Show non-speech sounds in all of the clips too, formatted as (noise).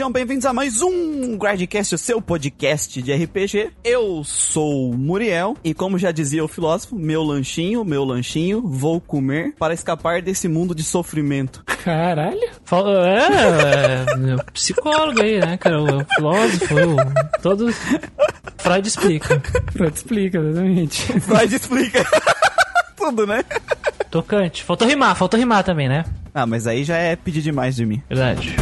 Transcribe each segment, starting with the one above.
sejam bem-vindos a mais um Grindcast, o seu podcast de RPG. Eu sou o Muriel e como já dizia o filósofo, meu lanchinho, meu lanchinho, vou comer para escapar desse mundo de sofrimento. Caralho. É, é, psicólogo aí, né, cara? O filósofo, o, todo... Freud explica. Freud explica, exatamente. Freud explica. (laughs) Tudo, né? Tocante. Faltou rimar, faltou rimar também, né? Ah, mas aí já é pedir demais de mim. Verdade.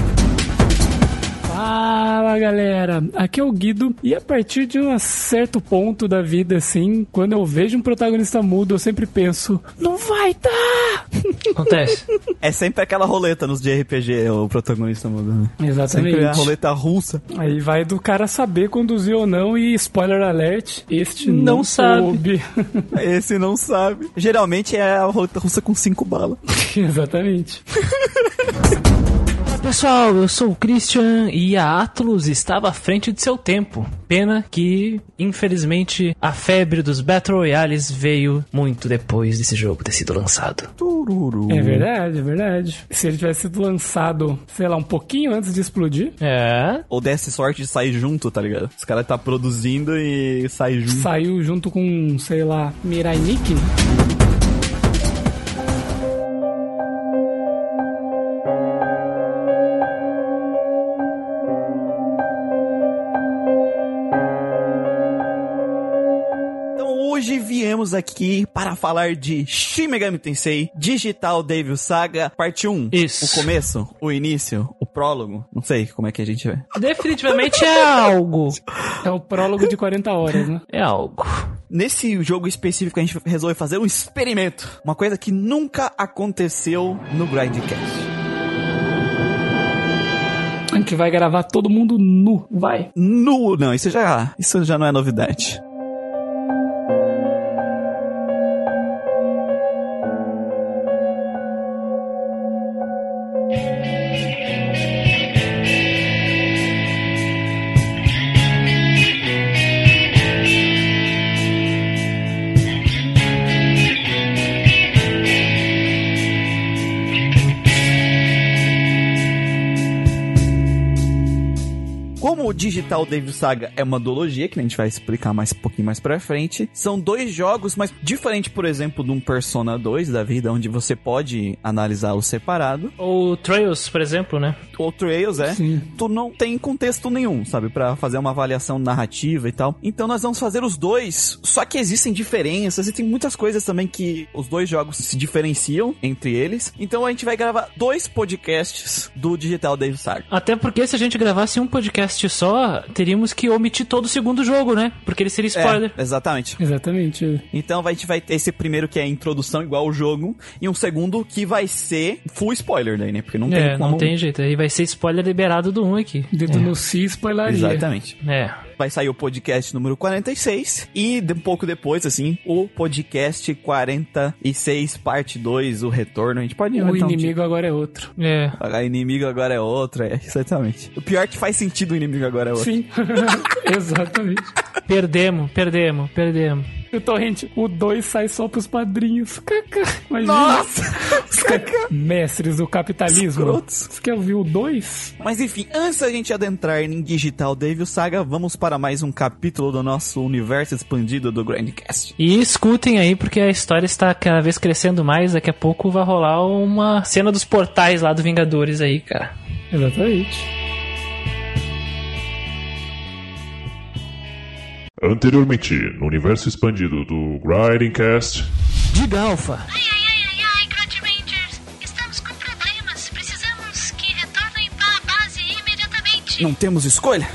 Fala galera, aqui é o Guido e a partir de um certo ponto da vida, assim, quando eu vejo um protagonista mudo, eu sempre penso, não vai dar! (laughs) Acontece. É sempre aquela roleta nos de RPG, o protagonista mudo. Né? Exatamente. Sempre a roleta russa. Aí vai do cara saber conduzir ou não e spoiler alert, este não, Não sabe. soube. (laughs) Esse não sabe. Geralmente é a roleta russa com cinco balas. (laughs) Exatamente. Pessoal, eu sou o Christian e a Atlus estava à frente de seu tempo. Pena que, infelizmente, a febre dos Battle Royales veio muito depois desse jogo ter sido lançado. Tururu. É verdade, é verdade. Se ele tivesse sido lançado, sei lá, um pouquinho antes de explodir, É. Ou desse sorte de sair junto, tá ligado? Os caras tá produzindo e sai junto. saiu junto com, sei lá, Mirai Nikki. Então viemos aqui para falar de Shin Megami Tensei Digital Devil Saga Parte 1. Isso. O começo, o início, o prólogo. Não sei como é que a gente vê. Definitivamente é algo. É o prólogo de 40 horas, né? É algo. Nesse jogo específico a gente resolveu fazer um experimento. Uma coisa que nunca aconteceu no Grindcast. A gente vai gravar todo mundo nu. Vai. Nu, não, isso já, isso já não é novidade. Como o Digital Devil Saga é uma duologia, que a gente vai explicar mais um pouquinho mais pra frente, são dois jogos, mas diferente, por exemplo, de um Persona 2 da vida, onde você pode analisá-los separado. O Trails, por exemplo, né? O Trails, é, Sim. tu não tem contexto nenhum, sabe, Pra fazer uma avaliação narrativa e tal. Então nós vamos fazer os dois, só que existem diferenças e tem muitas coisas também que os dois jogos se diferenciam entre eles. Então a gente vai gravar dois podcasts do Digital Devil Saga. Até porque se a gente gravasse um podcast só, teríamos que omitir todo o segundo jogo, né? Porque ele seria spoiler. É, exatamente. Exatamente. Então a gente vai ter esse primeiro que é a introdução igual ao jogo e um segundo que vai ser full spoiler daí, né? Porque não tem É, como... não tem jeito. Aí vai ser spoiler liberado do 1 aqui. Dedo no si, spoilaria. Exatamente. É. Vai sair o podcast número 46 e de- um pouco depois, assim, o podcast 46, parte 2, o retorno. A gente pode O inventar um inimigo agora é outro. É. A inimigo agora é outra, é, exatamente. O pior é que faz sentido o inimigo agora é outro. Sim. (laughs) Exatamente. Perdemos, perdemos, perdemos. E o Torrente, o 2 sai só pros padrinhos. Caca. Imagina. Nossa! Os caras- Mestres do capitalismo. Escrotos. Você quer ouvir o 2? Mas enfim, antes da gente adentrar em Digital Devil Saga, vamos para mais um capítulo do nosso universo expandido do Grandcast. E escutem aí, porque a história está cada vez crescendo mais. Daqui a pouco vai rolar uma cena dos portais lá do Vingadores aí, cara. Exatamente. Anteriormente, no universo expandido do Grinding Cast, Diga, Alpha. Ai, ai, ai, ai, ai, Grot Rangers. Estamos com problemas. Precisamos que retornem para a base imediatamente. Não temos escolha?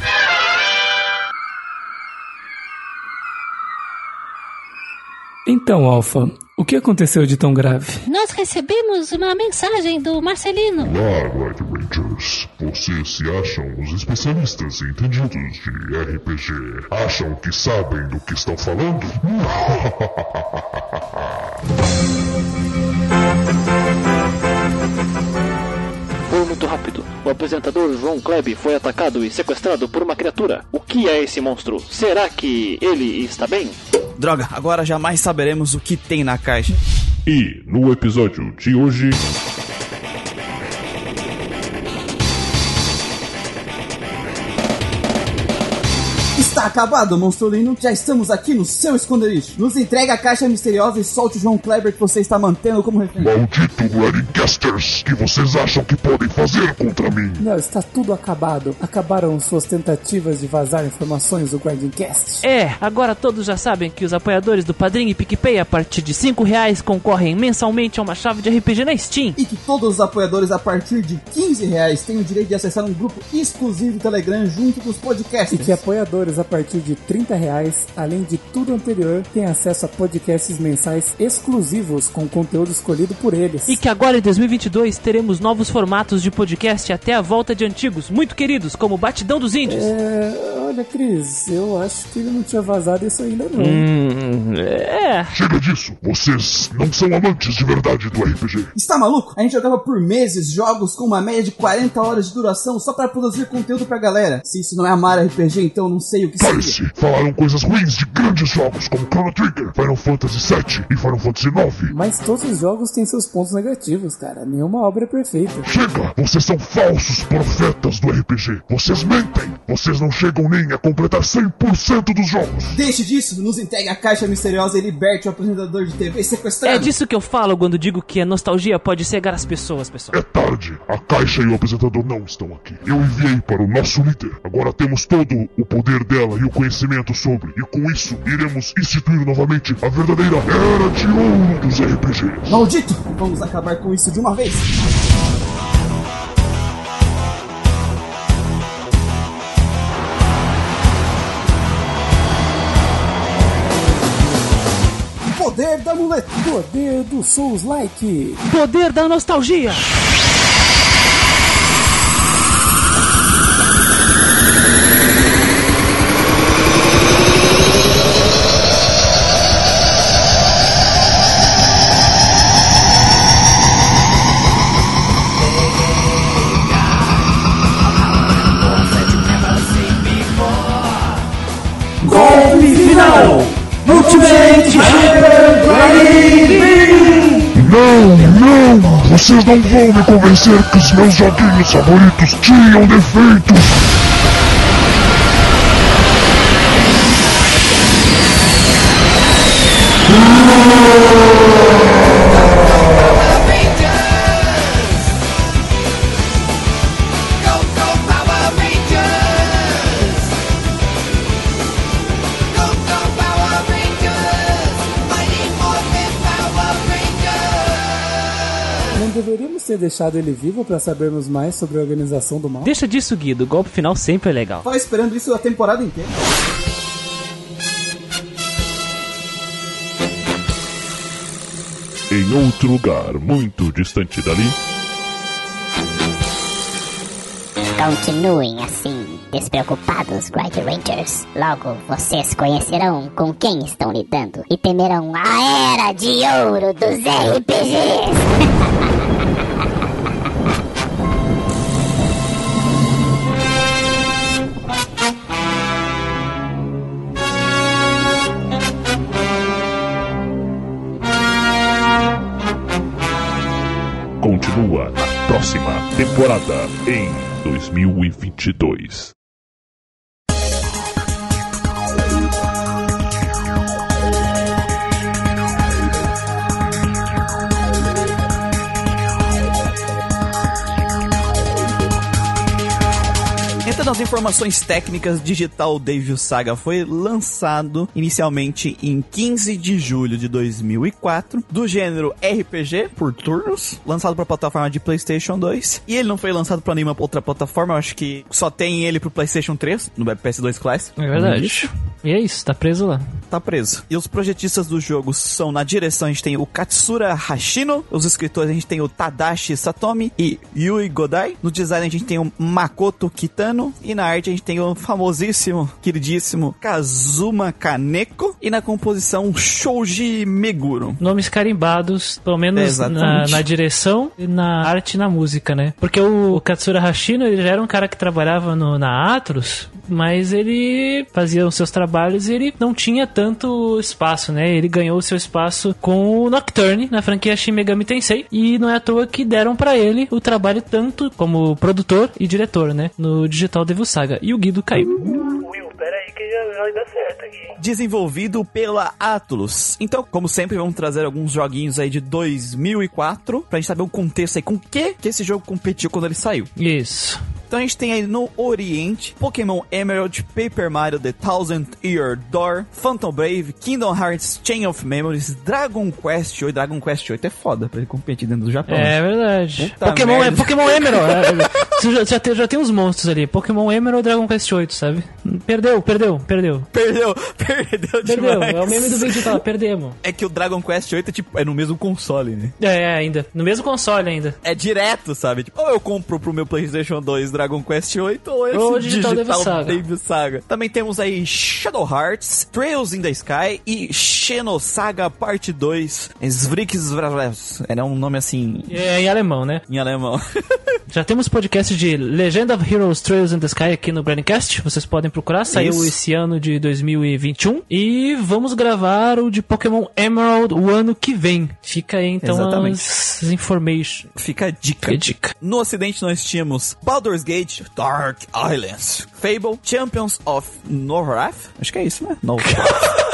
Então, Alpha, o que aconteceu de tão grave? Nós recebemos uma mensagem do Marcelino. Olá, White Rangers. Vocês se acham os especialistas entendidos de RPG? Acham que sabem do que estão falando? (laughs) (laughs) O apresentador João Kleb foi atacado e sequestrado por uma criatura. O que é esse monstro? Será que ele está bem? Droga, agora jamais saberemos o que tem na caixa. E no episódio de hoje, Está acabado, Monstrolino. Já estamos aqui no seu esconderijo. Nos entregue a caixa misteriosa e solte o João Kleber que você está mantendo como refém. Maldito Weddingcasters, que vocês acham que podem fazer contra mim? Não, está tudo acabado. Acabaram suas tentativas de vazar informações do Guardiancast. É, agora todos já sabem que os apoiadores do Padrinho e PicPay a partir de 5 reais concorrem mensalmente a uma chave de RPG na Steam. E que todos os apoiadores a partir de 15 reais têm o direito de acessar um grupo exclusivo do Telegram junto com os E podcasts. que apoiadores a partir de 30 reais, além de tudo anterior, têm acesso a podcasts mensais exclusivos com conteúdo escolhido por eles. E que agora em 2022 teremos novos formatos de podcast até a volta de antigos, muito queridos, como Batidão dos Índios. É, olha, Cris, eu acho que ele não tinha vazado isso ainda não. Hum, é. Chega disso, vocês não são amantes de verdade do RPG. Está maluco? A gente jogava por meses jogos com uma média de 40 horas de duração só para produzir conteúdo pra galera. Se isso não é amar RPG, então eu não sei o Parece, falaram coisas ruins de grandes jogos como Chrono Trigger, Final Fantasy VII e Final Fantasy IX. Mas todos os jogos têm seus pontos negativos, cara. Nenhuma obra é perfeita. Chega! Vocês são falsos profetas do RPG. Vocês mentem. Vocês não chegam nem a completar 100% dos jogos. Deixe disso, nos entregue a caixa misteriosa e liberte o apresentador de TV sequestrado. É disso que eu falo quando digo que a nostalgia pode cegar as pessoas, pessoal. É tarde. A caixa e o apresentador não estão aqui. Eu enviei para o nosso líder. Agora temos todo o poder dela e o conhecimento sobre. E com isso, iremos instituir novamente a verdadeira Era de Ouro dos RPGs. Maldito! Vamos acabar com isso de uma vez. Poder da muleta. Poder do Souls Like. Poder da nostalgia. Final! Ultimate Hyper Não, não! Vocês não vão me convencer que os meus joguinhos favoritos tinham defeitos! Não deixado ele vivo pra sabermos mais sobre a organização do mal? Deixa disso, Guido. O golpe final sempre é legal. Tava esperando isso a temporada inteira. Em outro lugar muito distante dali, Continuem assim, despreocupados, Grind Rangers. Logo vocês conhecerão com quem estão lidando e temerão a era de ouro dos RPGs. (laughs) próxima temporada em 2022. Entrando nas informações técnicas, Digital Devil Saga foi lançado inicialmente em 15 de julho de 2004, do gênero RPG por turnos, lançado para a plataforma de PlayStation 2. E ele não foi lançado para nenhuma outra plataforma, eu acho que só tem ele pro PlayStation 3, no PS2 Classic. É verdade. E é isso, tá preso lá. Tá preso. E os projetistas do jogo são na direção a gente tem o Katsura Hashino, os escritores a gente tem o Tadashi Satomi e Yui Godai. No design a gente tem o Makoto Kitano e na arte a gente tem o famosíssimo, queridíssimo Kazuma Kaneko e na composição Shoji Meguro. Nomes carimbados, pelo menos na, na direção e na arte e na música, né? Porque o, Katsura Hashino, ele já era um cara que trabalhava no, na Atlus, mas ele fazia os seus trabalhos e ele não tinha tanto espaço, né? Ele ganhou o seu espaço com o Nocturne na franquia Shin Megami Tensei e não é à toa que deram pra ele o trabalho tanto como produtor e diretor, né? No Digital Devil Saga. E o Guido caiu. Will, peraí que vai, vai dar certo aqui. desenvolvido pela Atlus. Então, como sempre, vamos trazer alguns joguinhos aí de 2004 pra gente saber o contexto aí com o que que esse jogo competiu quando ele saiu. Isso. Então a gente tem aí no Oriente Pokémon Emerald, Paper Mario The Thousand Year Door, Phantom Brave, Kingdom Hearts Chain of Memories, Dragon Quest 8. Dragon Quest 8 é foda pra ele competir dentro do Japão. É verdade. Puta Pokémon, é. Pokémon Emerald. (laughs) Você já, já, tem, já tem uns monstros ali. Pokémon Emerald Dragon Quest 8, sabe? Perdeu, perdeu, perdeu. Perdeu, (laughs) perdeu, Perdeu. demais. É o meme do vídeo tá, perdemos. É que o Dragon Quest 8 é tipo, é no mesmo console, né? É, é, ainda. No mesmo console ainda. É direto, sabe? Tipo, ou eu compro pro meu PlayStation 2 Dragon Quest 8 ou esse Ou Digital Digital, Devil Saga. Devil Saga. Também temos aí Shadow Hearts, Trails in the Sky e Xenosaga Parte 2. Svrix Era um nome assim É em alemão, né? em alemão. (laughs) Já temos podcast de Legend of Heroes Trails in the Sky aqui no Grandcast. Vocês podem procurar. Saiu Isso. esse ano de 2021. E vamos gravar o de Pokémon Emerald o ano que vem. Fica aí então Exatamente. as information. Fica a dica. Fica a dica. No ocidente nós tínhamos Baldur's Gate Dark Islands, Fable, Champions of Norrath. Acho que é isso, né? Norrath. (laughs)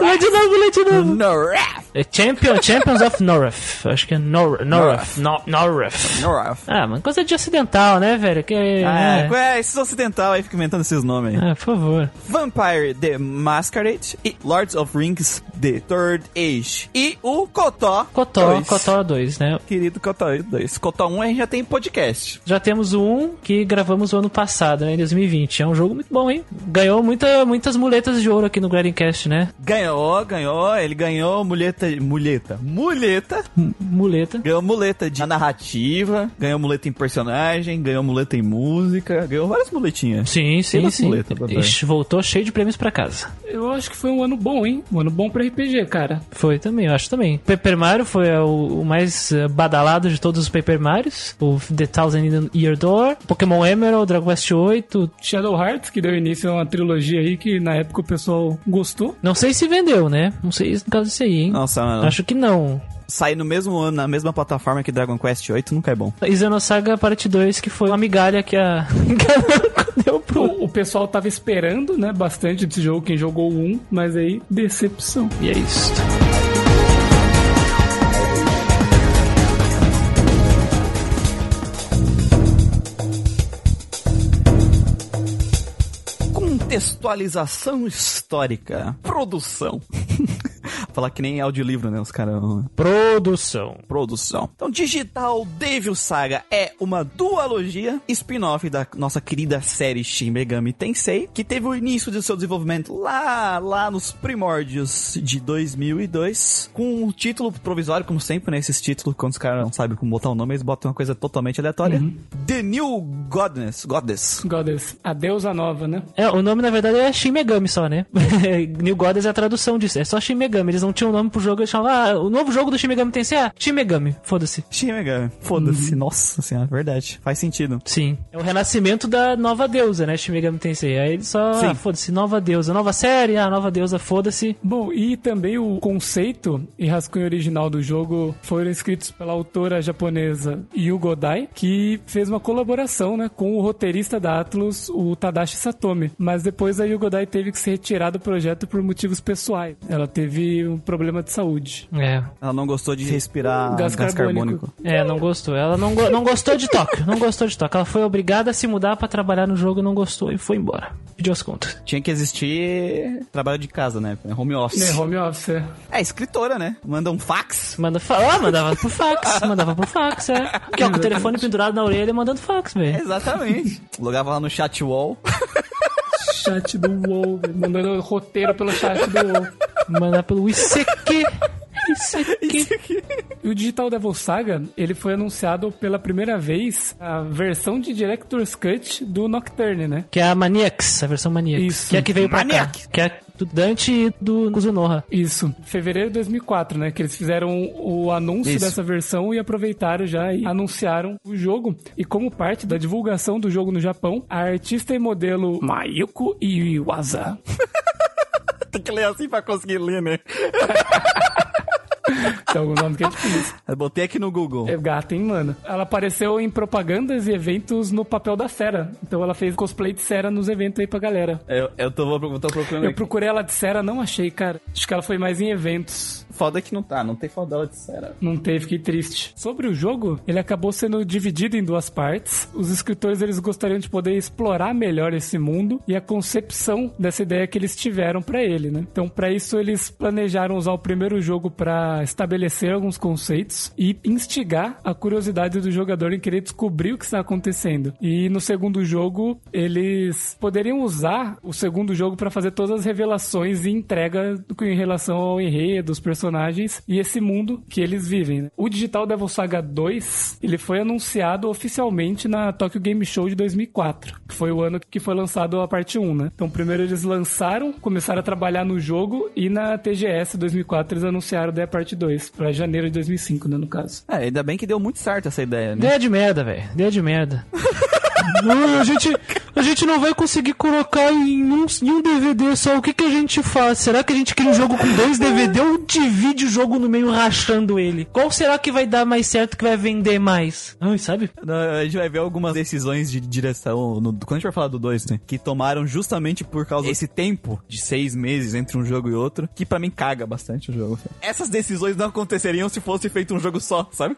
Lê de novo, lê de novo. Norrath. É Champion, Champions of North. Acho que é Nor North. No North. Norrath. Ah, mas coisa de ocidental, né, velho? Que, Ah, é. é, esses ocidental aí ficam inventando esses nomes aí. Ah, por favor. Vampire The Masquerade e Lords of Rings The Third Age. E o Cotó. Cotó, 2. Cotó 2, né? Querido Cotó 2. Cotó 1 a gente já tem podcast. Já temos o um que gravamos o ano passado, né, em 2020. É um jogo muito bom, hein? Ganhou muita, muitas muletas de ouro aqui no Grindcast, né? Ganhou, ganhou. Ele ganhou muleta. Muleta. Muleta. M- Muleta. Ganhou muleta de narrativa. Ganhou muleta em personagem. Ganhou muleta em música. Ganhou várias muletinhas. Sim, sim, sim. muleta. Ixi, voltou cheio de prêmios pra casa. Eu acho que foi um ano bom, hein? Um ano bom pra RPG, cara. Foi também, eu acho também. Paper Mario foi o, o mais eh, badalado de todos os Paper Marios. O The Thousand Year Door, Pokémon Emerald, Dragon Quest 8. Shadow Hearts, que deu início a uma trilogia aí que na época o pessoal gostou. Não sei se vendeu, né? Não sei no caso disso aí, hein? Nossa, mano. Acho que não. Sair no mesmo ano, na mesma plataforma que Dragon Quest 8 nunca é bom. E Xenosaga Parte 2, que foi uma migalha que a (laughs) a deu pro... O, o pessoal tava esperando, né, bastante desse jogo, quem jogou o 1, mas aí, decepção. E é isso. Contextualização histórica. Produção. (laughs) Falar que nem audiolivro, né? Os caras. Produção. Produção. Então, Digital Devil Saga é uma dualogia spin-off da nossa querida série Shin Megami Tensei, que teve o início de seu desenvolvimento lá, lá nos primórdios de 2002, com o título provisório, como sempre, né? Esses títulos, quando os caras não sabem como botar o nome, eles botam uma coisa totalmente aleatória. The New Godness. Goddess. Goddess, a deusa nova, né? É, o nome na verdade é Shin Megami só, né? (laughs) New Goddess é a tradução disso. É só Shin Megami. Eles não tinham nome pro jogo, eles chamavam, ah, o novo jogo do Shin Megami Tensei é Shin Megami. Foda-se. Shin Megami. Foda-se. Nossa senhora, verdade. Faz sentido. Sim. É o renascimento da nova deusa, né? Shin Megami Tensei. Aí eles só, Sim. ah, foda-se, nova deusa. Nova série, ah, nova deusa, foda-se. Bom, e também o conceito e rascunho original do jogo foram escritos pela autora japonesa Yugo Dai, que fez uma colaboração né, com o roteirista da Atlus, o Tadashi Satomi. Mas depois a Yugo Dai teve que se retirar do projeto por motivos pessoais. Ela teve um problema de saúde. É. Ela não gostou de respirar Gás gás, carbônico. carbônico. É, não gostou. Ela não, go- não gostou de Tóquio. Não gostou de Tóquio. Ela foi obrigada a se mudar pra trabalhar no jogo, não gostou e foi embora. Pediu as contas. Tinha que existir trabalho de casa, né? Home office. É, home office, é. É, escritora, né? Manda um fax. Manda fa ah, mandava pro fax. Mandava pro fax, é. Aqui, ó, com o telefone pendurado na orelha mandando fax, velho. Exatamente. Logava lá no chat wall. (laughs) Chat do velho, mandando roteiro pelo chat do WoW. Mandar pelo ICQ. ICQ. (laughs) E o Digital Devil Saga, ele foi anunciado pela primeira vez a versão de Director's Cut do Nocturne, né? Que é a Maniacs, a versão Maniacs. Isso. Que é a que veio pra Maniac. cá. Que é do Dante e do Kuzunoha. Isso, fevereiro de 2004, né? Que eles fizeram o anúncio Isso. dessa versão e aproveitaram já e anunciaram o jogo. E como parte da divulgação do jogo no Japão, a artista e modelo Mayuko Iwasa (laughs) Tem que ler assim pra conseguir ler, né? (laughs) (laughs) Então, o nome que é difícil. Eu botei aqui no Google. É gata, hein, mano? Ela apareceu em propagandas e eventos no papel da Sera. Então ela fez cosplay de Sera nos eventos aí pra galera. Eu, eu tô, vou- tô procurando Eu aqui. procurei ela de Sera, não achei, cara. Acho que ela foi mais em eventos. Foda que não tá, não tem foto dela de cera. Não teve, fiquei triste. Sobre o jogo, ele acabou sendo dividido em duas partes. Os escritores eles gostariam de poder explorar melhor esse mundo e a concepção dessa ideia que eles tiveram pra ele, né? Então, pra isso eles planejaram usar o primeiro jogo pra estabelecer alguns conceitos e instigar a curiosidade do jogador em querer descobrir o que está acontecendo. E no segundo jogo, eles poderiam usar o segundo jogo pra fazer todas as revelações e entrega em relação ao enredo, os personagens e esse mundo que eles vivem. né? O Digital Devil Saga 2, ele foi anunciado oficialmente na Tokyo Game Show de 2004, que foi o ano que foi lançado a parte 1, né? Então primeiro eles lançaram, começaram a trabalhar no jogo e na TGS 2004 eles anunciaram daí a parte 2, pra janeiro de 2005, né, no caso. É, ainda bem que deu muito certo essa ideia, né? Ideia de merda, velho. Ideia de merda. (laughs) Não, a, gente, a gente não vai conseguir colocar em um, em um DVD só. O que, que a gente faz? Será que a gente cria um jogo com dois DVD ou divide o jogo no meio rachando ele? Qual será que vai dar mais certo, que vai vender mais? Ai, sabe? A gente vai ver algumas decisões de direção, no- quando a gente vai falar do 2, né? Que tomaram justamente por causa desse tempo de seis meses entre um jogo e outro, que pra mim caga bastante o jogo. Essas decisões não aconteceriam se fosse feito um jogo só, sabe?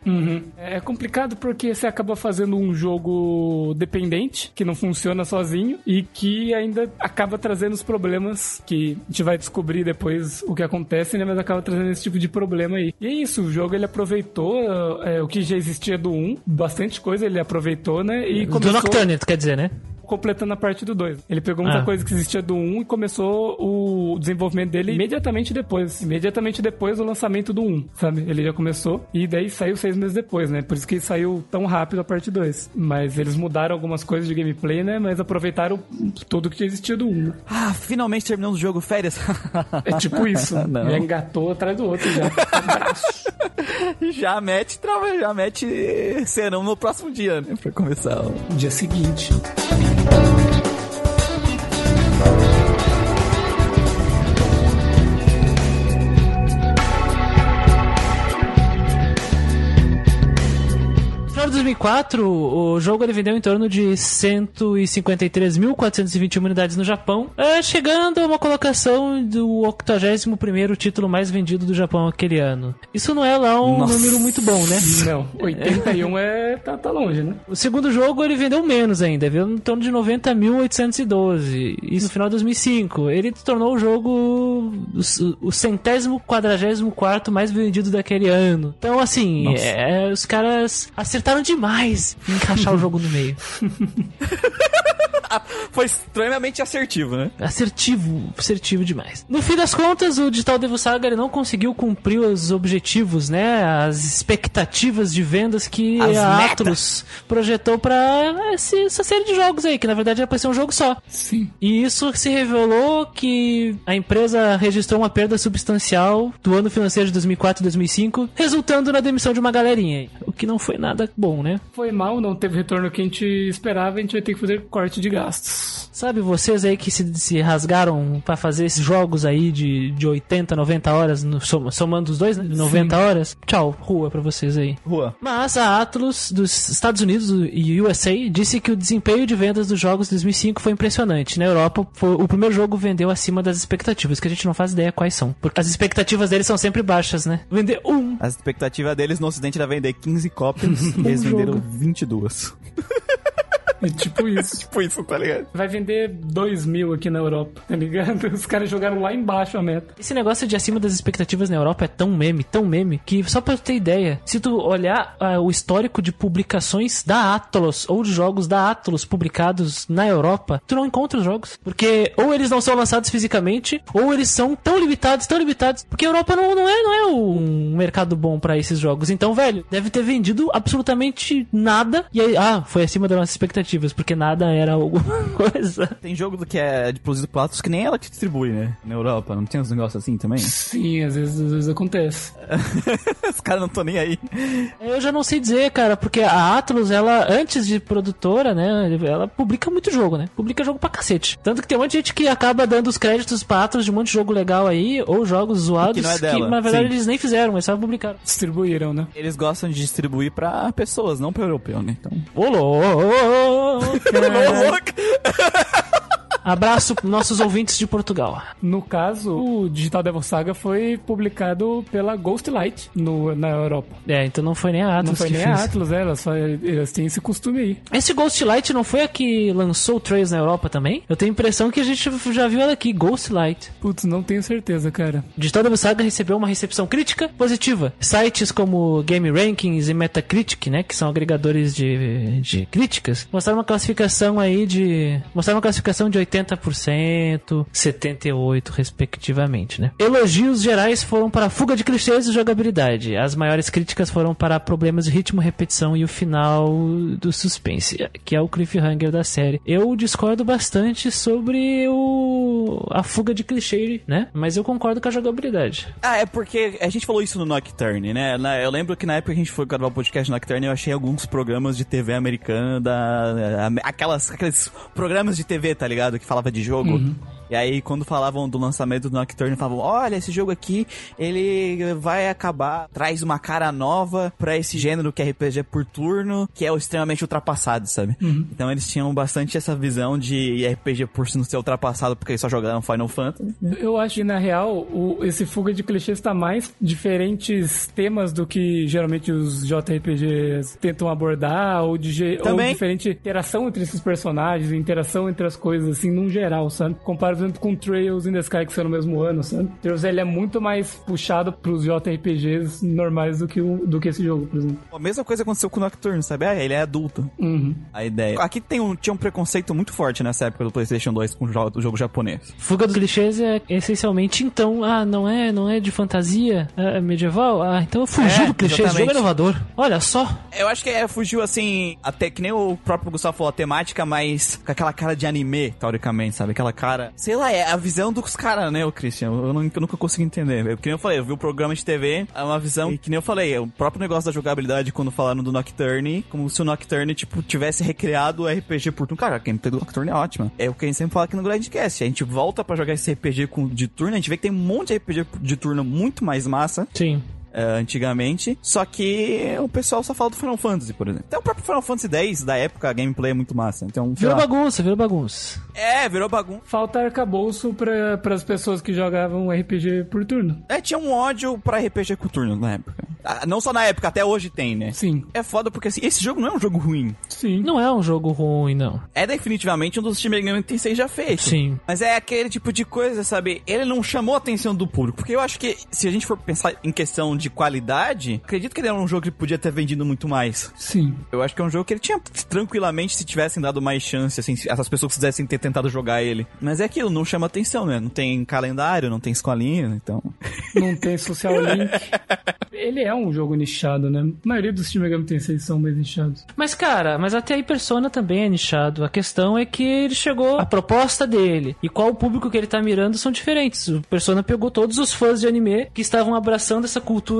É complicado porque você acaba fazendo um jogo dependente, que não funciona sozinho, e que ainda acaba trazendo os problemas que a gente vai descobrir depois o que acontece, né? Mas acaba trazendo esse tipo de problema aí. E é isso, o jogo ele aproveitou é, o que já existia do 1, bastante coisa ele aproveitou, né? E Do começou Nocturne, tu quer dizer, né? Completando a parte do 2. Ele pegou muita Ah. coisa que existia do 1 e começou o desenvolvimento dele imediatamente depois. Imediatamente depois do lançamento do 1, sabe? Ele já começou e daí saiu seis meses depois, né? Por isso que saiu tão rápido a parte 2. Mas eles mudaram algumas coisas de gameplay, né? Mas aproveitaram tudo que existia do 1. né? Ah, finalmente terminamos o jogo, férias. É tipo isso. (laughs) Não. Engatou atrás do outro já. Abraço. (laughs) já mete, trava, já mete serão no próximo dia, né? Pra começar. ó. Dia seguinte. No final 2004, o jogo ele vendeu em torno de 153.421 unidades no Japão, é, chegando a uma colocação do 81º título mais vendido do Japão aquele ano. Isso não é lá um Nossa. número muito bom, né? Não, 81 é. tá, tá longe, né? O segundo jogo ele vendeu menos ainda, vendeu em torno de 90.812. Isso no final de 2005. Ele tornou o jogo o, centésimo quadragésimo quarto mais vendido daquele ano. Então assim, é, os caras acertaram demais em encaixar o jogo no meio. (laughs) (laughs) Foi extremamente assertivo, né? Assertivo, assertivo demais. No fim das contas, o Digital Devil Saga ele não conseguiu cumprir os objetivos, né? As expectativas de vendas que As a metas. Atlus projetou pra esse- essa série de jogos aí, que na verdade era pra ser um jogo só. Sim. E isso se revelou que a empresa registrou uma perda substancial do ano financeiro de 2004 e 2005, resultando na demissão de uma galerinha aí. O que não foi nada bom, né? Foi mal, não teve retorno que a gente esperava, a gente vai ter que fazer corte de gastos. Sabe, vocês aí que se, se rasgaram pra fazer esses jogos aí de, de 80, 90 horas, no- som- somando os dois, né? De 90 horas. Tchau, rua pra vocês aí. Rua. Mas a Atlus dos Estados Unidos e USA disse que o desempenho de vendas dos jogos de 2005 foi impressionante. Na Europa, foi- o primeiro jogo vendeu acima das expectativas, que a gente não faz ideia quais são. Porque as expectativas deles são sempre baixas, né? Vender um. A expectativa deles no ocidente era vender 15 cópias (laughs) e eles jogo. venderam 22. (laughs) É (laughs) tipo isso. tipo isso, tá ligado? Vai vender 2 mil aqui na Europa, tá ligado? (laughs) Os caras jogaram lá embaixo a meta. Esse negócio de acima das expectativas na Europa é tão meme, tão meme, que só pra tu ter ideia, se tu olhar ah, o histórico de publicações da Atlus ou de jogos da Atlus publicados na Europa, tu não encontra os jogos. Porque ou eles não são lançados fisicamente, ou eles são tão limitados, tão limitados, porque a Europa não, não é, não é um mercado bom pra esses jogos. Então, velho, deve ter vendido absolutamente nada. E aí, ah, foi acima das nossas expectativas. Expectativas, porque nada era alguma (laughs) coisa. Tem jogo que é de produzido por Atlus que nem ela que distribui, né? Na Europa. Não tem uns negócios assim também? Sim, às vezes, às vezes acontece. (laughs) Os caras não estão nem aí. Eu já não sei dizer, cara, porque a Atlus, ela, antes de produtora, né, ela publica muito jogo, né? Publica jogo pra cacete. Tanto que tem um monte de gente que acaba dando os créditos pra Atlus de um monte de jogo legal aí, ou jogos zoados, Que não é dela, na verdade sim. eles nem fizeram, mas só publicaram. Distribuíram, né? Eles gostam de distribuir pra pessoas, não pra europeu, né? Então. Ô, louco! (laughs) (laughs) Abraço nossos ouvintes de Portugal. No caso, o Digital Devil Saga foi publicado pela Ghostlight no, na Europa. É, então não foi nem a Atlus Não foi nem fez. a Atlus, é, elas, só, elas têm esse costume aí. Esse Ghostlight não foi a que lançou o Trails na Europa também? Eu tenho a impressão que a gente já viu ela aqui, Ghostlight. Putz, não tenho certeza, cara. Digital Devil Saga recebeu uma recepção crítica positiva. Sites como Game Rankings e Metacritic, né, que são agregadores de, de críticas, mostraram uma classificação aí de... mostraram uma classificação de 80%, 78% respectivamente, né. Elogios gerais foram para fuga de clichês e jogabilidade. As maiores críticas foram para problemas de ritmo, repetição e o final do suspense, que é o cliffhanger da série. Eu discordo bastante sobre o a fuga de clichê, né? Mas eu concordo com a jogabilidade. Ah, é porque a gente falou isso no Nocturne, né? Eu lembro que na época que a gente foi gravar o podcast no Nocturne, eu achei alguns programas de TV americana, da, aquelas, aqueles programas de TV, tá ligado? Que falava de jogo. E aí, quando falavam do lançamento do Nocturne, falavam: Olha, esse jogo aqui, ele vai acabar, traz uma cara nova pra esse gênero que é RPG por turno, que é o extremamente ultrapassado, sabe? Então eles tinham bastante essa visão de RPG por não ser ultrapassado porque eles só jogaram Final Fantasy. Eu acho que, na real, o- esse fuga de clichês tá mais diferentes temas do que geralmente os JRPGs tentam abordar, ou, de, ge- ou Também. diferente interação entre esses personagens, interação entre as coisas, assim, num geral, sabe? Comparado exemplo, com Trails in the Sky, que saiu no mesmo ano, sabe? Trails, ele é muito mais puxado pros JRPGs normais do que, o, do que esse jogo, por exemplo. A mesma coisa aconteceu com o Nocturne, sabe? Ah, ele é adulto. Uhum. A ideia. Aqui tem um, tinha um preconceito muito forte nessa época do PlayStation 2 com o jogo, o jogo japonês. Fuga dos clichês é essencialmente então, ah, não é, não é de fantasia é medieval, ah, então eu fugi É, do clichê, esse jogo é exatamente. inovador. Olha só, Eu acho que é, fugiu assim, até que nem o próprio Gustavo falou, a temática, mas com aquela cara de anime, teoricamente, sabe? Aquela cara. Sei lá, é a visão dos caras, né, o Christian? Eu, não- eu nunca consigo entender. Eu, que nem eu falei, eu vi o programa de TV, é uma visão. E que nem eu falei, o próprio negócio da jogabilidade, quando falaram do Nocturne, como se o Nocturne, tipo, tivesse recriado o RPG por turno. Cara, a gameplay do Nocturne é ótima. É o que a gente sempre fala aqui no Grindcast. A gente volta pra jogar esse RPG com, de turno, a gente vê que tem um monte de RPG de turno muito mais massa sim. É, antigamente, só que o pessoal só fala do Final Fantasy, por exemplo. Até o próprio Final Fantasy X da época, a gameplay é muito massa. Então, Virou lá. bagunça, virou bagunça. É, virou bagunça. Falta arcabouço para as pessoas que jogavam RPG por turno. É, tinha um ódio pra RPG com turno na época. Ah, Não só na época, até hoje tem, né? Sim, É foda porque assim, esse jogo não é um jogo ruim. sim. Não é um jogo ruim, não. É definitivamente um dos Shin Megami Tensei já feitos. Sim. Mas é aquele tipo de coisa, sabe? Ele não chamou a atenção do público. Porque eu acho que, se a gente for pensar em questão de qualidade, acredito que ele era um jogo que podia ter vendido muito mais. Sim. Eu acho que é um jogo que ele tinha tranquilamente, se tivessem dado mais chance, assim, se essas pessoas quisessem ter tentado jogar ele. Mas é aquilo, não chama atenção, né? Não tem calendário, não tem escolinha, então. (laughs) Não tem social link. Ele é um jogo nichado, né? A maioria dos Shin Megami Tensei são mais nichados. Mas, cara, mas até aí Persona também é nichado. A questão é que ele chegou. A proposta dele e qual o público que ele tá mirando são diferentes. O Persona pegou todos os fãs de anime que estavam abraçando essa cultura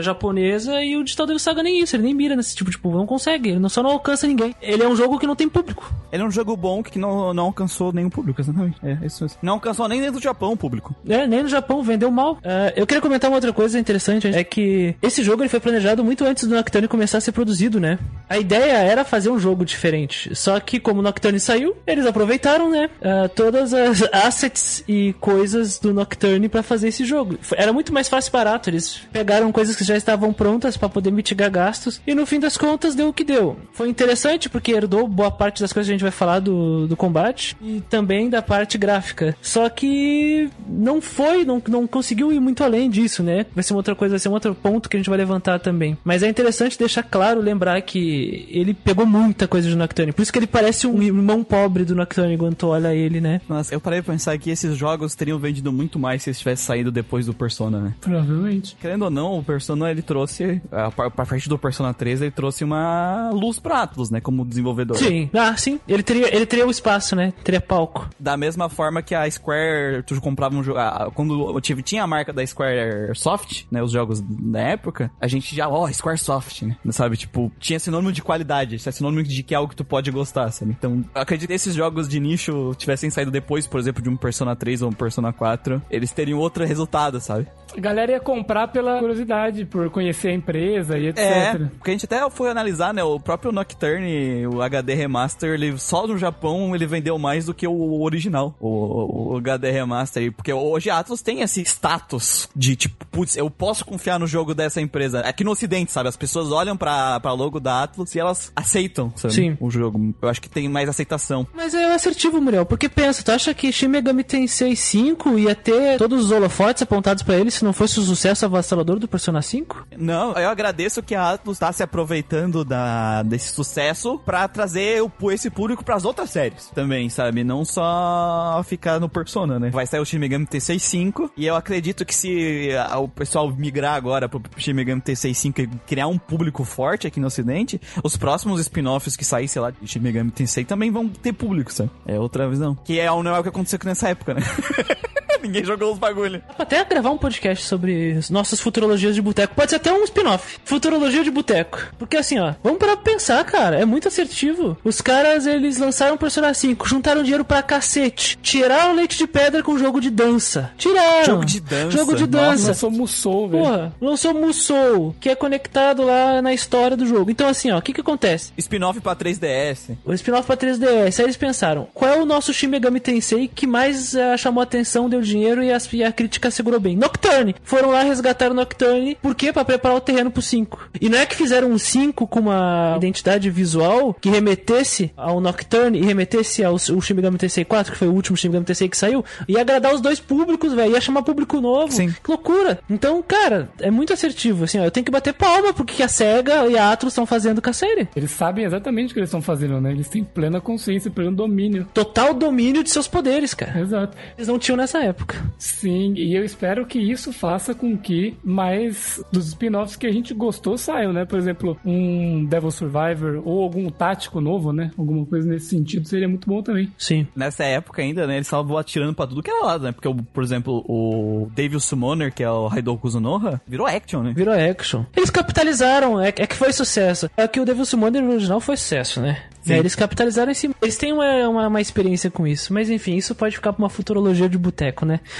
japonesa e o Digital Devil Saga nem isso. Ele nem mira nesse tipo de público. Não consegue. Ele não- só não alcança ninguém. Ele é um jogo que não tem público. Ele é um jogo bom que não, não alcançou nenhum público, exatamente. É, isso mesmo. Não alcançou nem dentro do Japão o público. É, nem no Japão vendeu mal. Ah, eu queria comentar uma outra coisa interessante, é que esse jogo ele foi planejado muito antes do Nocturne começar a ser produzido, né? A ideia era fazer um jogo diferente, só que como o Nocturne saiu, eles aproveitaram, né, ah, todas as assets e coisas do Nocturne pra fazer esse jogo. Era muito mais fácil e barato, eles pegaram coisas que já estavam prontas pra poder mitigar gastos e no fim das contas deu o que deu. Foi interessante porque herdou boa parte das coisas que a gente vai falar do, do combate e também da parte gráfica. Só que não foi, não, não conseguiu ir muito além disso, né? Vai ser uma outra coisa, vai ser um outro ponto que a gente vai levantar também. Mas é interessante deixar claro, lembrar que ele pegou muita coisa de Nocturne. Por isso que ele parece um irmão pobre do Nocturne quando tu olha ele, né? Nossa, eu parei pra pensar que esses jogos teriam vendido muito mais se eles tivessem saído depois do Persona, né? Provavelmente. Querendo ou não, o Persona ele trouxe, a a partir do Persona 3, ele trouxe uma luz pra Atlas, né? Como desenvolvedor. Sim. Ah, sim. Ele teria, ele teria o espaço, né? Teria palco. Da mesma forma que a Square, tu comprava um jogo. ah, Quando eu tive, tinha a marca da Square Soft, né? Os jogos da época, a gente já, ó, Square Soft, né? Sabe? Tipo, tinha sinônimo de qualidade, tinha sinônimo de que é algo que tu pode gostar, sabe? Então, eu acredito que esses jogos de nicho tivessem saído depois, por exemplo, de um Persona 3 ou um Persona 4, eles teriam outro resultado, sabe? A galera ia comprar pela curiosidade, por conhecer a empresa e etc. É, porque a gente até foi analisar, né? O próprio Nocturne, o HD Remaster, ele só no Japão ele vendeu mais do que o original, o, o HD Remaster. Porque hoje a Atlus tem esse status de tipo, putz, eu posso confiar no jogo dessa empresa. Aqui no Ocidente, sabe? As pessoas olham pra, pra logo da Atlus e elas aceitam, sabe? Sim. O jogo. Eu acho que tem mais aceitação. Mas é assertivo, Muriel, porque pensa, tu acha que Shin Megami Tensei 5 ia ter todos os holofotes apontados pra ele se não fosse o sucesso avassalador do Persona 5? Não, eu agradeço que a Atlus tá se aproveitando da, desse sucesso pra trazer o, esse público pras outras séries também, sabe? Não só ficar no Persona, né? Vai sair o Shin Megami Tensei 5 e eu acredito que se o pessoal migrar agora pro Shin Megami Tensei 5 e criar um público forte aqui no ocidente, os próximos spin-offs que sair, sei lá, de Shin Megami Tensei também vão ter público, sabe? É outra visão. Que é não é o que aconteceu nessa época, né? (laughs) Ninguém jogou os bagulho. Dá pra até gravar um podcast sobre as nossas futurologias de boteco. Pode ser até um spin-off. Futurologia de boteco. Porque assim, ó, vamos parar pra pensar, cara. É muito assertivo. Os caras, eles lançaram o Persona 5, juntaram dinheiro pra cacete. Tiraram leite de pedra com jogo de dança. Tiraram. Jogo de dança. Jogo de Nossa. dança. Lançou Musou, velho. Porra, lançou Musou, que é conectado lá na história do jogo. Então, assim, ó, o que que acontece? Spin-off pra 3DS. O spin-off pra 3DS. Aí eles pensaram, qual é o nosso Shin Megami Tensei que mais eh, chamou atenção, deu dinheiro e, as- e a crítica segurou bem? Nocturne. Foram lá resgatar o Nocturne. Por quê? Pra preparar o terreno pro 5. E não é que fizeram um 5 com uma identidade visual que remetesse ao Nocturne e remetesse ao, ao Shin Megami Tensei 4, que foi o último Shin Megami Tensei que saiu, ia agradar os dois públicos, velho. Ia chamar público novo. Sim. Que loucura. Então, cara, é muito assertivo. Assim, ó, eu tenho que bater palma porque a SEGA e a Atlus estão fazendo com a série. Eles sabem exatamente o que eles estão fazendo, né? Eles têm plena consciência, pleno domínio. Total domínio de seus poderes, cara. Exato. Eles não tinham nessa época. Sim, e eu espero que isso faça com que mais dos spin-offs que a gente gostou saiam, né? Por exemplo, um Devil Survivor ou algum tático novo, né? Alguma coisa nesse sentido seria muito bom também. Sim. Nessa época ainda, né, eles estavam atirando pra tudo que era lado, né? Porque, o- por exemplo, o Devil Summoner, que é o Haidoku Kuzunoha, virou action, né? Virou action. Eles capitalizaram, é, é que foi sucesso. É que o Devil Summoner original foi sucesso, né? É, eles capitalizaram em cima. Eles têm uma, uma, uma experiência com isso. Mas enfim, isso pode ficar pra uma futurologia de boteco, né? (laughs)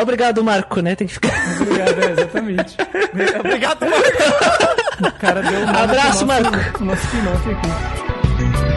Obrigado, Marco, né? Tem que ficar. Obrigado, é, exatamente. (laughs) Obrigado, O cara deu um Abraço, nosso, Marco. nosso aqui.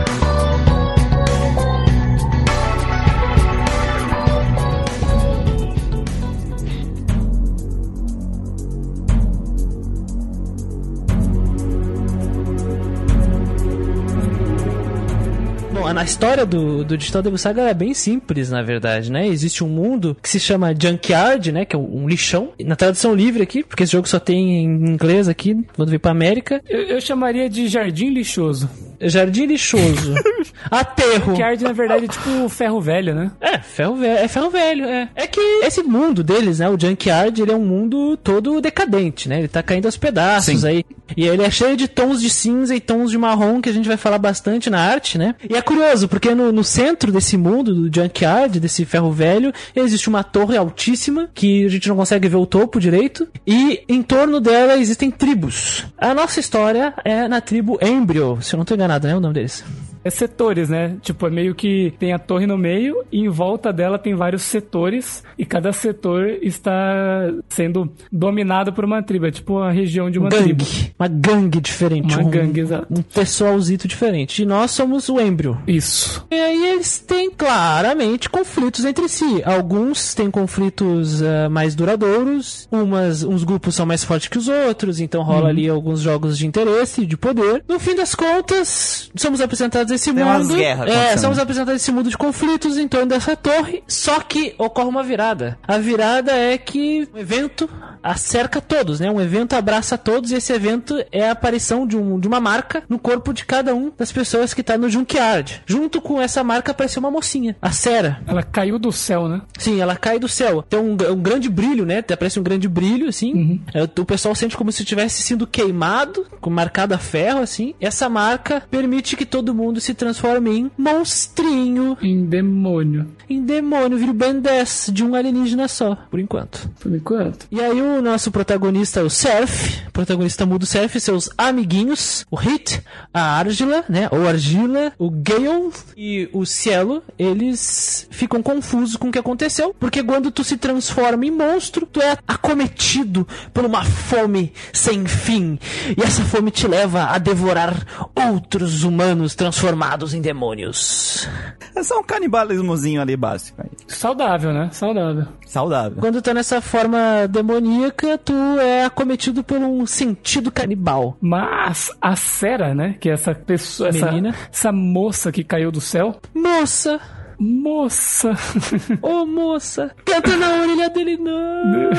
Bom, na história do, do Digital Devil Saga é bem simples, na verdade, né? Existe um mundo que se chama Junkyard, né? Que é um lixão. Na tradução livre aqui, porque esse jogo só tem em inglês aqui, quando veio pra América. Eu, eu chamaria de Jardim Lixoso. Jardim lixoso. (laughs) Aterro. Arte, na verdade, é tipo ferro velho, né? É, ferro velho, é ferro velho, é. É que esse mundo deles, né, o Junkyard, ele é um mundo todo decadente, né? Ele tá caindo aos pedaços Sim. aí. E ele é cheio de tons de cinza e tons de marrom que a gente vai falar bastante na arte, né? E é curioso, porque no, no centro desse mundo, do Junkyard, desse ferro velho, existe uma torre altíssima que a gente não consegue ver o topo direito. E em torno dela existem tribos. A nossa história é na tribo Embryo, se eu não tô enganado, né? O nome deles. É setores, né? Tipo, é meio que tem a torre no meio e em volta dela tem vários setores e cada setor está sendo dominado por uma tribo. É tipo a região de uma gangue. tribo. Uma gangue diferente. Uma um, gangue, exato. Um pessoalzito diferente. E nós somos o Embryo. Isso. E aí eles têm claramente conflitos entre si. Alguns têm conflitos ah, mais duradouros, umas, uns grupos são mais fortes que os outros, então rola ali alguns jogos de interesse, de poder. No fim das contas, somos apresentados a desse Tem mundo. guerras é, acontecendo. estamos apresentando esse mundo de conflitos em torno dessa torre. Só que ocorre uma virada. A virada é que o evento acerca todos, né? Um evento abraça todos e esse evento é a aparição de, um, de uma marca no corpo de cada um das pessoas que tá no Junkyard. Junto com essa marca apareceu uma mocinha, a Sera. Ela caiu do céu, né? Sim, ela cai do céu. Tem um, um grande brilho, né? Aparece um grande brilho, assim. É, o pessoal sente como se tivesse sido queimado, com marcado a ferro, assim. Essa marca permite que todo mundo se transforme em monstrinho, Em demônio. em demônio, vira o Ben 10 de um alienígena só, por enquanto. Por enquanto. E aí o nosso protagonista, o Surf, protagonista mudo Surf, e seus amiguinhos, o Hit, a Argila, né, ou Argila, o Gale e o Cielo, eles ficam confusos com o que aconteceu, porque quando tu se transforma em monstro, tu é acometido por uma fome sem fim, e essa fome te leva a devorar outros humanos transformados em demônios. É só um canibalismozinho ali básico. Saudável, né? Saudável. Saudável. Quando tá nessa forma demoníaca, tu é acometido por um sentido canibal. Mas a Sera, né? Que é essa pessoa, essa, Menina. essa moça que caiu do céu. Moça! Moça! (laughs) Ô moça! Canta na orelha dele, não!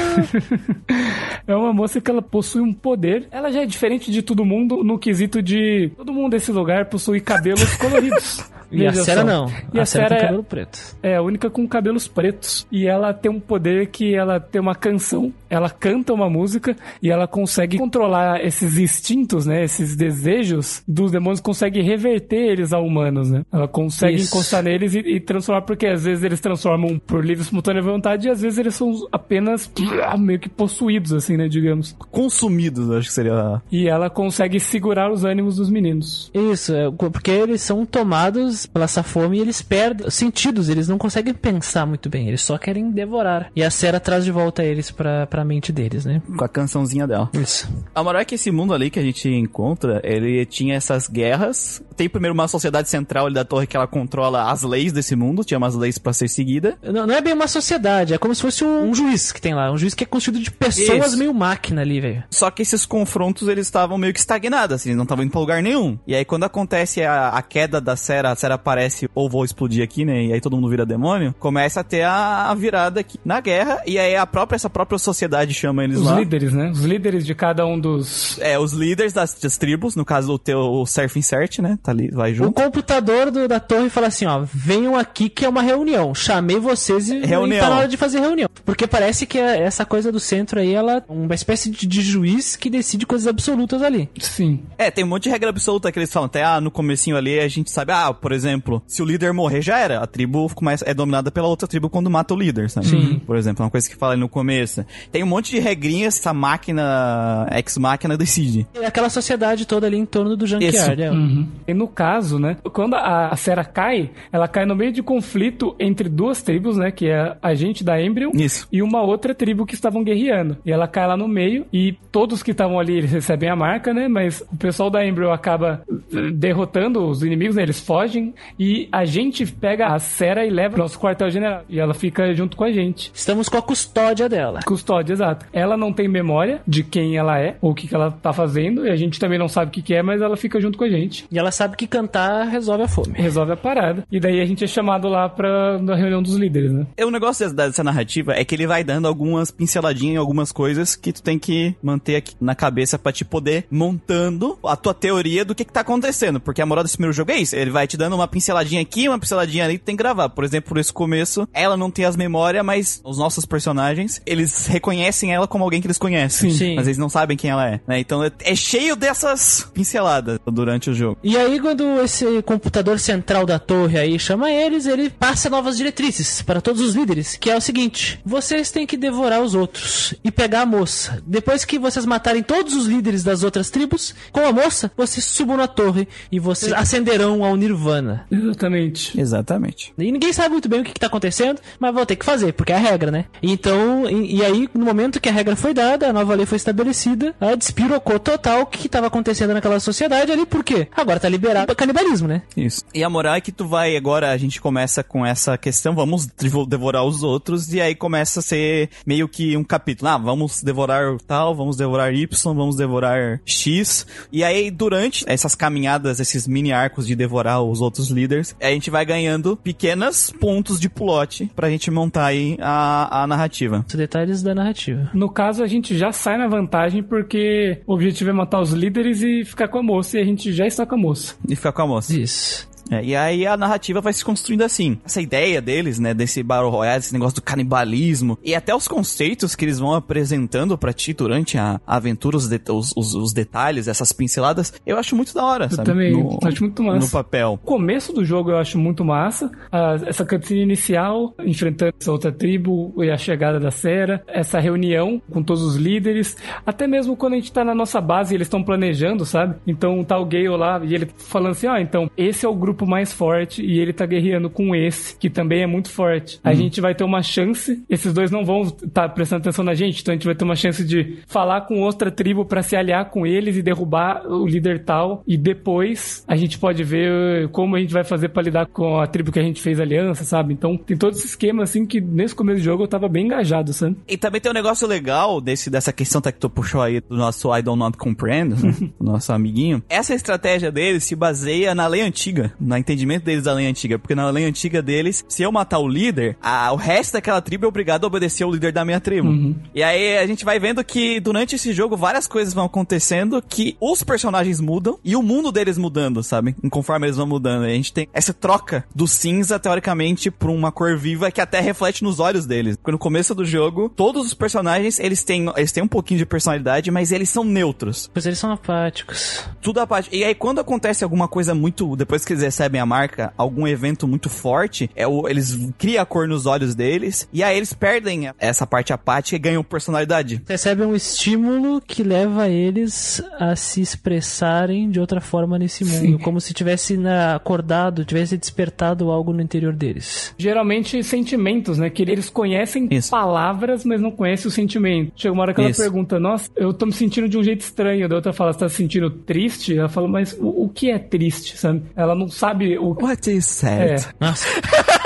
(laughs) é uma moça que ela possui um poder. Ela já é diferente de todo mundo no quesito de todo mundo desse lugar possui cabelos coloridos. (laughs) E a Sera não. E a, a Sera Sera tem é- cabelo preto. É a única com cabelos pretos. E ela tem um poder que ela tem uma canção, ela canta uma música e ela consegue controlar esses instintos, né? Esses desejos dos demônios, consegue reverter eles a humanos, né? Ela consegue Isso. encostar neles e, e transformar, porque às vezes eles transformam por livre e espontânea vontade e às vezes eles são apenas ah, meio que possuídos, assim, né? Digamos. Consumidos, acho que seria. E ela consegue segurar os ânimos dos meninos. Isso, é, porque eles são tomados pela essa fome e eles perdem os sentidos, eles não conseguem pensar muito bem, eles só querem devorar. E a Sera traz de volta eles pra, pra mente deles, né? Com a cançãozinha dela. Isso. A moral é que esse mundo ali que a gente encontra, ele tinha essas guerras. Tem primeiro uma sociedade central ali da torre que ela controla as leis desse mundo, tinha umas leis pra ser seguida. Não, não é bem uma sociedade, é como se fosse um, um juiz que tem lá. Um juiz que é constituído de pessoas Isso. meio máquina ali, velho. Só que esses confrontos eles estavam meio que estagnados, assim, eles não estavam indo pra lugar nenhum. E aí quando acontece a, a queda da Sera, a Sera aparece, ou vou explodir aqui, né? E aí todo mundo vira demônio, começa a ter a, a virada aqui na guerra. E aí a própria, essa própria sociedade chama eles Os lá. líderes, né? Os líderes de cada um dos. É, os líderes das, das tribos, no caso o teu o Surf Insert, né? Tá ali, vai O junto. computador do- da torre fala assim, ó, venham aqui que é uma reunião. Chamei vocês e Reunião. e tá na hora de fazer reunião. Porque parece que é- essa coisa do centro aí, ela é uma espécie de, de juiz que decide coisas absolutas ali. Sim. É, tem um monte de regra absoluta que eles falam. Até ah, no comecinho ali a gente sabe, ah, por exemplo, se o líder morrer já era. A tribo começa, é dominada pela outra tribo quando mata o líder, sabe? Sim. Por exemplo, é uma coisa que fala ali no começo. Tem um monte de regrinhas, essa máquina, ex-máquina decide. É aquela sociedade toda ali em torno do Junkyard. é. Uhum. E no caso, né, quando a, a Sera cai, ela cai no meio de conflito entre duas tribos, né, que é a gente da Embryo Isso. e uma outra tribo que estavam guerreando. E ela cai lá no meio e todos que estavam ali, eles recebem a marca, né, mas o pessoal da Embryo acaba eh, derrotando os inimigos, né, eles fogem e a gente pega a Sera e leva pro nosso quartel-general. E ela fica junto com a gente. Estamos com a custódia dela. Custódia, exato. Ela não tem memória de quem ela é ou o que, que ela tá fazendo, e a gente também não sabe o que, que é, mas ela fica junto com a gente. E ela sabe que cantar resolve a fome. Resolve a parada. E daí a gente é chamado lá pra na reunião dos líderes, né? E o negócio dessa, dessa narrativa é que ele vai dando algumas pinceladinhas em algumas coisas que tu tem que manter aqui na cabeça pra te poder montando a tua teoria do que que tá acontecendo. Porque a moral desse primeiro jogo é isso. Ele vai te dando uma pinceladinha aqui, uma pinceladinha ali, tu tem que gravar. Por exemplo, por esse começo, ela não tem as memórias, mas os nossos personagens, eles reconhecem ela como alguém que eles conhecem. Sim. Sim. Mas eles não sabem quem ela é, né? Então é, é cheio dessas pinceladas durante o jogo. E aí, quando esse computador central da torre aí chama eles, ele passa novas diretrizes para todos os líderes, que é o seguinte: vocês têm que devorar os outros e pegar a moça. Depois que vocês matarem todos os líderes das outras tribos, com a moça, vocês subam na torre e vocês ascenderão ao Nirvana. Exatamente. Exatamente. E ninguém sabe muito bem o que, que tá acontecendo, mas vão ter que fazer, porque é a regra, né? Então, e, e aí, no momento que a regra foi dada, a nova lei foi estabelecida, ela despirocou total o que, que tava acontecendo naquela sociedade ali, por quê? Agora tá liberado o canibalismo, né? Isso. E a moral é que tu vai, agora a gente começa com essa questão, vamos devo- devorar os outros, e aí começa a ser meio que um capítulo. Ah, vamos devorar tal, vamos devorar Y, vamos devorar X. E aí, durante essas caminhadas, esses mini arcos de devorar os outros outros líderes. A gente vai ganhando pequenos pontos de plot pra gente montar aí a, a narrativa. Os detalhes da narrativa. No caso, a gente já sai na vantagem porque o objetivo é matar os líderes e ficar com a moça, e a gente já está com a moça. E ficar com a moça. Isso. É, e aí a narrativa vai se construindo assim. Essa ideia deles, né, desse Battle Royale, esse negócio do canibalismo, e até os conceitos que eles vão apresentando pra ti durante a aventura, os, de- os, os- os detalhes, essas pinceladas, eu acho muito da hora, Eu sabe? também no, acho muito massa. No papel. O começo do jogo eu acho muito massa. Ah, essa cutscene inicial, enfrentando essa outra tribo e a chegada da Sera. Essa reunião com todos os líderes. Até mesmo quando a gente tá na nossa base e eles estão planejando, sabe? Então tá o Gale lá e ele falando assim: ó, então esse é o grupo mais forte e ele tá guerreando com esse, que também é muito forte. A gente vai ter uma chance, esses dois não vão estar prestando atenção na gente, então a gente vai ter uma chance de falar com outra tribo pra se aliar com eles e derrubar o líder tal. E depois a gente pode ver como a gente vai fazer pra lidar com a tribo que a gente fez aliança, sabe? Então tem todo esse esquema assim que nesse começo do jogo eu tava bem engajado, sabe? E também tem um negócio legal desse, dessa questão até que tu puxou aí do nosso I Don't Not Comprehend, né? (laughs) nosso amiguinho. Essa estratégia deles se baseia na lei antiga, no entendimento deles da lei antiga. Porque na lei antiga deles, se eu matar o líder, a- o resto daquela tribo é obrigado a obedecer o líder da minha tribo. E aí a gente vai vendo que durante esse jogo várias coisas vão acontecendo que os personagens mudam e o mundo deles mudando, sabe? Conforme eles vão mudando. E a gente tem essa troca do cinza, teoricamente, pra uma cor viva que até reflete nos olhos deles. Porque no começo do jogo, todos os personagens, eles têm, eles têm um pouquinho de personalidade, mas eles são neutros. Pois eles são apáticos. Tudo a parte. E aí, quando acontece alguma coisa muito. Depois que eles recebem a marca, algum evento muito forte, é o, eles criam a cor nos olhos deles. E aí eles perdem essa parte apática e ganham personalidade. Recebem um estímulo que leva eles a se expressarem de outra forma nesse mundo. Como se tivesse na- acordado, tivesse despertado algo no interior deles. Geralmente sentimentos, né? Que eles conhecem Isso. palavras, mas não conhecem o sentimento. Chega uma hora que ela Isso. pergunta, nossa, eu tô me sentindo de um jeito estranho. Da outra fala, você tá se sentindo triste? Ela fala, mas o, o que é triste, sabe? Ela não sabe o What is sad? É. Nossa. (laughs)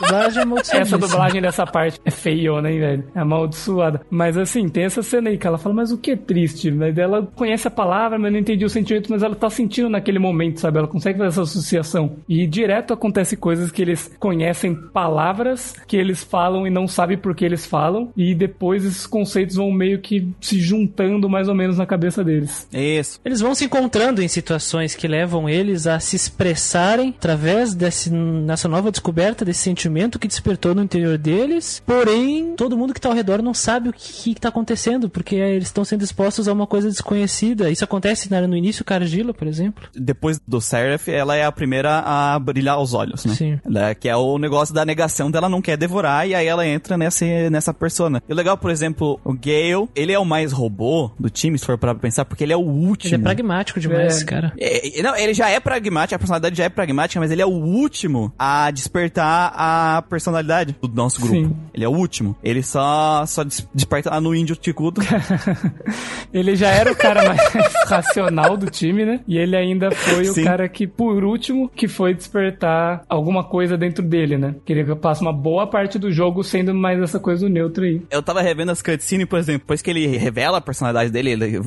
Dublagem amaldiçoadíssima. (laughs) Essa dublagem dessa parte é feio, né, velho? É amaldiçoada. Mas assim, tem essa cena aí que ela fala, mas o que é triste? Mas ela conhece a palavra, mas não entendi o sentimento, mas ela tá sentindo naquele momento, sabe? Ela consegue fazer essa associação. E direto acontece coisas que eles conhecem palavras que eles falam e não sabem por que eles falam. E depois esses conceitos vão meio que se juntando mais ou menos na cabeça deles. Isso. Eles vão se encontrando em situações que levam eles a se expressarem através desse, nessa nova descoberta desse sentimento que despertou no interior deles. Porém, todo mundo que tá ao redor não sabe o que, que tá acontecendo, porque eles estão sendo expostos a uma coisa desconhecida. Isso acontece na- no início com a argila, por exemplo. Depois do Seraph, ela é a primeira a brilhar os olhos, né? Sim. Ela- que é o negócio da negação dela não quer devorar, e aí ela entra nessa, nessa persona. E o legal, por exemplo, o Gale, ele é o mais robô do time, se for pra pensar, porque ele é o último. Ele é pragmático demais, É. cara. É, é, não, ele já é pragmático, a personalidade já é pragmática, mas ele é o último a despertar a personalidade do nosso grupo. Sim. Ele é o último. Ele só, só des- desperta lá no índio ticudo. (laughs) Ele já era o cara mais (laughs) racional do time, né? E ele ainda foi Sim. o cara que, por último, que foi despertar alguma coisa dentro dele, né? Queria que eu passe uma boa parte do jogo sendo mais essa coisa do neutro aí. Eu tava revendo as cutscenes, por exemplo, depois que ele revela a personalidade dele, ele-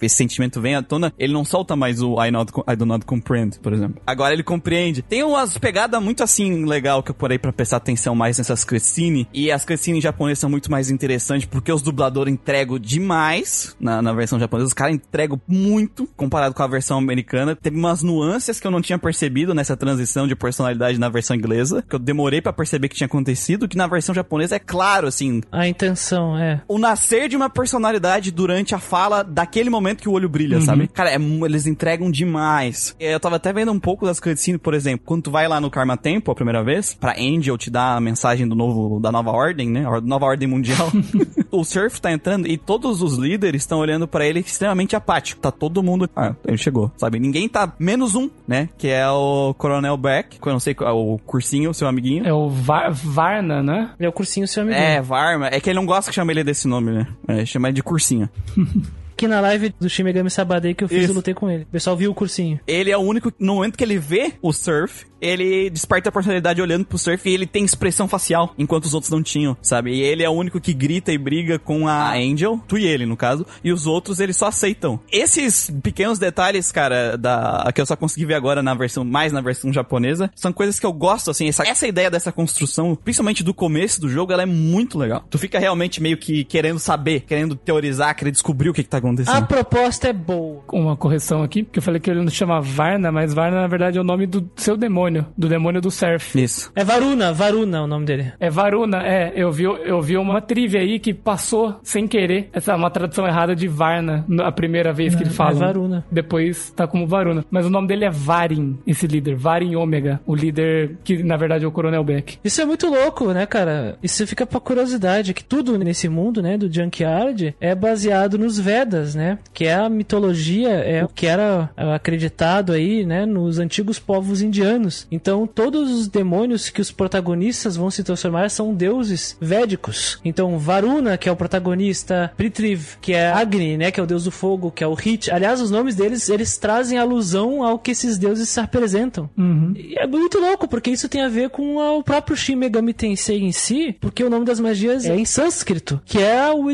esse sentimento vem à tona, ele não solta mais o I, not, I do not comprehend, por exemplo. Agora ele compreende. Tem umas pegadas muito assim legal que eu porei pra prestar atenção mais nessas cutscenes, e as cutscenes japonesas são muito mais interessantes porque os dubladores entregam demais na, na versão japonesa, os caras entregam muito comparado com a versão americana. Teve umas nuances que eu não tinha percebido nessa transição de personalidade na versão inglesa, que eu demorei pra perceber que tinha acontecido, que na versão japonesa é claro, assim, A intenção é. o nascer de uma personalidade durante a fala daquele momento que o olho brilha, sabe? Cara, é eles entregam demais. Eu tava até vendo um pouco das cutscenes, por exemplo, quando tu vai lá no Karma Temple a primeira vez, pra Angel te dar a mensagem do novo, da nova ordem, né? Nova ordem mundial. (laughs) o Surf tá entrando e todos os líderes estão olhando pra ele extremamente apático. Tá todo mundo, ah, ele chegou, sabe? Ninguém tá, menos um, né? Que é o Coronel Beck, que eu não sei, qual é o cursinho, seu amiguinho. É o Va- Varna, né? Ele é o cursinho seu amigo. É, Varma. É que ele não gosta que chame ele desse nome, né? É, chama ele de cursinho. (laughs) Que na live do Shimegami Sabadei que eu fiz, Isso. eu lutei com ele. O pessoal viu o cursinho. Ele é o único, no momento que ele vê o Surf, ele desperta a personalidade olhando pro surf e ele tem expressão facial, enquanto os outros não tinham, sabe? E ele é o único que grita e briga com a Angel, tu e ele, no caso, e os outros eles só aceitam. Esses pequenos detalhes, cara, da que eu só consegui ver agora na versão, mais na versão japonesa, são coisas que eu gosto, assim, essa, essa ideia dessa construção, principalmente do começo do jogo, ela é muito legal. Tu fica realmente meio que querendo saber, querendo teorizar, querendo descobrir o que que tá acontecendo. A proposta é boa. Uma correção aqui, porque eu falei que ele não chama Varna, mas Varna na verdade é o nome do seu demônio, do demônio do surf. Isso. É Varuna, Varuna é o nome dele. É Varuna, é. Eu vi, eu vi uma trivia aí que passou sem querer. Essa é uma tradução errada de Varna a primeira vez que ele fala. é Varuna. Depois tá como Varuna. Mas o nome dele é Varin, esse líder. Varin Ômega. O líder que na verdade é o Coronel Beck. Isso é muito louco, né, cara? Isso fica pra curiosidade, que tudo nesse mundo, né, do Junkyard é baseado nos Vedas, né? Que é a mitologia, é o que era acreditado aí, né, nos antigos povos indianos. Então, todos os demônios que os protagonistas vão se transformar são deuses védicos. Então, Varuna, que é o protagonista, Pritriv, que é Agni, né, que é o deus do fogo, que é o Hit. Aliás, os nomes deles, eles trazem alusão ao que esses deuses se apresentam. E é muito louco, porque isso tem a ver com o próprio Shin Megami Tensei em si, porque o nome das magias é em sânscrito, que é o,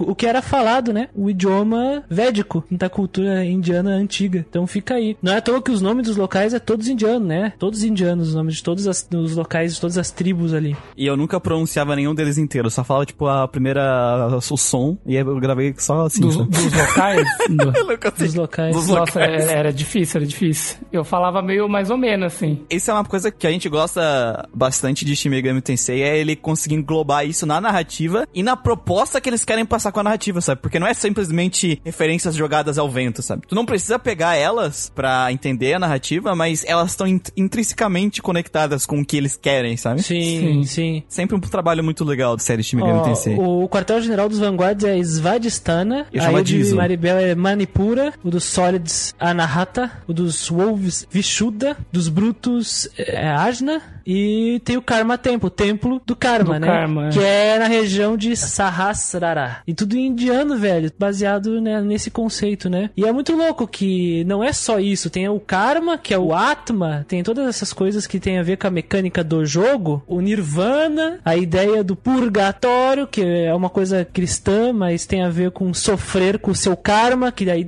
o que era falado, né? O idioma védico da cultura indiana antiga. Então fica aí. Não é à toa que os nomes dos locais é todos indianos, né? Todos indianos, os nomes de todos as- os locais, de todas as tribos ali. E eu nunca pronunciava nenhum deles inteiro, eu só falava, tipo, a primeira. o som, e aí eu gravei só assim. Dos, dos locais? (laughs) Do-. Dos locais. Dos Nossa, locais. era, era difícil, era difícil. Eu falava meio mais ou menos assim. Isso é uma coisa que a gente gosta bastante de Shin Megami Tensei, é ele conseguir englobar isso na narrativa e na proposta que eles querem passar com a narrativa, sabe? Porque não é simplesmente referências jogadas ao vento, sabe? Tu não precisa pegar elas pra entender a narrativa, mas elas estão int- intrinsecamente conectadas com o que eles querem, sabe? Sim, sim. Sempre um trabalho muito legal da série Shin Megami Ó, Tensei. o quartel-general dos Vanguards é Svadhisthana, Eu aí chamo o de. Maribel é Manipura, o dos Solids Anahata, o dos Wolves Vishuddha, dos Brutos é Ajna e tem o Karma Temple, o Templo do Karma, Do né? Karma, é. Que é na região de Sahasrara. E tudo em indiano, velho, baseado né, nesse conceito, né? E é muito louco que não é só isso, tem o Karma, que é o Atma, tem todas essas coisas que tem a ver com a mecânica do jogo, o Nirvana, a ideia do purgatório, que é uma coisa cristã, mas tem a ver com sofrer com o seu karma, que daí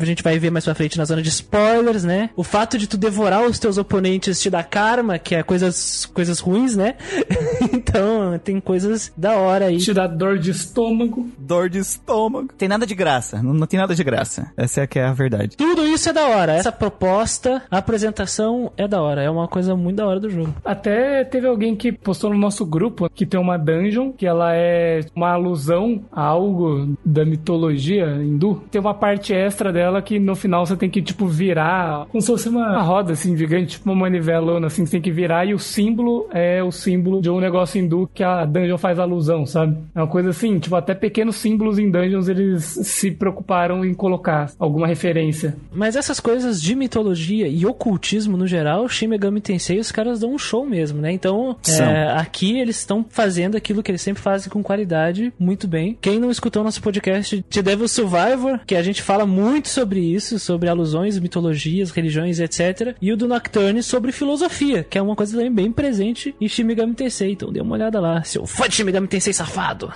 a gente vai ver mais pra frente na zona de spoilers, né? O fato de tu devorar os teus oponentes te dá karma, que é coisas, coisas ruins, né? (laughs) então, tem coisas da hora aí. Te dá dor de estômago. Dor de estômago. Tem nada de graça. Não, não tem nada de graça. Essa é que é a verdade. Tudo isso é da hora. Essa proposta, a apresentação é da hora. É uma coisa muito da hora do jogo. Até teve alguém que postou no nosso grupo que tem uma dungeon que ela é uma alusão a algo da mitologia hindu. Tem uma parte extra dela que no final você tem que, tipo, virar como se fosse uma roda, assim, gigante, tipo uma manivelona, assim, você tem que virar e o símbolo é o símbolo de um negócio hindu que a dungeon faz alusão, sabe? É uma coisa assim, tipo, até pequenos símbolos em dungeons eles se preocuparam em colocar alguma referência. Mas essas coisas de mitologia e ocultismo no geral, Shin Megami Tensei, os caras dão um show mesmo, né? Então, é, aqui eles estão fazendo aquilo que eles sempre fazem com qualidade, muito bem. Quem não escutou nosso podcast de Devil Survivor, que a gente fala muito sobre isso, sobre alusões, mitologias, religiões, etc. E o do Nocturne sobre filosofia, que é uma coisa também bem presente em Shin Megami Tensei. Então dê uma olhada lá, seu fã de Shin Megami Tensei safado.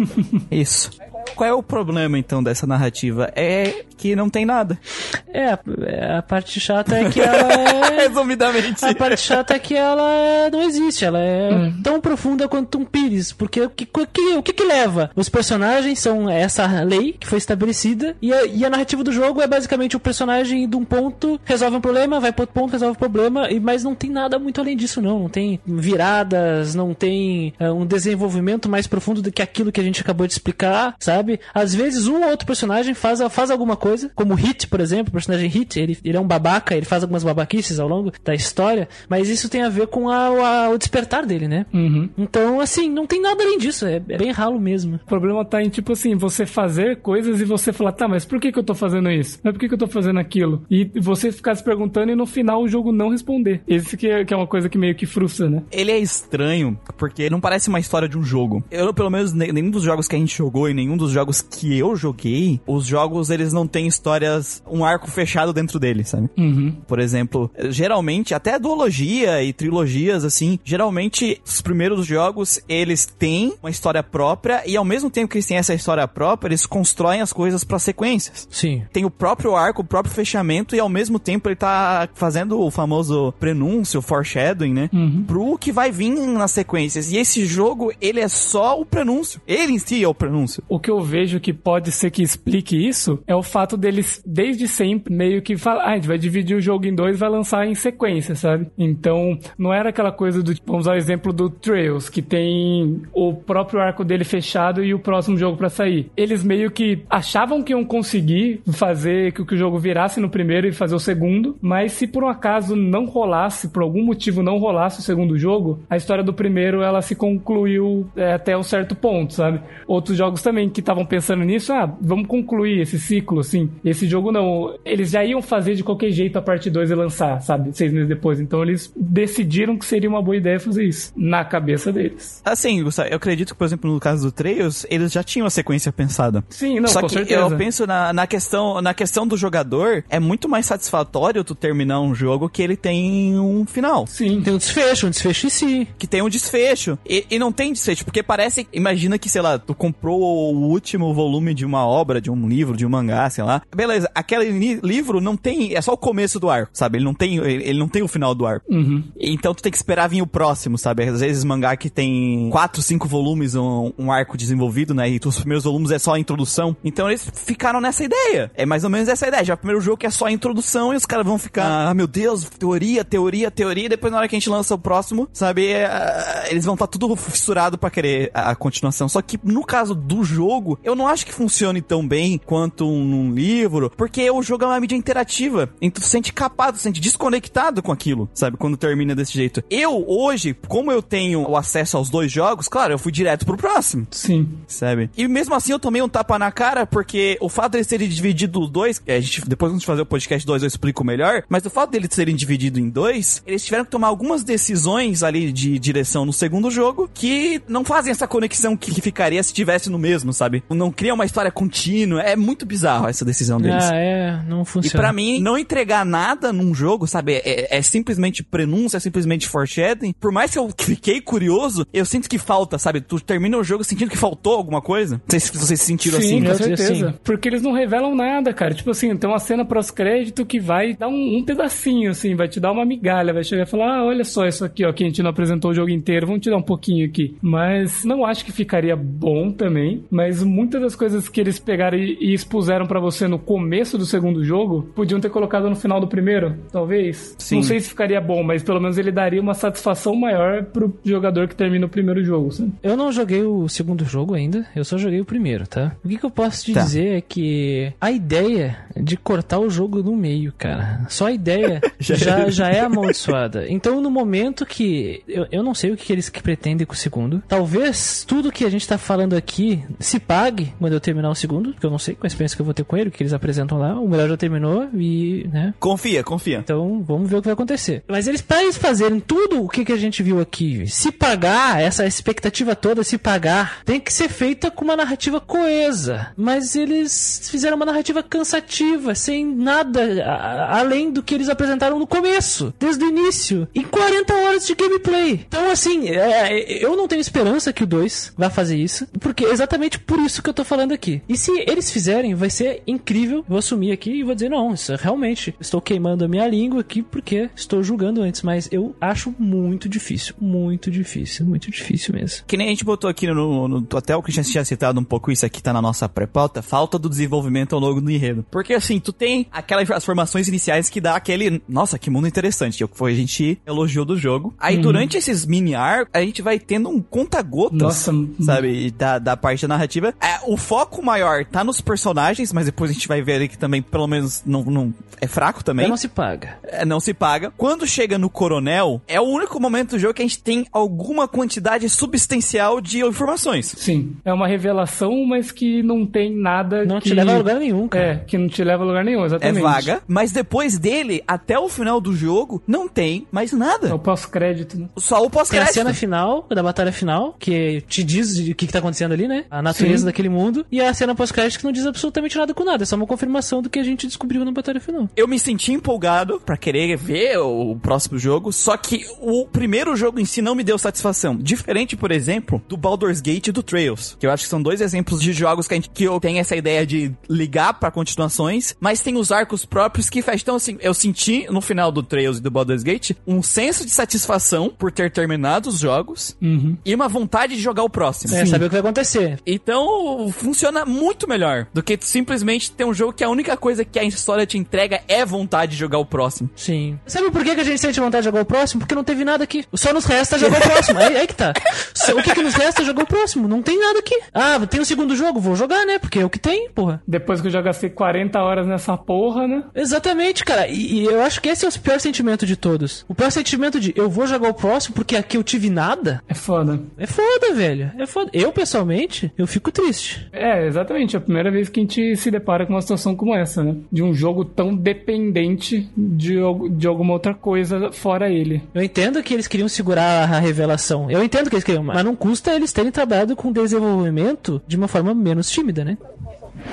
(laughs) Isso. Qual é o problema, então, dessa narrativa? É que não tem nada. É, a, a parte chata é que (laughs) ela é... Resumidamente. A parte chata é que ela não existe, ela é tão profunda quanto um pires, porque o que, o que, o que que leva? Os personagens são essa lei que foi estabelecida e a, e a narrativa do jogo é basicamente o personagem de um ponto resolve um problema, vai pro outro ponto, resolve o problema, e, mas não tem nada muito além disso não, não tem viradas, não tem é, um desenvolvimento mais profundo do que aquilo que a gente acabou de explicar, sabe? Às vezes um ou outro personagem faz, faz alguma coisa, como o Hit, por exemplo, o personagem Hit, ele, ele é um babaca, ele faz algumas babaquices ao longo da história, mas isso tem a ver com a- a- o despertar dele, né? Então, assim, não tem nada além disso, é, é bem ralo mesmo. O problema tá em, tipo assim, você fazer coisas e você falar, tá, mas por que que eu tô fazendo isso? Mas por que que eu tô fazendo aquilo? E você ficar se perguntando e no final o jogo não responder. Esse que é, que é uma coisa que meio que frustra, né? Ele é estranho, porque não parece uma história de um jogo. Eu, pelo menos, ne- nenhum dos jogos que a gente jogou e nenhum dos dos jogos que eu joguei, os jogos eles não têm histórias, um arco fechado dentro deles, sabe? Uhum. Por exemplo, geralmente, até duologia e trilogias, assim, geralmente os primeiros jogos eles têm uma história própria e ao mesmo tempo que eles têm essa história própria, eles constroem as coisas pra sequências. Sim. Tem o próprio arco, o próprio fechamento e ao mesmo tempo ele tá fazendo o famoso prenúncio, foreshadowing, né? Pro que vai vir nas sequências. E esse jogo, ele é só o prenúncio. Ele em si é o prenúncio. O que eu vejo que pode ser que explique isso é o fato deles, desde sempre, meio que falar, ah, a gente vai dividir o jogo em dois vai lançar em sequência, sabe? Então, não era aquela coisa do, tipo, vamos usar o exemplo do Trails, que tem o próprio arco dele fechado e o próximo jogo pra sair. Eles meio que achavam que iam conseguir fazer que o jogo virasse no primeiro e fazer o segundo, mas se por um acaso não rolasse, por algum motivo não rolasse o segundo jogo, a história do primeiro ela se concluiu é, até um certo ponto, sabe? Outros jogos também que estavam pensando nisso, ah, vamos concluir esse ciclo, assim. Esse jogo não, eles já iam fazer de qualquer jeito a parte 2 e lançar, sabe? Seis meses depois. Então eles decidiram que seria uma boa ideia fazer isso, na cabeça deles. Assim, Gustavo, eu acredito que, por exemplo, no caso do Trails, eles já tinham a sequência pensada. Sim, não, Só com que certeza. eu penso na, na, questão, na questão do jogador, é muito mais satisfatório tu terminar um jogo que ele tem um final. Sim. Tem um desfecho, um desfecho em si. Que tem um desfecho. E, e não tem desfecho, porque parece. Imagina que, sei lá, tu comprou o último volume de uma obra, de um livro, de um mangá, sei lá. Beleza, aquele li- livro não tem. É só o começo do arco, sabe? Ele não tem, ele, não tem o final do arco. Uhum. Então tu tem que esperar vir o próximo, sabe? Às vezes mangá que tem quatro, cinco volumes, um, um arco desenvolvido, né? E os primeiros volumes é só a introdução. Então eles ficaram nessa ideia. É mais ou menos essa ideia. Já o primeiro jogo que é só a introdução e os caras vão ficar, ah, meu Deus, teoria, teoria, teoria. E depois na hora que a gente lança o próximo, sabe? é, eles vão estar tudo fissurado pra querer a, a continuação. Só que no caso do jogo, eu não acho que funcione tão bem quanto um, um livro, porque o jogo é uma mídia interativa. Então tu se sente capado, tu se sente desconectado com aquilo, sabe? Quando termina desse jeito. Eu, hoje, como eu tenho o acesso aos dois jogos, claro, eu fui direto pro próximo Sim. sabe? E mesmo assim eu tomei um tapa na cara, porque o fato deles terem dividido os dois, é, a gente, depois quando a gente fazer o podcast 2 eu explico melhor, mas o fato deles serem divididos em dois, eles tiveram que tomar algumas decisões ali de direção no segundo jogo que não fazem essa conexão que, que ficaria se tivesse no mesmo, sabe? Não cria uma história contínua, é muito bizarro essa decisão deles. Ah, é, não E funciona. pra mim, não entregar nada num jogo, sabe? É, é simplesmente prenúncio, é simplesmente foreshadowing. Por mais que eu fiquei curioso, eu sinto que falta, sabe? Tu termina o jogo sentindo que faltou alguma coisa. Não sei se vocês se sentiram Sim, assim. com certeza. assim. Porque eles não revelam nada, cara. Tipo assim, tem uma cena pós-crédito que vai dar um, um pedacinho, assim, vai te dar uma migalha, vai chegar e falar, ah, olha só isso aqui, ó, que a gente não apresentou o jogo inteiro, vamos te dar um pouquinho aqui. Mas não acho que ficaria bom também, mas muitas das coisas que eles pegaram e, e expuseram pra você no começo do segundo jogo, podiam ter colocado no final do primeiro, talvez. Sim. Não sei se ficaria bom, mas pelo menos ele daria uma satisfação maior pro jogador que termina o primeiro jogo, sabe? Eu não joguei o segundo jogo ainda, eu só joguei o primeiro, tá? O que, que eu posso te Tá. dizer é que a ideia de cortar o jogo no meio, cara, só a ideia (laughs) já, já, é amaldiçoada. Então, no momento que. Eu, eu não sei o que, que eles que pretendem com o segundo. Talvez tudo que a gente tá falando aqui se pague quando eu terminar o segundo, porque eu não sei qual a experiência que eu vou ter com ele, o que eles apresentam lá. O melhor já terminou e, né? Confia, confia. Então, vamos ver o que vai acontecer. Mas eles, para eles fazerem tudo o que, que a gente viu aqui, se pagar, essa expectativa toda, se pagar, tem que ser feita com uma narrativa coesa. Mas eles fizeram uma narrativa cansativa, sem nada a- além do que eles apresentaram no começo, desde o início, em 40 horas de gameplay. Então, assim, é, eu não tenho esperança que o 2 vá fazer isso, porque é exatamente por isso que eu tô falando aqui. E se eles fizerem, vai ser incrível. Vou assumir aqui e vou dizer, não, isso é realmente, estou queimando a minha língua aqui porque estou julgando antes, mas eu acho muito difícil, muito difícil, muito difícil mesmo. Que nem a gente botou aqui no, no até o que já tinha citado um pouco isso aqui tá na nossa pré-pauta, falta do desenvolvimento ao longo do enredo. Porque assim, tu tem aquelas as formações iniciais que dá aquele, nossa, que mundo interessante, que foi a gente elogiou do jogo. Aí durante esses mini arcos, a gente vai tendo um conta-gotas, Nossa, sabe, da, da parte da narrativa. É, o foco maior tá nos personagens, mas depois a gente vai ver ali que também, pelo menos, não, não é fraco também. Então não se paga. É, não se paga. Quando chega no coronel, é o único momento do jogo que a gente tem alguma quantidade substancial de informações. Sim, é uma revelação, mas que não tem nada Não que... te leva a lugar nenhum, cara. É, que não te leva a lugar nenhum, É exatamente. vaga, mas depois dele, até o final do jogo, não tem mais É nada. o pós-crédito, né? Só o Tem a pós-crédito. cena final, da batalha final, que te diz o que, que tá acontecendo ali, né? A natureza beleza daquele mundo, e a cena pós-crédito que não diz absolutamente nada com nada, é só uma confirmação do que a gente descobriu na batalha final. Eu me senti empolgado pra querer ver o próximo jogo, só que o primeiro jogo em si não me deu satisfação. Diferente, por exemplo, do Baldur's Gate e do Trails, que eu acho que são dois exemplos de jogos que, a gente, que eu tenho essa ideia de ligar pra continuações, mas tem os arcos próprios que fecham. Então, assim, eu senti no final do Trails e do Baldur's Gate um senso de satisfação por ter terminado os jogos e uma vontade de jogar o próximo. É, saber o que vai acontecer. Então, funciona muito melhor do que simplesmente ter um jogo que a única coisa que a história te entrega é vontade de jogar o próximo. Sim. Sabe por que que a gente sente vontade de jogar o próximo? Porque não teve nada aqui. Só nos resta jogar o (laughs) próximo. É aí que tá. Só- O que que nos resta é jogar o próximo. Não tem nada aqui. Ah, tem um segundo jogo? Vou jogar, né? Porque é o que tem, porra. Depois que eu já gastei 40 horas nessa porra, né? Exatamente, cara. E, e eu acho que esse é o pior sentimento de todos. O pior sentimento de eu vou jogar o próximo porque aqui eu tive nada. É foda. É foda, velho. É foda. Eu, pessoalmente, eu fico triste. É, exatamente. É a primeira vez que a gente se depara com uma situação como essa, né? De um jogo tão dependente de, de alguma outra coisa fora ele. Eu entendo que eles queriam segurar a revelação. Eu entendo que eles queriam, mas não custa eles terem trabalhado com desenvolvimento de uma forma menos tímida, né?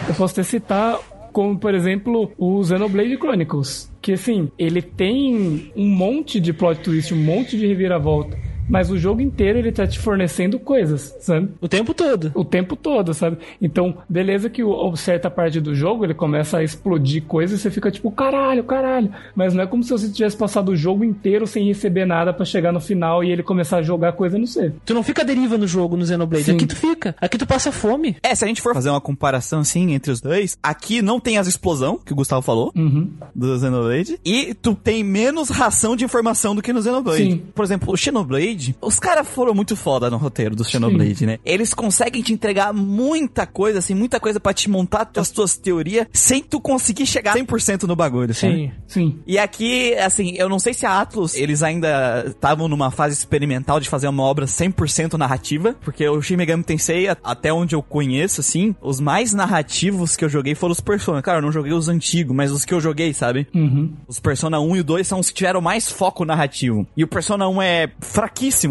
Eu posso até citar como, por exemplo, o Xenoblade Chronicles. Que, assim, ele tem um monte de plot twist, um monte de reviravolta. Mas o jogo inteiro ele tá te fornecendo coisas, sabe? O tempo todo. O tempo todo, sabe? Então, beleza que o, certa parte do jogo ele começa a explodir coisas e você fica tipo, caralho, caralho. Mas não é como se você tivesse passado o jogo inteiro sem receber nada pra chegar no final e ele começar a jogar coisa no C. Tu não fica à deriva no jogo, no Xenoblade. Sim. Aqui tu fica. Aqui tu passa fome. É, se a gente for fazer uma comparação assim entre os dois, aqui não tem as explosão, que o Gustavo falou, do Xenoblade, e tu tem menos ração de informação do que no Xenoblade. Sim. Por exemplo, o Xenoblade, os caras foram muito foda no roteiro do Xenoblade, né? Eles conseguem te entregar muita coisa, assim, muita coisa pra te montar as tuas teorias, sem tu conseguir chegar 100% no bagulho, sabe? Sim. Sim. E aqui, assim, eu não sei se a Atlus, eles ainda estavam numa fase experimental de fazer uma obra 100% narrativa, porque o Shin Megami Tensei, até onde eu conheço, assim, os mais narrativos que eu joguei foram os Persona. Claro, eu não joguei os antigos, mas os que eu joguei, sabe? Os Persona 1 e o 2 são os que tiveram mais foco narrativo. E o Persona 1 é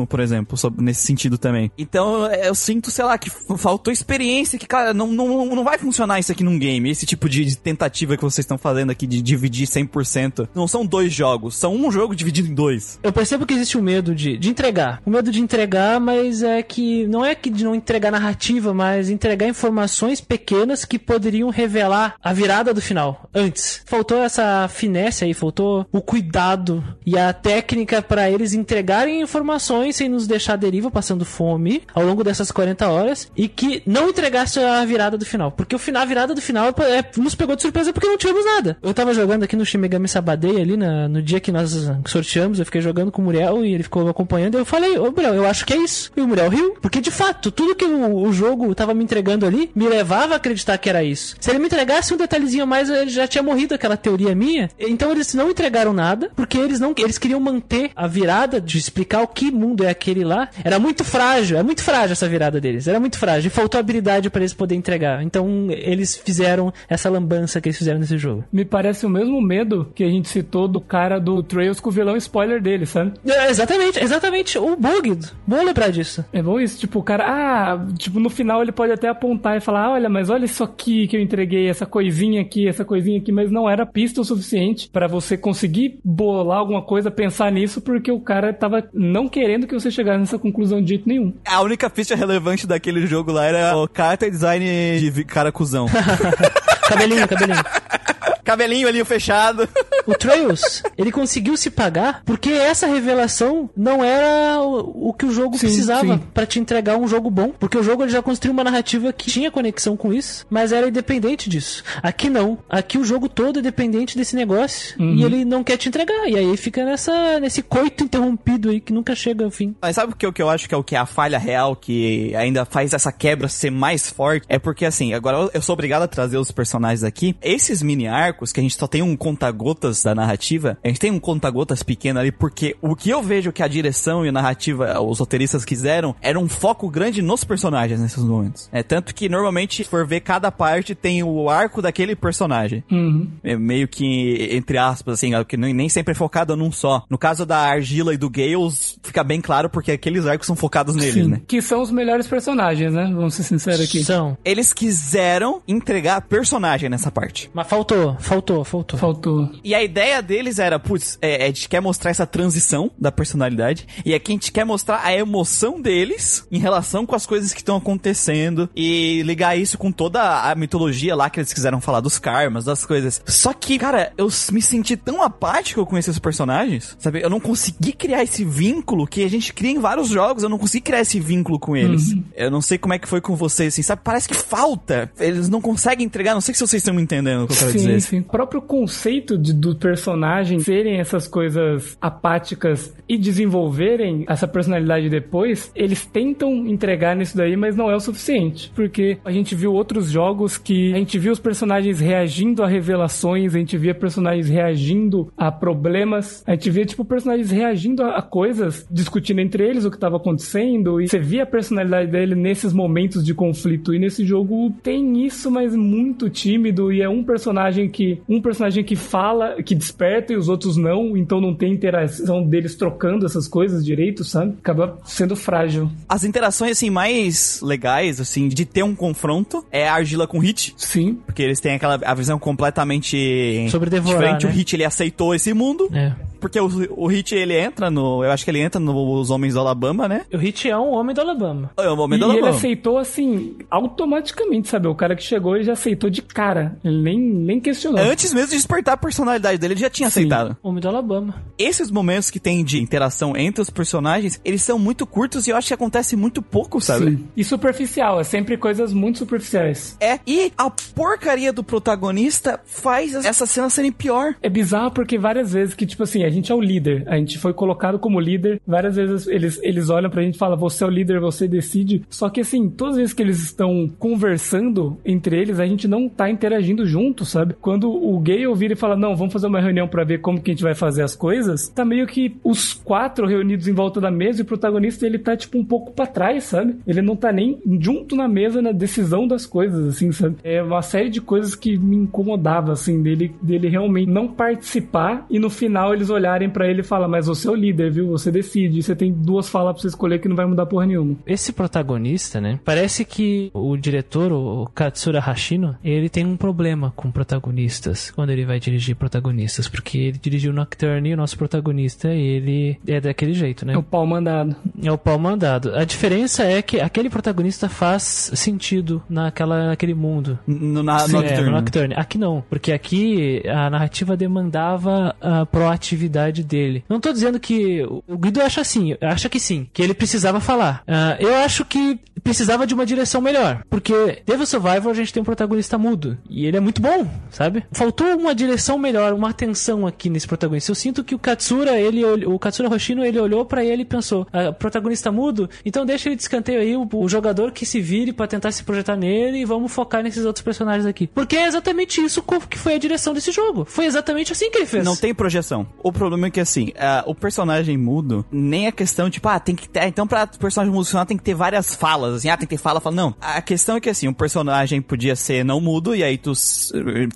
por exemplo, nesse sentido também. Então, eu- eu sinto, sei lá, que faltou experiência, que, cara, não, não, não vai funcionar isso aqui num game. Esse tipo de, tentativa que vocês estão fazendo aqui de dividir 100%. Não são dois jogos, são um jogo dividido em dois. Eu percebo que existe o medo de, de entregar. O medo de entregar, mas é que não é que de não entregar narrativa, mas entregar informações pequenas que poderiam revelar a virada do final antes. Faltou essa finesse aí, faltou o cuidado e a técnica pra eles entregarem informações sem nos deixar à deriva passando fome ao longo dessas 40 horas e que não entregasse a virada do final, porque o final, a virada do final é, nos pegou de surpresa porque não tivemos nada. Eu tava jogando aqui no Shin Megami Sabadei ali na- no dia que nós sorteamos, eu fiquei jogando com o Muriel e ele ficou acompanhando. Eu falei, ô Muriel, eu acho que é isso. E o Muriel riu, porque de fato, tudo que o, o jogo tava me entregando ali me levava a acreditar que era isso. Se ele me entregasse um detalhezinho a mais, ele já tinha morrido aquela teoria minha. Então eles não entregaram nada, porque eles não eles queriam manter a virada de explicar o que mundo é aquele lá. Era muito frágil, é muito frágil essa virada deles. Era muito frágil e faltou habilidade para eles poderem entregar. Então eles fizeram essa lambança que eles fizeram nesse jogo. Me parece o mesmo medo que a gente citou do cara do Trails com o vilão spoiler dele, sabe? É, exatamente, exatamente. O bug. Bom lembrar disso. É bom isso, tipo, o cara, ah, tipo, no final ele pode até apontar e falar, ah, olha, mas olha isso aqui que eu entreguei, essa coisinha aqui, essa coisinha aqui, mas não era pista o suficiente pra você conseguir bolar alguma coisa, pensar nisso, porque o cara tava não querendo que você chegasse nessa conclusão de jeito nenhum. A única pista relevante daquele jogo lá era o character design de cara cuzão. (laughs) Cabelinho, cabelinho. (laughs) Cabelinho ali fechado. (laughs) O Trails, ele conseguiu se pagar porque essa revelação não era o, o que o jogo Sim, precisava pra te entregar um jogo bom. Porque o jogo ele já construiu uma narrativa que tinha conexão com isso, mas era independente disso. Aqui não. Aqui o jogo todo é dependente desse negócio e ele não quer te entregar. E aí fica nessa, nesse coito interrompido aí que nunca chega ao fim. Mas sabe o que, eu- que eu acho que é o que é a falha real que ainda faz essa quebra ser mais forte? É porque, assim, agora eu- eu sou obrigado a trazer os personagens aqui. Esses mini arcos, que a gente só tem um conta-gotas da narrativa, a gente tem um conta-gotas pequeno ali, porque o que eu vejo que a direção e a narrativa, os roteiristas quiseram, era um foco grande nos personagens nesses momentos. É tanto que normalmente, se for ver cada parte, tem o arco daquele personagem. É meio que, entre aspas, assim, que nem nem sempre é focado num só. No caso da Argila e do Gales, fica bem claro porque aqueles arcos são focados neles, né? Que são os melhores personagens, né? Vamos ser sinceros aqui. São. Eles quiseram entregar personagem nessa parte. Mas faltou, faltou, faltou. Faltou. E a ideia deles era, putz, é, a gente quer mostrar essa transição da personalidade. E aqui a gente quer mostrar a emoção deles em relação com as coisas que estão acontecendo. E ligar isso com toda a mitologia lá que eles quiseram falar dos karmas, das coisas. Só que, cara, eu me senti tão apático com esses personagens, sabe? Eu não consegui criar esse vínculo que a gente cria em vários jogos. Eu não consegui criar esse vínculo com eles. Eu não sei como é que foi com vocês, assim, sabe? Parece que falta. Eles não conseguem entregar. Não sei se vocês estão me entendendo o que eu quero Sim, dizer. O próprio conceito de, do personagem serem essas coisas apáticas e desenvolverem essa personalidade depois, eles tentam entregar nisso daí, mas não é o suficiente. Porque a gente viu outros jogos que a gente viu os personagens reagindo a revelações, a gente via personagens reagindo a problemas, a gente via, tipo, personagens reagindo a, a coisas, discutindo entre eles o que estava acontecendo, e você via a personalidade dele nesses momentos de conflito. E nesse jogo tem isso, mas muito tímido, e é um personagem que. Um personagem que fala, que desperta e os outros não, então não tem interação deles trocando essas coisas direito, sabe? Acaba sendo frágil. As interações, assim, mais legais, assim, de ter um confronto é a Argila com o Hit. Sim. Porque eles têm aquela a visão completamente Sobre devorar, diferente. né? O Hit, ele aceitou esse mundo. É. Porque o, o Hit, ele entra no... Eu acho que ele entra nos Homens do Alabama, né? O Hit é um homem do Alabama. É E momento do ele Alabama. aceitou assim, automaticamente, sabe? O cara que chegou e já aceitou de cara. Ele nem, nem questionou. Antes mesmo de despertar a personalidade dele, ele já tinha Sim. aceitado. Homem do Alabama. Esses momentos que tem de interação entre os personagens, eles são muito curtos e eu acho que acontece muito pouco, sabe? Sim. E superficial, é sempre coisas muito superficiais. É. E a porcaria do protagonista faz essa cena serem pior. É bizarro porque várias vezes que, tipo assim, a gente é o líder, a gente foi colocado como líder, várias vezes eles, eles olham pra gente e falam, você é o líder, você decide. Só que assim, todas as vezes que eles estão conversando entre eles, a gente não tá interagindo junto, sabe? Quando o Gale vira e fala, não, vamos fazer uma reunião pra ver como que a gente vai fazer as coisas, tá meio que os quatro reunidos em volta da mesa e o protagonista, ele tá, tipo, um pouco pra trás, sabe? Ele não tá nem junto na mesa na decisão das coisas, assim, sabe? É uma série de coisas que me incomodava, assim, dele, dele realmente não participar e no final eles olharem pra ele e falar, mas você é o líder, viu? Você decide, você tem duas falas pra você escolher que não vai mudar porra nenhuma. Esse protagonista, né? Parece que o diretor, o Katsura Hashino, ele tem um problema com protagonistas quando ele vai dirigir protagonistas, porque ele dirigiu Nocturne e o nosso protagonista, ele é daquele jeito, né? É o pau mandado. É o pau mandado. A diferença é que aquele protagonista faz sentido naquela, naquele mundo. No, na, Sim, no é, Nocturne. no Nocturne. Aqui não, porque aqui a narrativa demandava a proatividade dele. Não tô dizendo que o Guido acha assim, acha que sim, que ele precisava falar. Ah, eu acho que precisava de uma direção melhor, porque Devil Survivor a gente tem um protagonista mudo e ele é muito bom, sabe? Faltou uma direção melhor, uma atenção aqui nesse protagonista. Eu sinto que o Katsura, ele o Katsura Hoshino, ele olhou pra ele e pensou: ah, protagonista mudo, então deixa ele de escanteio aí o, o jogador que se vire pra tentar se projetar nele e vamos focar nesses outros personagens aqui. Porque é exatamente isso que foi a direção desse jogo. Foi exatamente assim que ele fez. Não tem projeção. O problema é que, assim, ah, o personagem mudo, nem a questão, tipo, ah, tem que ter. Então, pra personagem mudo funcionar, tem que ter várias falas. Assim, ah, tem que ter fala, fala. Não. A questão é que, assim, um personagem podia ser não mudo, e aí tu. s-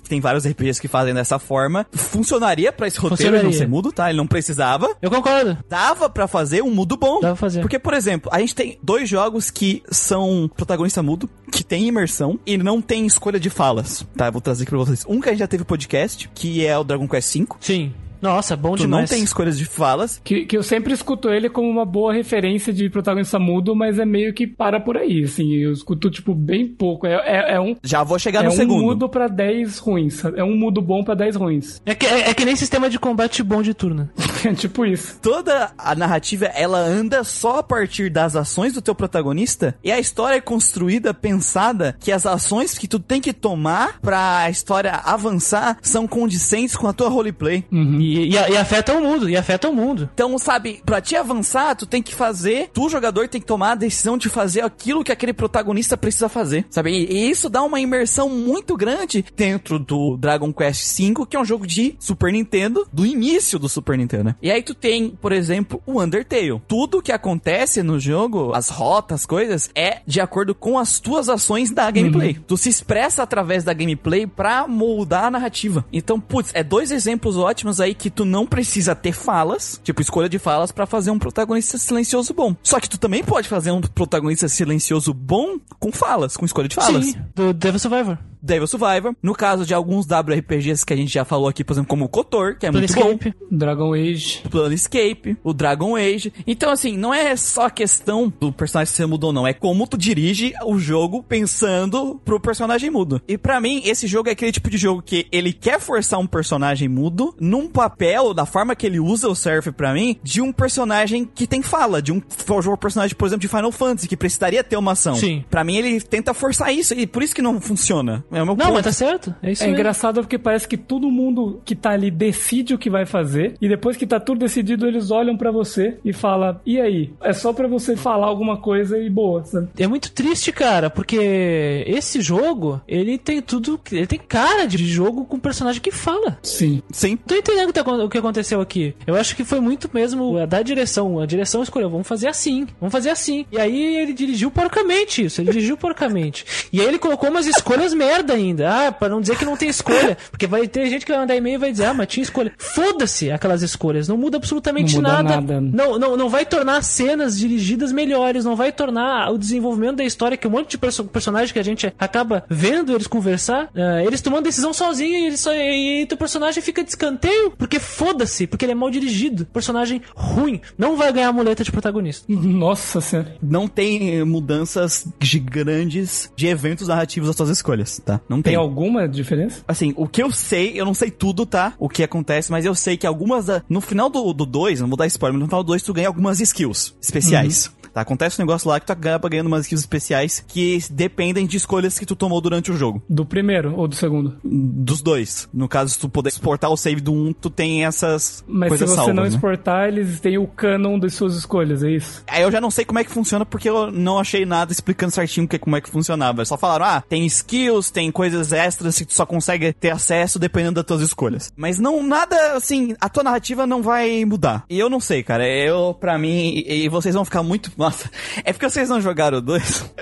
Tem vários RPGs que fazem dessa forma. Funcionaria pra esse roteiro não ser mudo, tá? Ele não precisava. Eu concordo. Dava pra fazer um mudo bom. Dava pra fazer. Porque, por exemplo, a gente tem dois jogos que são protagonista mudo, que tem imersão e não tem escolha de falas. Tá, vou trazer aqui pra vocês. Um que a gente já teve podcast, que é o Dragon Quest V. Sim. Nossa, bom Tu demais. não tem escolhas de falas. Que, que eu sempre escuto ele como uma boa referência de protagonista mudo, mas é meio que para por aí, assim. Eu escuto, tipo, bem pouco. É, é, é um. Já vou chegar é no um segundo. mudo pra 10 ruins. É um mudo bom pra 10 ruins. É que, é, é que nem sistema de combate bom de turno. (laughs) tipo isso. Toda a narrativa, ela anda só a partir das ações do teu protagonista e a história é construída, pensada, que as ações que tu tem que tomar pra história avançar são condizentes com a tua roleplay. E, e, e afeta o mundo, e afeta o mundo. Então, sabe, pra te avançar, tu tem que fazer, tu, jogador, tem que tomar a decisão de fazer aquilo que aquele protagonista precisa fazer, sabe? E, isso dá uma imersão muito grande dentro do Dragon Quest V, que é um jogo de Super Nintendo, do início do Super Nintendo, né? E aí tu tem, por exemplo, o Undertale. Tudo que acontece no jogo, as rotas, as coisas, é de acordo com as tuas ações da gameplay. Tu se expressa através da gameplay pra moldar a narrativa. Então, putz, é dois exemplos ótimos aí que tu não precisa ter falas, tipo escolha de falas pra fazer um protagonista silencioso bom. Só que tu também pode fazer um protagonista silencioso bom com falas, com escolha de falas. Sim, do Devil Survivor. Devil Survivor. No caso de alguns WRPGs que a gente já falou aqui, por exemplo, como o Kotor, que é muito bom. Planescape. Dragon Age. Planescape, o Dragon Age. Então, assim, não é só a questão do personagem ser mudo ou não, é como tu dirige o jogo pensando pro personagem mudo. E pra mim, esse jogo é aquele tipo de jogo que ele quer forçar um personagem mudo num papel, da forma que ele usa o Surf pra mim, de um personagem que tem fala, de um, um personagem, por exemplo, de Final Fantasy, que precisaria ter uma ação. Sim. Pra mim, ele tenta forçar isso, e por isso que não funciona. É o meu Não, ponto. mas tá certo. É isso É mesmo. engraçado porque parece que todo mundo que tá ali decide o que vai fazer e depois que tá tudo decidido eles olham pra você e falam: "E aí? É só pra você falar alguma coisa e boa", sabe? É muito triste, cara, porque esse jogo, ele tem tudo. Ele tem cara de jogo com personagem que fala. Sim. Sim. Tô entendendo o que tá- o que aconteceu aqui. Eu acho que foi muito mesmo a da direção. A direção escolheu, vamos fazer assim, vamos fazer assim. E aí ele dirigiu porcamente isso, ele dirigiu porcamente. E aí ele colocou umas escolhas (laughs) merda ainda. Ah, pra não dizer que não tem escolha. (laughs) Porque vai ter gente que vai mandar e-mail e vai dizer, ah, mas tinha escolha. Foda-se aquelas escolhas, não muda absolutamente Não muda nada. nada. Não, não, não vai tornar cenas dirigidas melhores, não vai tornar o desenvolvimento da história, que um monte de perso personagem que a gente acaba vendo eles conversar, ah, eles tomando decisão sozinho e, eles só, e, e teu personagem fica de escanteio, porque foda-se, porque ele é mal dirigido. Personagem ruim. Não vai ganhar a muleta de protagonista. (laughs) Nossa senhora. Não tem eh, mudanças de grandes de eventos narrativos das suas escolhas, tá? Não tem. Tem alguma diferença? Assim, o que eu sei, eu não sei tudo, tá? O que acontece, mas eu sei que algumas. da- No final do 2, não vou dar spoiler, mas no final do 2 tu ganha algumas skills especiais. Tá? Acontece um negócio lá que tu acaba ganhando umas skills especiais que dependem de escolhas que tu tomou durante o jogo. Do primeiro ou do segundo? Dos dois. No caso, se tu puder exportar o save do 1, um, tu tem essas Mas coisas se você salvas, não né? exportar, eles têm o canon das suas escolhas, é isso? Aí eu já não sei como é que funciona porque eu não achei nada explicando certinho que, como é que funcionava. Só falaram, ah, tem skills, tem coisas extras que tu só consegue ter acesso dependendo das tuas escolhas. Mas não, nada assim, a tua narrativa não vai mudar. E eu não sei, cara. Eu, pra mim, e vocês vão ficar muito. Nossa, é porque vocês não jogaram o 2.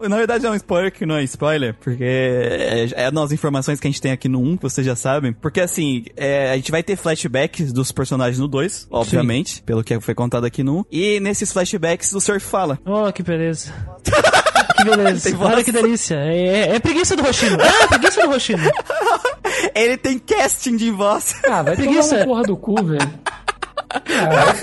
(laughs) Na verdade é um spoiler que não é spoiler, porque é, é nas informações que a gente tem aqui no 1, que vocês já sabem. Porque assim, é, a gente vai ter flashbacks dos personagens no 2, obviamente, pelo que foi contado aqui no 1. E nesses flashbacks o Surf fala. Oh, que beleza. que beleza. (laughs) Tem voz. Olha que delícia. É, é- é preguiça do Roxino. Ah, preguiça do Roxino. (laughs) Ele tem casting de voz. Ah, vai Preguiça. tomar uma porra do cu, velho. Ah.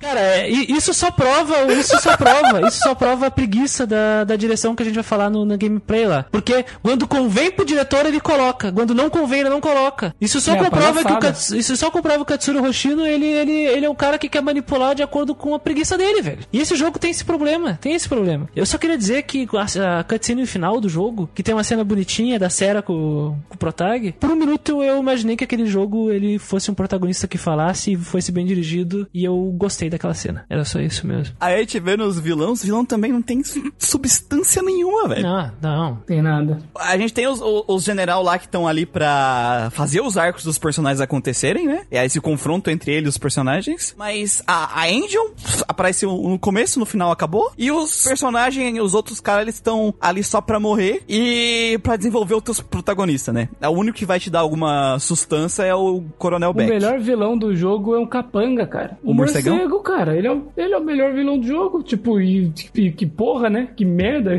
Cara, é, isso só prova, isso só prova, isso só prova a preguiça da, da direção que a gente vai falar no, na gameplay lá. Porque quando convém pro diretor, ele coloca. Quando não convém, ele não coloca. Isso só É, comprova que o. Kats- isso só comprova que o Katsuro Hoshino, ele, ele, ele é um cara que quer manipular de acordo com a preguiça dele, velho. E esse jogo tem esse problema, tem esse problema. Eu só queria dizer que a, a cutscene final do jogo, que tem uma cena bonitinha da Sarah com, com o Protag, por um minuto eu imaginei que aquele jogo ele fosse um protagonista que falasse e fosse bem dirigido e eu gostei daquela cena. Era só isso mesmo. Aí a gente vê nos vilões, os vilão também não tem su- substância nenhuma, velho. Não, não. Tem nada. A gente tem os, os, os general lá que estão ali pra fazer os arcos dos personagens acontecerem, né? E aí esse confronto entre eles e os personagens. Mas a, a Angel aparece no começo, no final acabou. E os personagens, os outros caras, eles estão ali só pra morrer e pra desenvolver os teus protagonistas, né? O único que vai te dar alguma sustância é o Coronel O Beck. melhor vilão do jogo é um capanga. cara. O, O morcegão? morcego, cara, ele é, o, ele é o melhor vilão do jogo. Tipo, e, e que porra, né? Que merda. (laughs)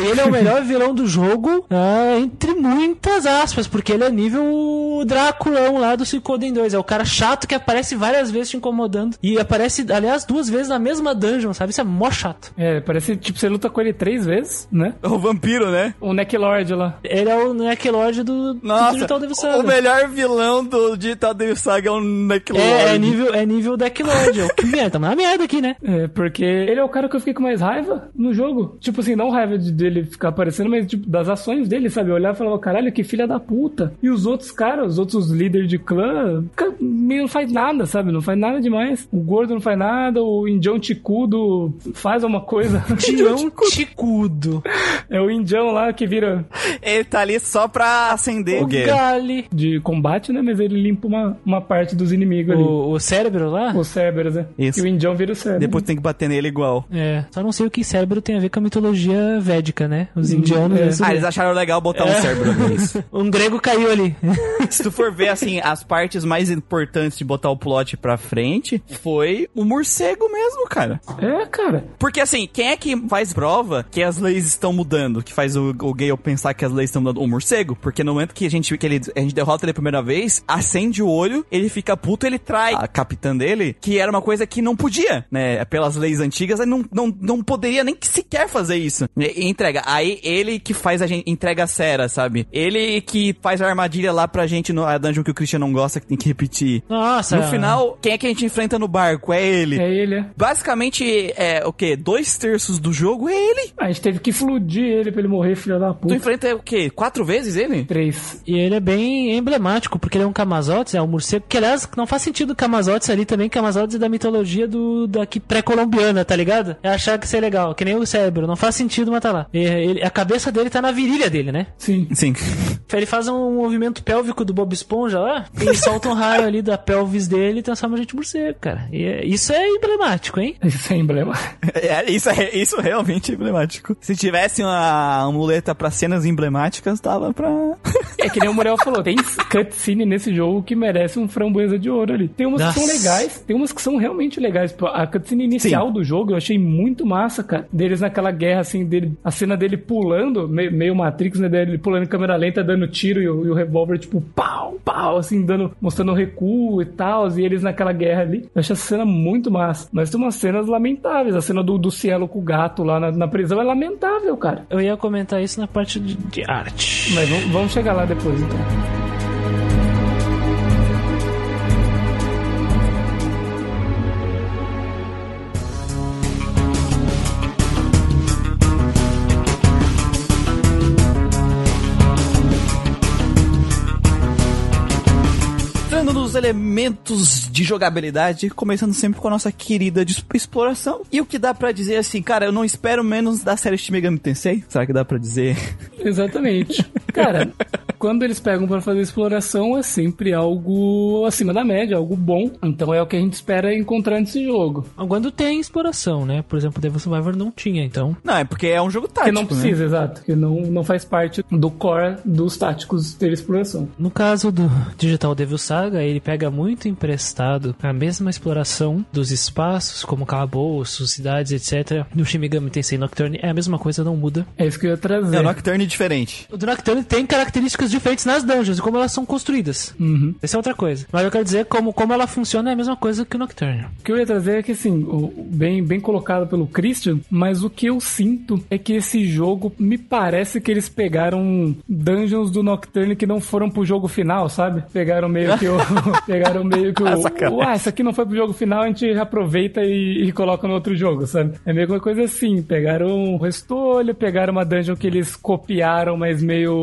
Ele é o melhor vilão do jogo, ah, entre muitas aspas, porque ele é nível Dráculão lá do Suicoden 2. É o cara chato que aparece várias vezes te incomodando. E aparece, aliás, duas vezes na mesma dungeon, sabe? Isso é mó chato. é, parece, tipo, você luta com ele três vezes, né? O vampiro, né? O Necklord lá. Ele é o Necklord do, do Digital Devil Saga. o melhor vilão do Digital Devil Saga é o Necklord. É, é nível, é nível Decklord. É, que merda, tamo na merda aqui, né? É, porque ele é o cara que eu fiquei com mais raiva no jogo. Tipo assim, não raiva de- dele ficar aparecendo, mas tipo, das ações dele, sabe? Eu olhava e falava, caralho, que filha da puta. E os outros caras, os outros líderes de clã, meio não faz nada, sabe? Não faz nada demais. O gordo não faz nada, o indião ticudo faz uma coisa. (laughs) Tião Ticudo. é o indião lá que vira Ele tá ali só pra acender O o. Gali. de combate, né? Mas ele limpa uma, uma parte dos inimigos ali. O, o cérebro lá? O Cerberus, né? Isso. E o indião vira o Cerberus. Depois tem que bater nele igual. É, só não sei o que cérebro tem a ver com a mitologia védica, né? Os indianos. é. isso Ah, eles acharam legal botar um cérebro nisso. (laughs) Um grego caiu ali. (laughs) Se tu for ver, assim, as partes mais importantes de botar o plot pra frente, foi o morcego mesmo, cara. É, cara. Porque, assim, quem é que faz prova que as leis estão mudando? Que faz o, o Gale pensar que as leis estão mudando? O morcego. Porque no momento que a gente, que ele, a gente derrota ele a primeira vez, acende o olho, ele fica puto, ele trai a capitã dele, que era uma coisa que não podia, né? Pelas leis antigas, ele não, não, não poderia nem sequer fazer isso. E, e entrega. Aí ele que faz a gente, entrega a Sera, sabe? Ele que faz a armadilha lá pra gente no a dungeon que o Christian não gosta, que tem que repetir. Nossa. No final, quem é que a gente enfrenta no barco? É ele. É ele, é. Basicamente, é o quê? Dois terços do jogo é ele. A gente teve que fludir ele pra ele morrer, filho da Tu puta. enfrenta o quê? Quatro vezes ele? Três. E ele é bem emblemático, porque ele é um Camazotes, é um morcego, que aliás, não faz sentido o Camazotes ali também, Camazotes é da mitologia do daqui pré-colombiana, tá ligado? É achar que isso é legal, que nem o cérebro, não faz sentido, mas tá lá. E, ele- a cabeça dele tá na virilha dele, né? Sim. Sim. Ele faz um movimento pélvico do Bob Esponja lá, e solta um raio ali da pelvis dele e transforma a gente em morcego, cara. E é- isso é emblemático, hein? Isso é emblema. (laughs) É, isso, é, isso realmente é emblemático. Se tivesse uma amuleta pra cenas emblemáticas, tava pra. (laughs) É que nem o Muriel falou, tem cutscene nesse jogo que merece um framboesa de ouro ali. Tem umas que são Nossa. legais, tem umas que são realmente legais. A cutscene inicial do jogo eu achei muito massa, cara. Deles naquela guerra, assim, dele, a cena dele pulando, meio, meio Matrix, né? Dele pulando em câmera lenta, dando tiro e o, e o revólver, tipo, pau, pau, assim, dando, mostrando recuo e tal, e eles naquela guerra ali. Eu achei essa cena muito massa. Mas tem umas cenas lamentáveis. A cena do, do Cielo com o gato lá na, na prisão é lamentável, cara. Eu ia comentar isso na parte de, de arte. Mas vamos, vamos chegar lá depois, então. Nos elementos de jogabilidade, começando sempre com a nossa querida exploração. E o que dá pra dizer assim, cara, eu não espero menos da série Shin Megami Tensei? Será que dá pra dizer? Exatamente. Cara, (laughs) quando eles pegam pra fazer exploração é sempre algo acima da média, algo bom. Então é o que a gente espera encontrar nesse jogo. Quando tem exploração, né? Por exemplo, Devil Survivor não tinha, então. Não, é porque é um jogo tático, não né? precisa, exato. Que não, não faz parte do core dos táticos ter exploração. No caso do Digital Devil Saga, ele pega muito emprestado a mesma exploração dos espaços, como calabouços, cidades, etc. No Shin Megami Tensei Nocturne é a mesma coisa, não muda. É isso que eu ia trazer. É, o Nocturne é diferente. O do Nocturne tem características diferentes nas dungeons e como elas são construídas. Uhum. Essa é outra coisa. Mas eu quero dizer como, como ela funciona é a mesma coisa que o Nocturne. O que eu ia trazer é que, assim, bem, bem colocado pelo Christian, mas o que eu sinto é que esse jogo me parece que eles pegaram dungeons do Nocturne que não foram pro jogo final, sabe? Pegaram meio que o. (laughs) pegaram meio que o. Ah. Ué, isso aqui não foi pro jogo final, a gente aproveita e, e coloca no outro jogo, sabe? É meio que uma coisa assim. Pegaram o restolho, pegaram uma dungeon que eles copiaram, mas meio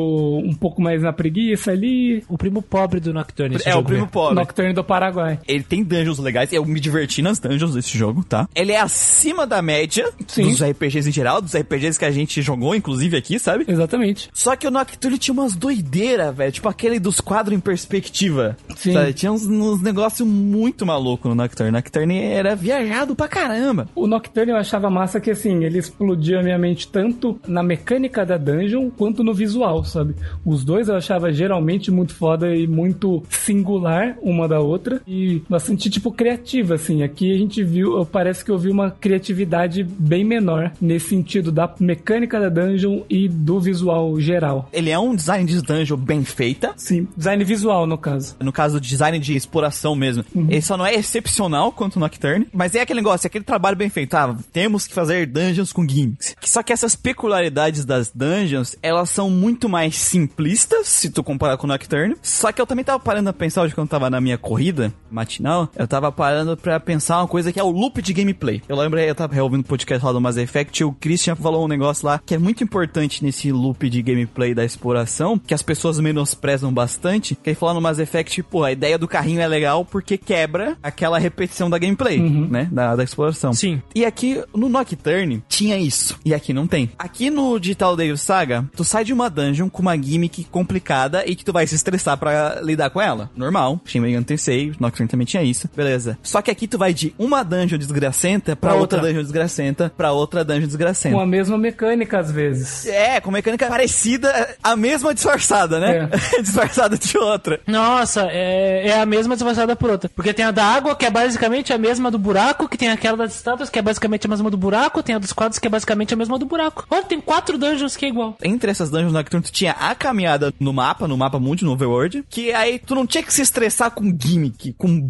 um pouco mais na preguiça ali. O primo pobre do Nocturne. É, o primo mesmo. pobre. Nocturne do Paraguai. Ele tem dungeons legais, eu me diverti nas dungeons desse jogo, tá? Ele é acima da média Sim. dos RPGs em geral, dos RPGs que a gente jogou, inclusive aqui, sabe? Exatamente. Só que o Nocturne tinha umas doideiras, velho. Tipo aquele dos quadros em perspectiva. Sim. Sabe? Tinha uns, uns negócios muito malucos no Nocturne. Nocturne era viajado pra caramba. O Nocturne eu achava massa que, assim, ele explodia a minha mente tanto na mecânica da dungeon quanto no visual, sabe? Os dois eu achava geralmente muito foda e muito singular uma da outra e bastante tipo criativa assim. Aqui a gente viu, parece que eu vi uma criatividade bem menor nesse sentido da mecânica da dungeon e do visual geral. Ele é um design de dungeon bem feita. Sim, design visual no caso. No caso, design de exploração mesmo. Ele só não é excepcional quanto o Nocturne, mas é aquele negócio, é aquele trabalho bem feito. Ah, temos que fazer dungeons com gimmicks. Só que essas peculiaridades das dungeons, elas são muito mais simplistas, se tu comparar com o Nocturne. Só que eu também tava parando a pensar hoje quando tava na minha corrida matinal, eu tava parando pra pensar uma coisa que é o loop de gameplay. Eu lembrei, eu tava ouvindo o podcast lá do Mass Effect, e o Christian falou um negócio lá que é muito importante nesse loop de gameplay da exploração, que as pessoas menosprezam bastante, que ele falou no Mass Effect, pô, a ideia do carrinho é legal porque quebra aquela repetição da gameplay, né? Da, da exploração. Sim. E aqui no Nocturne tinha isso. E aqui não tem. Aqui no Digital Devil Saga, tu sai de uma dungeon com uma gimmick complicada e que tu vai se estressar pra lidar com ela. Normal. Shin Megami Tensei, Nocturne também tinha isso. Beleza. Só que aqui tu vai de uma dungeon desgracenta pra, Pra outra. outra. dungeon desgracenta pra outra dungeon desgracenta. Com a mesma mecânica às vezes. É, com mecânica parecida, a mesma disfarçada, né? (laughs) disfarçada de outra. Nossa, é, é a mesma disfarçada por outra. Porque tem a da água, que é basicamente a mesma do buraco, que tem aquela das estátuas, que é basicamente a mesma do buraco, tem a dos quadros, que é basicamente a mesma do buraco. Olha, tem quatro dungeons que é igual. Entre essas dungeons Nocturne, tu tinha a caminhada no mapa, no mapa mundi, no Overworld, que aí tu não tinha que se estressar com gimmick, com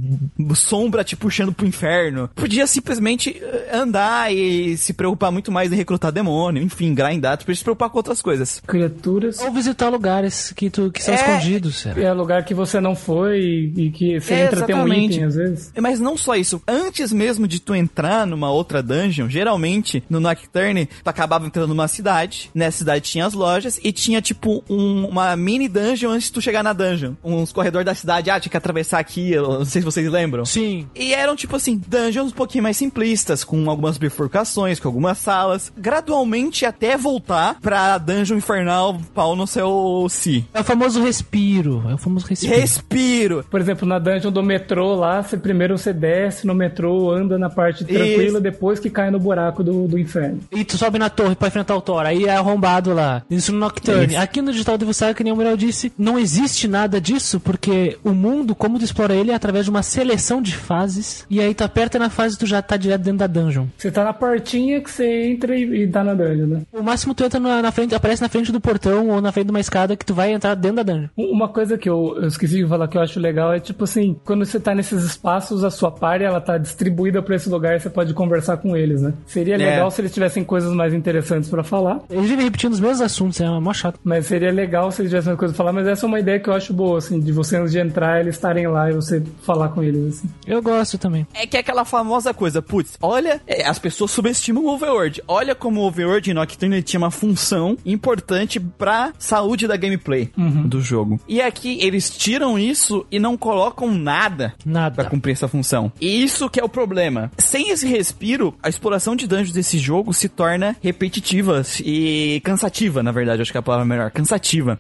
sombra te puxando pro inferno. Podia simplesmente eh, andar e se preocupar muito mais em recrutar demônio, enfim, grindar, tu podia se preocupar com outras coisas. Criaturas. Ou visitar lugares que, tu, que são É. escondidos. É lugar que você não foi e, e que você É, entra tem um item às vezes. Mas não só isso, antes mesmo de tu entrar numa outra dungeon, geralmente no Nocturne, tu acabava entrando numa cidade, nessa cidade tinha as lojas e tinha tipo um- uma mini dungeon antes de tu chegar na dungeon. Uns corredores da cidade, ah, tinha que atravessar aqui, eu não sei se vocês lembram. Sim. E eram, tipo assim, dungeons um pouquinho mais simplistas, com algumas bifurcações, com algumas salas, gradualmente até voltar pra dungeon infernal, pau no seu si. É o famoso respiro. É o famoso respiro. Respiro! Por exemplo, na dungeon do metrô lá, você, primeiro você desce no metrô, anda na parte tranquila, Isso. depois que cai no buraco do, do inferno. E tu sobe na torre pra enfrentar o Thor. Aí é arrombado lá. Isso no Nocturne. Isso. Aqui no Digital Devil Saga, que nem o Muriel disse, não existe nada disso, porque o mundo, como tu explora ele, é através de uma seleção de fases. E aí tu aperta na fase e tu já tá direto dentro da dungeon. Você tá na portinha que você entra e, e tá na dungeon, né? O máximo tu entra na, na frente, aparece na frente do portão ou na frente de uma escada que tu vai entrar dentro da dungeon. Uma coisa que eu, eu esqueci de falar que eu acho legal é tipo assim, quando você tá nesses espaços, a sua party ela tá distribuída pra esse lugar e você pode conversar com eles, né? Seria É. legal se eles tivessem coisas mais interessantes pra falar, Eles vivem repetindo os mesmos assuntos, é mó chato. mas seria legal se eles tivessem mais coisas pra falar, mas essa é uma ideia que eu acho boa, assim, de você antes de entrar, eles estarem lá e você falar com eles, assim. Eu gosto também. É que é aquela famosa coisa, putz, olha, é, as pessoas subestimam o Overworld. Olha como o Overworld em Nocturne ele tinha uma função importante pra saúde da gameplay do jogo. E aqui eles tiram isso e não colocam nada Nada. pra cumprir essa função. E isso que é o problema. Sem esse respiro, a exploração de dungeons desse jogo se torna repetitiva e cansativa, na verdade, acho que é a palavra melhor, cansativa.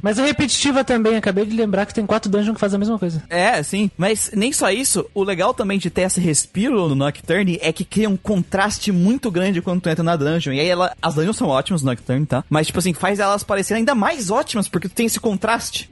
Mas a repetitiva também, acabei de lembrar que tem quatro dungeons que fazem a mesma coisa. É, sim. Mas nem só isso, o legal também de ter esse respiro no Nocturne é que cria um contraste muito grande quando tu entra na dungeon. E aí ela, as dungeons são ótimas no Nocturne, tá? Mas, tipo assim, faz elas parecerem ainda mais ótimas porque tu tem esse contraste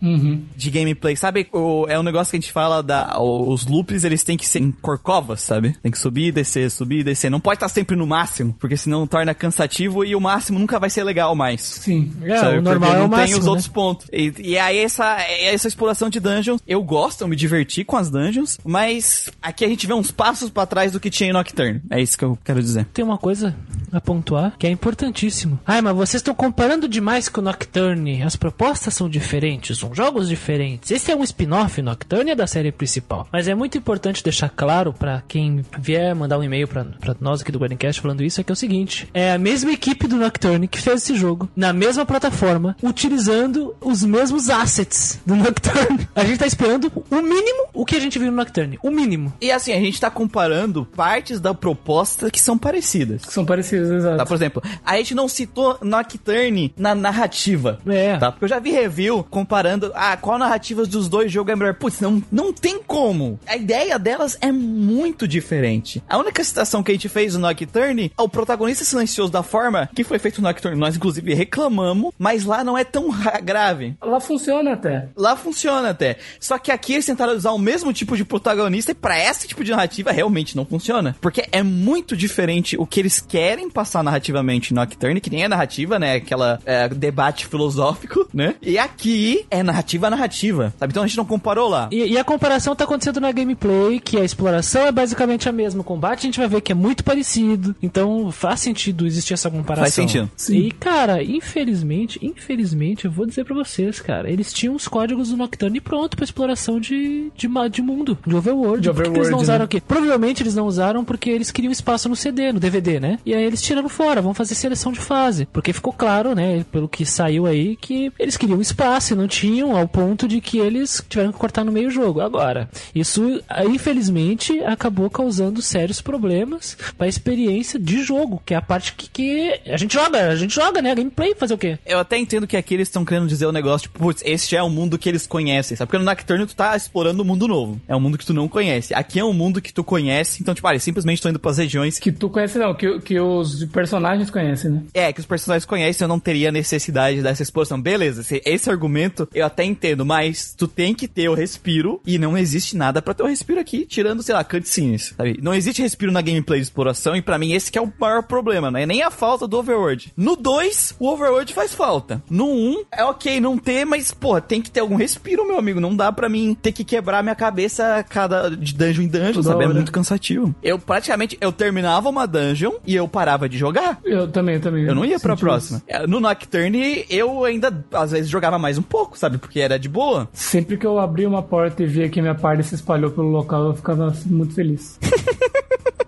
de gameplay. Sabe, o- é um negócio que a gente fala da. Os loops, eles têm que ser em corcovas, sabe? Tem que subir e descer, subir e descer. Não pode estar sempre no máximo, porque senão torna cansativo e o máximo nunca vai ser legal mais. Sim. É, Sabe? o normal Porque é o máximo, os né? outros pontos. E, e aí essa, essa exploração de dungeons, eu gosto, eu me diverti com as dungeons, mas aqui a gente vê uns passos pra trás do que tinha em Nocturne. É isso que eu quero dizer. Tem uma coisa a pontuar que é importantíssimo. Ai, mas vocês estão comparando demais com o Nocturne. As propostas são diferentes, são jogos diferentes. Esse é um spin-off, Nocturne é da série principal. Mas é muito importante deixar claro pra quem vier mandar um e-mail pra, pra nós aqui do Guardiancast falando isso, é que é o seguinte: é a mesma equipe do Nocturne que fez esse jogo, na mesma plataforma, utilizando os mesmos assets do Nocturne. A gente tá esperando o mínimo o que a gente viu no Nocturne. O mínimo. E assim, a gente tá comparando partes da proposta que são parecidas. Que são parecidas. exato. Tá, por exemplo, a gente não citou Nocturne na narrativa. É. Tá? Porque eu já vi review comparando ah, qual narrativa dos dois jogos é melhor. Putz, não, não tem como. A ideia delas é muito diferente. A única citação que a gente fez no Nocturne, o protagonista silencioso da forma que foi feito no Nocturne, nós inclusive reclamamos, mas lá não é tão (laughs) grave. Lá funciona até. Lá funciona até. Só que aqui eles tentaram usar o mesmo tipo de protagonista e pra esse tipo de narrativa realmente não funciona. Porque é muito diferente o que eles querem passar narrativamente no Nocturne, que nem é narrativa, né? Aquela é, debate filosófico, né? E aqui é narrativa a narrativa, sabe? Então a gente não comparou lá. E, e a comparação tá acontecendo na gameplay, que a exploração é basicamente a mesma. O combate a gente vai ver que é muito parecido. Então faz sentido existir essa comparação. Faz sentido. E, cara, infelizmente, infelizmente, eu vou dizer pra vocês, cara, eles tinham os códigos do Nocturne pronto pra exploração de, de, de mundo, de overworld. De Por que que eles não overworld, usaram né? aqui? Provavelmente eles não usaram porque eles queriam espaço no CD, no DVD, né? E aí eles tiraram fora, vão fazer seleção de fase. Porque ficou claro, né, pelo que saiu aí, que eles queriam espaço e não tinham, ao ponto de que eles tiveram que cortar no meio do jogo. Agora, isso, ah, infelizmente, acabou causando sérios problemas pra experiência de jogo, que é a parte que, que a gente joga, a gente joga, né? A gameplay fazer o quê? Eu até entendo que aqui eles estão querendo dizer o negócio, tipo, putz, esse já é o mundo que eles conhecem, sabe? Porque no Nocturne tu tá explorando um mundo novo. É um mundo que tu não conhece. Aqui é um mundo que tu conhece, então, tipo, ah, eles simplesmente estão indo pras regiões que. Tu conhece não, que, que os personagens conhecem, né? É, que os personagens conhecem, eu não teria necessidade dessa exploração. Beleza, esse, esse argumento eu até entendo, mas tu tem que ter o respiro e não existe nada pra ter o respiro aqui, tirando, sei lá, cutscenes, sabe? Não existe respiro na gameplay de exploração e pra mim esse que é o maior problema, não é nem a falta do Overworld. No 2, o Overworld faz falta. No 1, um, é ok não ter, mas, pô, tem que ter algum respiro, meu amigo. Não dá pra mim ter que quebrar minha cabeça cada de dungeon em dungeon, Toda sabe? É hora. muito cansativo. Eu praticamente, eu terminava uma dungeon e eu parava de jogar. Eu também, também. Eu não ia pra próxima. isso. É, No Nocturne, eu ainda, às vezes, jogava mais um pouco, sabe? Porque era de boa. Sempre que eu abri uma porta e via que minha party se espalhou pelo local, eu ficava muito feliz. (laughs)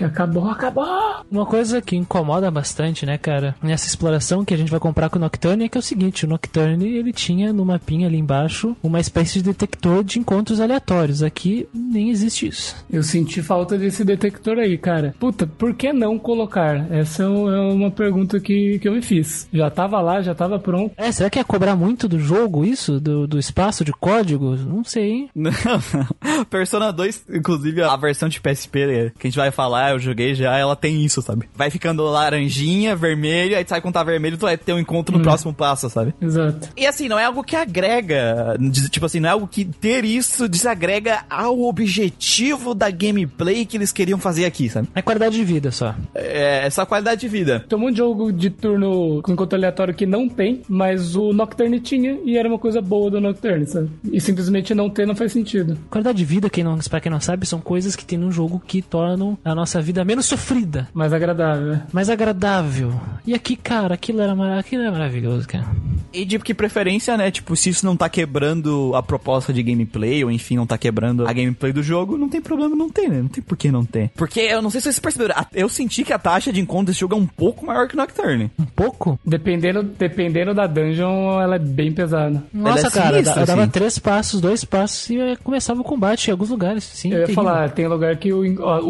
que acabou, acabou! Uma coisa que incomoda bastante, né, cara, nessa exploração que a gente vai comprar com o Nocturne é que é o seguinte, o Nocturne, ele tinha no mapinha ali embaixo uma espécie de detector de encontros aleatórios. Aqui nem existe isso. Eu senti falta desse detector aí, cara. Puta, por que não colocar? Essa é uma pergunta que, que eu me fiz. Já tava lá, já tava pronto. É, será que ia cobrar muito do jogo isso? Do, do espaço de código? Não sei, hein? (laughs) Não, não. Persona 2, inclusive, a versão de PSP né, que a gente vai falar, eu joguei já, ela tem isso, sabe? Vai ficando laranjinha, vermelho, aí tu sai quando tá vermelho, tu vai ter um encontro no próximo passo, sabe? Exato. E assim, não é algo que agrega, tipo assim, não é algo que ter isso desagrega ao objetivo da gameplay que eles queriam fazer aqui, sabe? É qualidade de vida só. É essa qualidade de vida. Tem um monte de jogo de turno com encontro aleatório que não tem, mas o Nocturne tinha e era uma coisa boa do Nocturne, sabe? E simplesmente não ter não faz sentido. Qualidade de vida, quem não, pra quem não sabe, são coisas que tem num jogo que tornam a nossa vida menos sofrida, Mais agradável. né? mais agradável. E aqui, cara, aquilo era, mara- aquilo era maravilhoso, cara. E de que preferência, né? Tipo, se isso não tá quebrando a proposta de gameplay, ou enfim, não tá quebrando a gameplay do jogo, não tem problema não ter, né? Não tem por que não ter. Porque eu não sei se vocês perceberam, eu senti que a taxa de encontro desse jogo é um pouco maior que o Nocturne. Um pouco? Dependendo, dependendo da dungeon, ela é bem pesada. Nossa, é cara, sinistra, eu dava assim. três passos, dois passos e começava o combate em alguns lugares. Sim, Eu ia terrível. falar, tem lugar que o,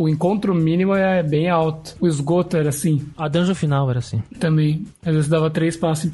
o encontro mínimo é bem alto. O esgoto era assim, A dungeon final era assim. também. Às vezes dava três passos e...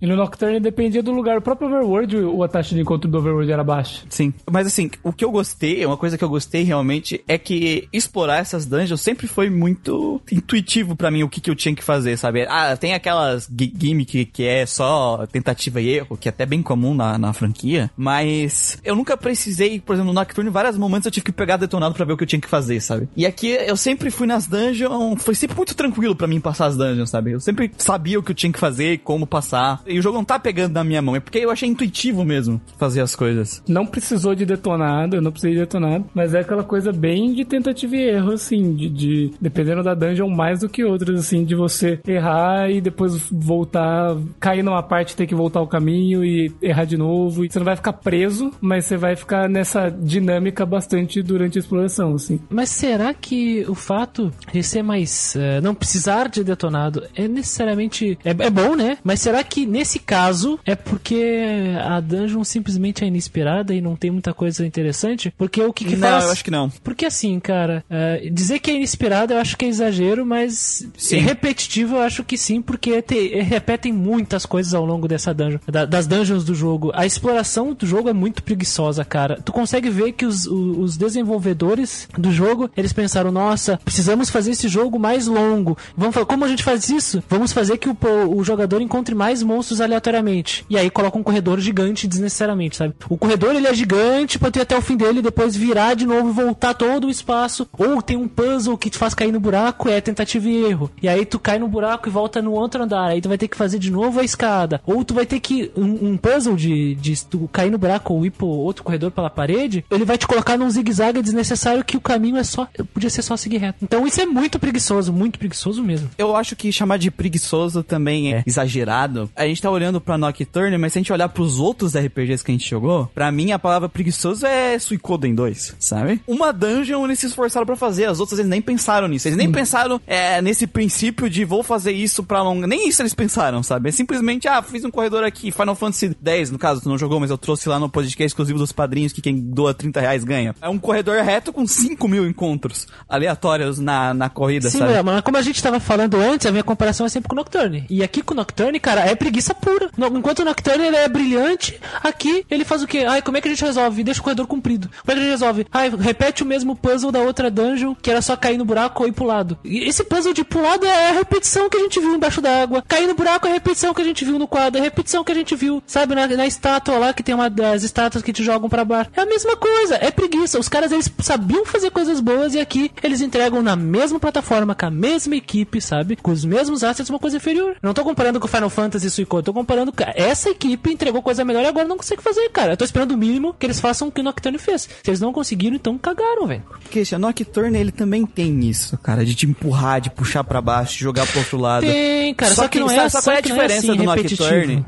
E no Nocturne dependia do lugar. O próprio Overworld, o- a taxa de encontro do Overworld era baixa. Sim. Mas assim, o que eu gostei, uma coisa que eu gostei realmente é que explorar essas dungeons sempre foi muito intuitivo pra mim o que, que eu tinha que fazer, sabe? Ah, tem aquelas gi- gimmick que é só tentativa e erro, que é até bem comum na, na franquia, mas eu nunca precisei, por exemplo, no Nocturne, em vários momentos eu tive que pegar detonado pra ver o que eu tinha que fazer, sabe? E aqui eu sempre fui nas dungeons, foi sempre muito tranquilo pra mim passar as dungeons, sabe? Eu sempre sabia o que eu tinha que fazer e como passar. E o jogo não tá pegando na minha mão, é porque eu achei intuitivo mesmo fazer as coisas. Não precisou de detonado, eu não precisei de detonado, mas é aquela coisa bem de tentativa e erro, assim, de, de- dependendo da dungeon, mais do que outras, assim, de você errar e depois voltar, cair numa parte, ter que voltar o caminho e errar de novo. E você não vai ficar preso, mas você vai ficar nessa dinâmica bastante durante a exploração, assim. Mas será que o fato de ser mais. eh, não precisar de detonado é necessariamente. É, é bom, né? Mas será que nesse caso? É porque a dungeon simplesmente é ininspirada e não tem muita coisa interessante? Porque o que, que não, faz... eu acho que não. Porque assim, cara, é, dizer que é inspirado eu acho que é exagero, mas Sim. repetitivo eu acho que sim, porque te- repetem muitas coisas ao longo dessa dungeon, da- das dungeons do jogo. A exploração do jogo é muito preguiçosa, cara. Tu consegue ver que os, os desenvolvedores do jogo, eles pensaram, nossa, precisamos fazer esse jogo mais longo. Vamos fa- como a gente faz isso? Vamos fazer que o, o jogador encontre mais monstros aleatoriamente. E aí coloca um corredor gigante desnecessariamente, sabe? O corredor ele é gigante pra tu ir até o fim dele e depois virar de novo e voltar todo o espaço. Ou tem um puzzle que te faz cair no buraco, é tentativa e erro. E aí tu cai no buraco e volta no outro andar. Aí tu vai ter que fazer de novo a escada. Ou tu vai ter que. Um, um puzzle de, de tu cair no buraco ou ir pro outro corredor pela parede, ele vai te colocar num zigue-zague desnecessário que o caminho é só. Podia ser só seguir reto. Então isso é muito preguiçoso, muito preguiçoso mesmo. Eu acho que chamar de preguiçoso também é exagerado. A gente tá olhando pra Nocturne, mas se a gente olhar pros outros RPGs que a gente jogou, pra mim a palavra preguiçoso é Suicoden 2, sabe? Uma dungeon eles se esforçaram pra fazer, as outras eles nem pensaram nisso. Eles nem pensaram é, nesse princípio de vou fazer isso pra longa. Nem isso eles pensaram, sabe? É simplesmente, ah, fiz um corredor aqui, Final Fantasy X, no caso, tu não jogou, mas eu trouxe lá no podcast exclusivo dos padrinhos que quem doa 30 reais ganha. É um corredor reto com 5 mil encontros aleatórios na, na corrida, Sim, sabe? é, mas como a gente tava falando antes, a minha comparação é sempre com o Nocturne. E aqui com o Nocturne, cara, é preguiça pura. No- enquanto o Nocturne ele é brilhante, aqui ele faz o quê? Ai, como é que a gente resolve? Deixa o corredor comprido. Como é que a gente resolve? Ai, repete o mesmo puzzle da outra dungeon, que era só cair no buraco ou ir pro lado. E esse puzzle de pro lado é a repetição que a gente viu embaixo d'água. Cair no buraco é a repetição que a gente viu no quadro, é a repetição que a gente viu, sabe, na, na estátua lá, que tem uma das estátuas que te jogam pra baixo. É a mesma coisa, é preguiça. Os caras, eles sabiam fazer coisas boas e aqui eles entregam na mesma plataforma, com a mesma equipe, sabe? Com os mesmos assets, uma coisa inferior. Não tô comparando com o Final Fantasy e Suicode, tô comparando com... Essa equipe entregou coisa melhor e agora não consegue fazer, cara. Eu tô esperando o mínimo que eles façam o que o Nocturne fez. Se eles não conseguiram, então cagaram, velho. Christian, Nocturne ele também tem isso, cara, de te empurrar, de puxar pra baixo, de jogar pro outro lado. Tem, cara, só, que, não é, sabe, só qual é a que é diferença assim, do repetitivo. Nocturne?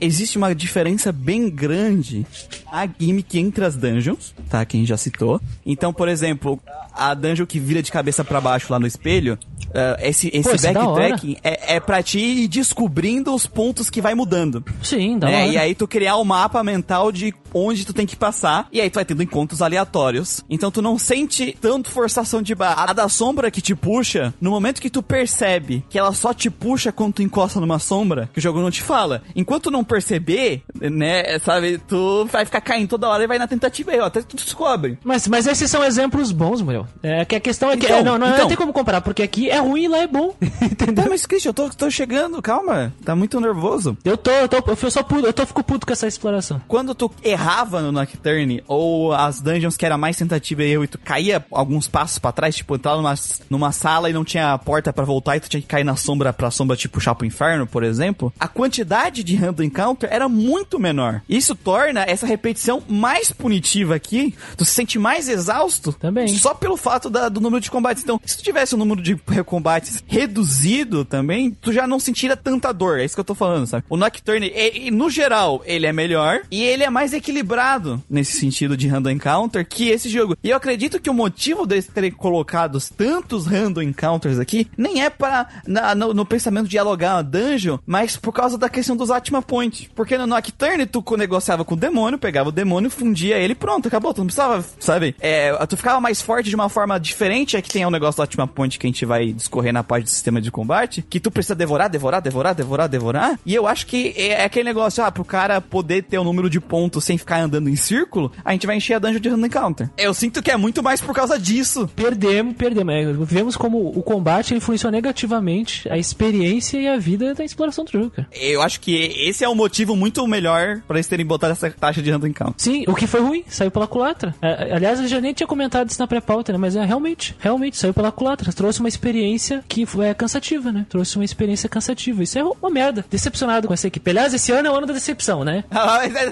Existe uma diferença bem grande a gimmick entre as dungeons, tá? Quem já citou. Então, por exemplo, a dungeon que vira de cabeça pra baixo lá no espelho, eh, esse, esse é backtracking é, é pra ti ir descobrindo os pontos que vai mudando. Sim, dá né? E aí tu criar o mapa mental de onde tu tem que passar, e aí tu vai tendo encontros aleatórios. Então tu não sente tanto forçação de barra. A da sombra que te puxa, no momento que tu percebe que ela só te puxa quando tu encosta numa sombra, que o jogo não te fala. Enquanto não perceber, né, sabe, tu vai ficar caindo toda hora e vai na tentativa aí, ó, até tu descobre. Mas, mas esses são exemplos bons, Muriel. É que a questão é que Então, é, não, não, então. não tem como comparar, porque aqui é ruim e lá é bom. (laughs) Entendeu? Tá, mas Christian, eu tô, tô chegando, calma, tá muito nervoso. Eu tô, eu tô, eu só puto, eu tô fico puto com essa exploração. Quando tu errava no Nocturne, ou as dungeons que era mais tentativa e erro, e tu caía alguns passos pra trás, tipo, entrar numa, numa sala e não tinha porta pra voltar e tu tinha que cair na sombra pra sombra te puxar pro inferno, por exemplo, a quantidade de random encounter era muito menor. Isso torna essa repetição mais punitiva aqui, tu se sente mais exausto Também. só pelo fato da- do número de combates. Então, se tu tivesse um número de combates reduzido também, tu já não sentiria tanta dor. É isso que eu tô falando, sabe? O Nocturne, e- e, no geral, ele é melhor e ele é mais equilibrado nesse sentido de random encounter que esse jogo. E eu acredito que o motivo deles terem colocado tantos random encounters aqui nem é para no, no pensamento de dialogar uma dungeon, mas por causa da questão dos Atma Point. Porque no Nocturne tu negociava com o demônio, pegava o demônio, fundia ele e pronto, acabou. Tu não precisava, sabe? É, tu ficava mais forte de uma forma diferente. É que tem o negócio do Atma Point que a gente vai discorrer na parte do sistema de combate, que tu precisa devorar, devorar, devorar, devorar, devorar. E eu acho que é aquele negócio, ah, pro cara poder ter o número de pontos sem ficar andando em círculo, a gente vai encher a dungeon de random encounter. Eu sinto que é muito mais por causa disso. Perdemos, perdemos. É, vemos como o combate influenciou negativamente a experiência e a vida da exploração do jogo, cara. Eu acho que esse é o motivo muito melhor pra eles terem botado essa taxa de random encounter. Sim, o que foi ruim, saiu pela culatra. É, aliás, eu já nem tinha comentado isso na pré-pauta, né? Mas é realmente, realmente, saiu pela culatra. Trouxe uma experiência que foi é, cansativa, né? Trouxe uma experiência cansativa. Isso é uma merda. Decepcionado com essa equipe. Aliás, esse ano é o ano da decepção, né? (laughs)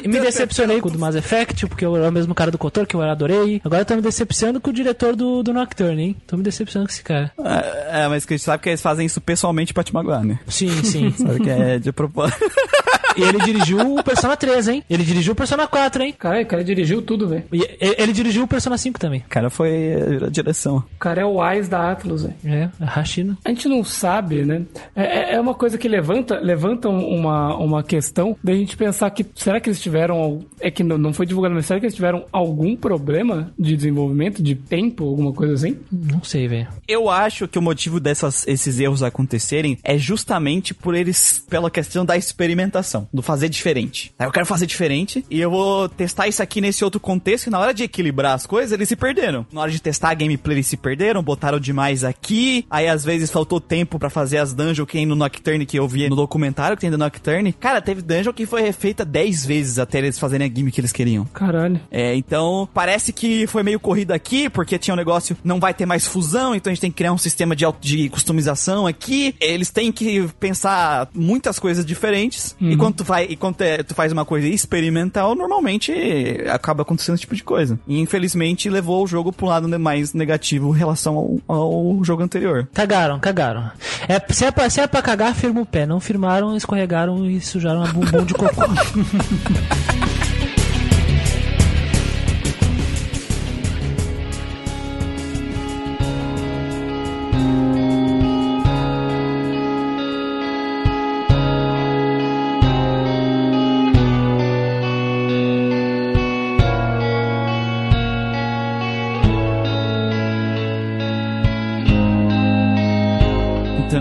E me decepcionei com o do Mass Effect, porque eu era o mesmo cara do Kotor, que eu adorei. Agora eu tô me decepcionando com o diretor do, do Nocturne, hein? Tô me decepcionando com esse cara. É, é, mas que a gente sabe que eles fazem isso pessoalmente pra te magoar, né? Sim, sim. (laughs) Sabe que é de propósito. (laughs) e ele dirigiu o Persona 3, hein? Ele dirigiu o Persona 4, hein? Cara, o cara dirigiu tudo, velho. E e- ele dirigiu o Persona 5 também. O cara foi a direção. O cara é o Wise da Atlus, velho. É, a Hashina. A gente não sabe, né? É, é- é uma coisa que levanta, levanta um- uma, uma questão da gente pensar que será que eles tiveram. É que não, não foi divulgado, mas será que eles tiveram algum problema de desenvolvimento, de tempo, alguma coisa assim? Não sei, velho. Eu acho que o motivo dessas, esses erros acontecerem é justamente por eles, pela questão da experimentação, do fazer diferente. Aí eu quero fazer diferente e eu vou testar isso aqui nesse outro contexto e na hora de equilibrar as coisas, eles se perderam. Na hora de testar a gameplay, eles se perderam, botaram demais aqui, aí às vezes faltou tempo pra fazer as dungeons que tem no Nocturne que eu vi no documentário que tem do Nocturne. Cara, teve dungeon que foi refeita 10 vezes até eles fazerem a gimmick que eles queriam. Caralho. É, então parece que foi meio corrido aqui, porque tinha um negócio, não vai ter mais fusão, então a gente tem que criar um sistema de, auto- de customização aqui. Eles têm que pensar muitas coisas diferentes. E quando tu, vai, e quando é- tu faz uma coisa experimental, normalmente acaba acontecendo esse tipo de coisa. E infelizmente levou o jogo pro lado mais negativo em relação ao, ao jogo anterior. Cagaram, cagaram. É, se, é pra, se é pra cagar, firma o pé. Não firmaram, escorregaram e sujaram a bumbum de cocô. (laughs)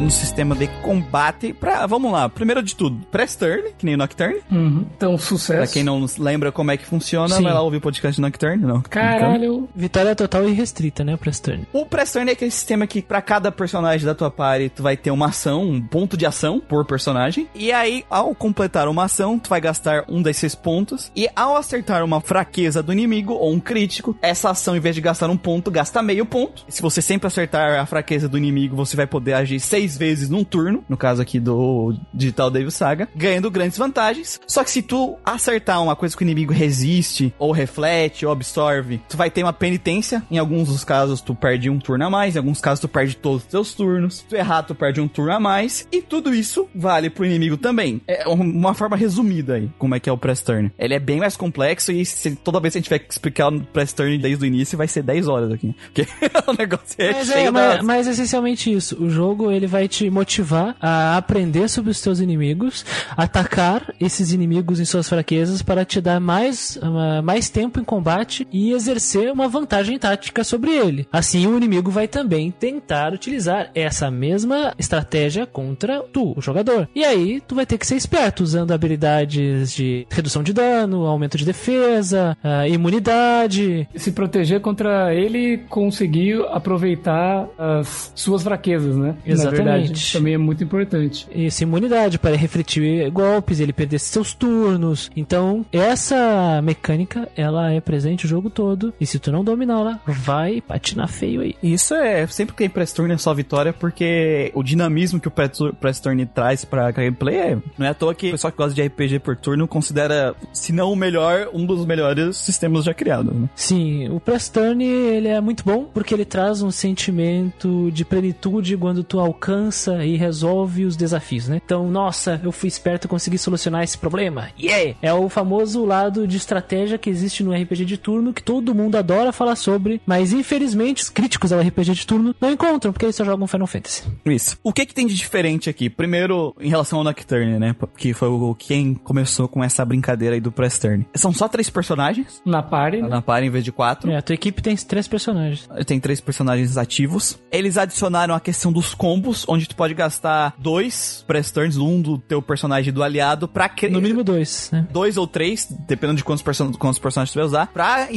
No sistema de combate pra. Vamos lá, primeiro de tudo, press turn, que nem o Nocturne. Uhum. Então, sucesso. Pra quem não lembra como é que funciona, Sim. vai lá ouvir o podcast Nocturne, não. Caralho. Vitória total e restrita, né, pra turn. O press turn é aquele sistema que pra cada personagem da tua party tu vai ter uma ação, um ponto de ação por personagem. E aí, ao completar uma ação, tu vai gastar um desses pontos. E ao acertar uma fraqueza do inimigo ou um crítico, essa ação, em vez de gastar um ponto, gasta meio ponto. Se você sempre acertar a fraqueza do inimigo, você vai poder agir seis vezes num turno. No caso aqui do Digital Devil Saga, ganhando grandes vantagens. Só que se tu acertar uma coisa que o inimigo resiste, ou reflete, ou absorve, tu vai ter uma penitência. Em alguns dos casos, tu perde um turno a mais. Em alguns casos, tu perde todos os teus turnos. Se tu errar, tu perde um turno a mais. E tudo isso vale pro inimigo também. É um- uma forma resumida aí, como é que é o press turn. Ele é bem mais complexo e se- toda vez que a gente tiver que explicar o press turn desde o início, vai ser 10 horas aqui. (laughs) Porque (laughs) o negócio é Mas, cheio é, mas, mas essencialmente isso. O jogo ele vai te motivar a aprender sobre os teus inimigos, atacar esses inimigos em suas fraquezas para te dar mais, mais tempo em combate e exercer uma vantagem tática sobre ele. Assim, o inimigo vai também tentar utilizar essa mesma estratégia contra tu, o jogador. E aí, tu vai ter que ser esperto usando habilidades de redução de dano, aumento de defesa, imunidade, Se proteger contra ele conseguir aproveitar as suas fraquezas, né? Exatamente. Também é muito importante. essa imunidade para refletir golpes, ele perder seus turnos. Então, essa mecânica, ela é presente o jogo todo. E se tu não dominá-la, vai patinar feio aí. Isso é sempre que tem press turn é só vitória, porque o dinamismo que o press turn traz pra gameplay é. Não é à toa que o pessoal que gosta de RPG por turno considera, se não o melhor, um dos melhores sistemas já criados. Né? Sim, o Press Turn, ele é muito bom porque ele traz um sentimento de plenitude quando tu alcança e resolve os desafios, né? Então, nossa, eu fui esperto e consegui solucionar esse problema. Yeah! É o famoso lado de estratégia que existe no RPG de turno que todo mundo adora falar sobre, mas infelizmente os críticos ao RPG de turno não encontram porque eles só jogam Final Fantasy. Isso. O que que tem de diferente aqui? Primeiro, em relação ao Nocturne, né? Que foi o quem começou com essa brincadeira aí do press turn. São só três personagens Na party, né? na par em vez de quatro. É, a tua equipe tem três personagens. Tem três personagens ativos. Eles adicionaram a questão dos combos, onde tu pode gastar dois press turns, um do teu personagem e do aliado, pra criar. No mínimo dois, né? dois ou três, dependendo de quantos, person quantos personagens tu vai usar, pra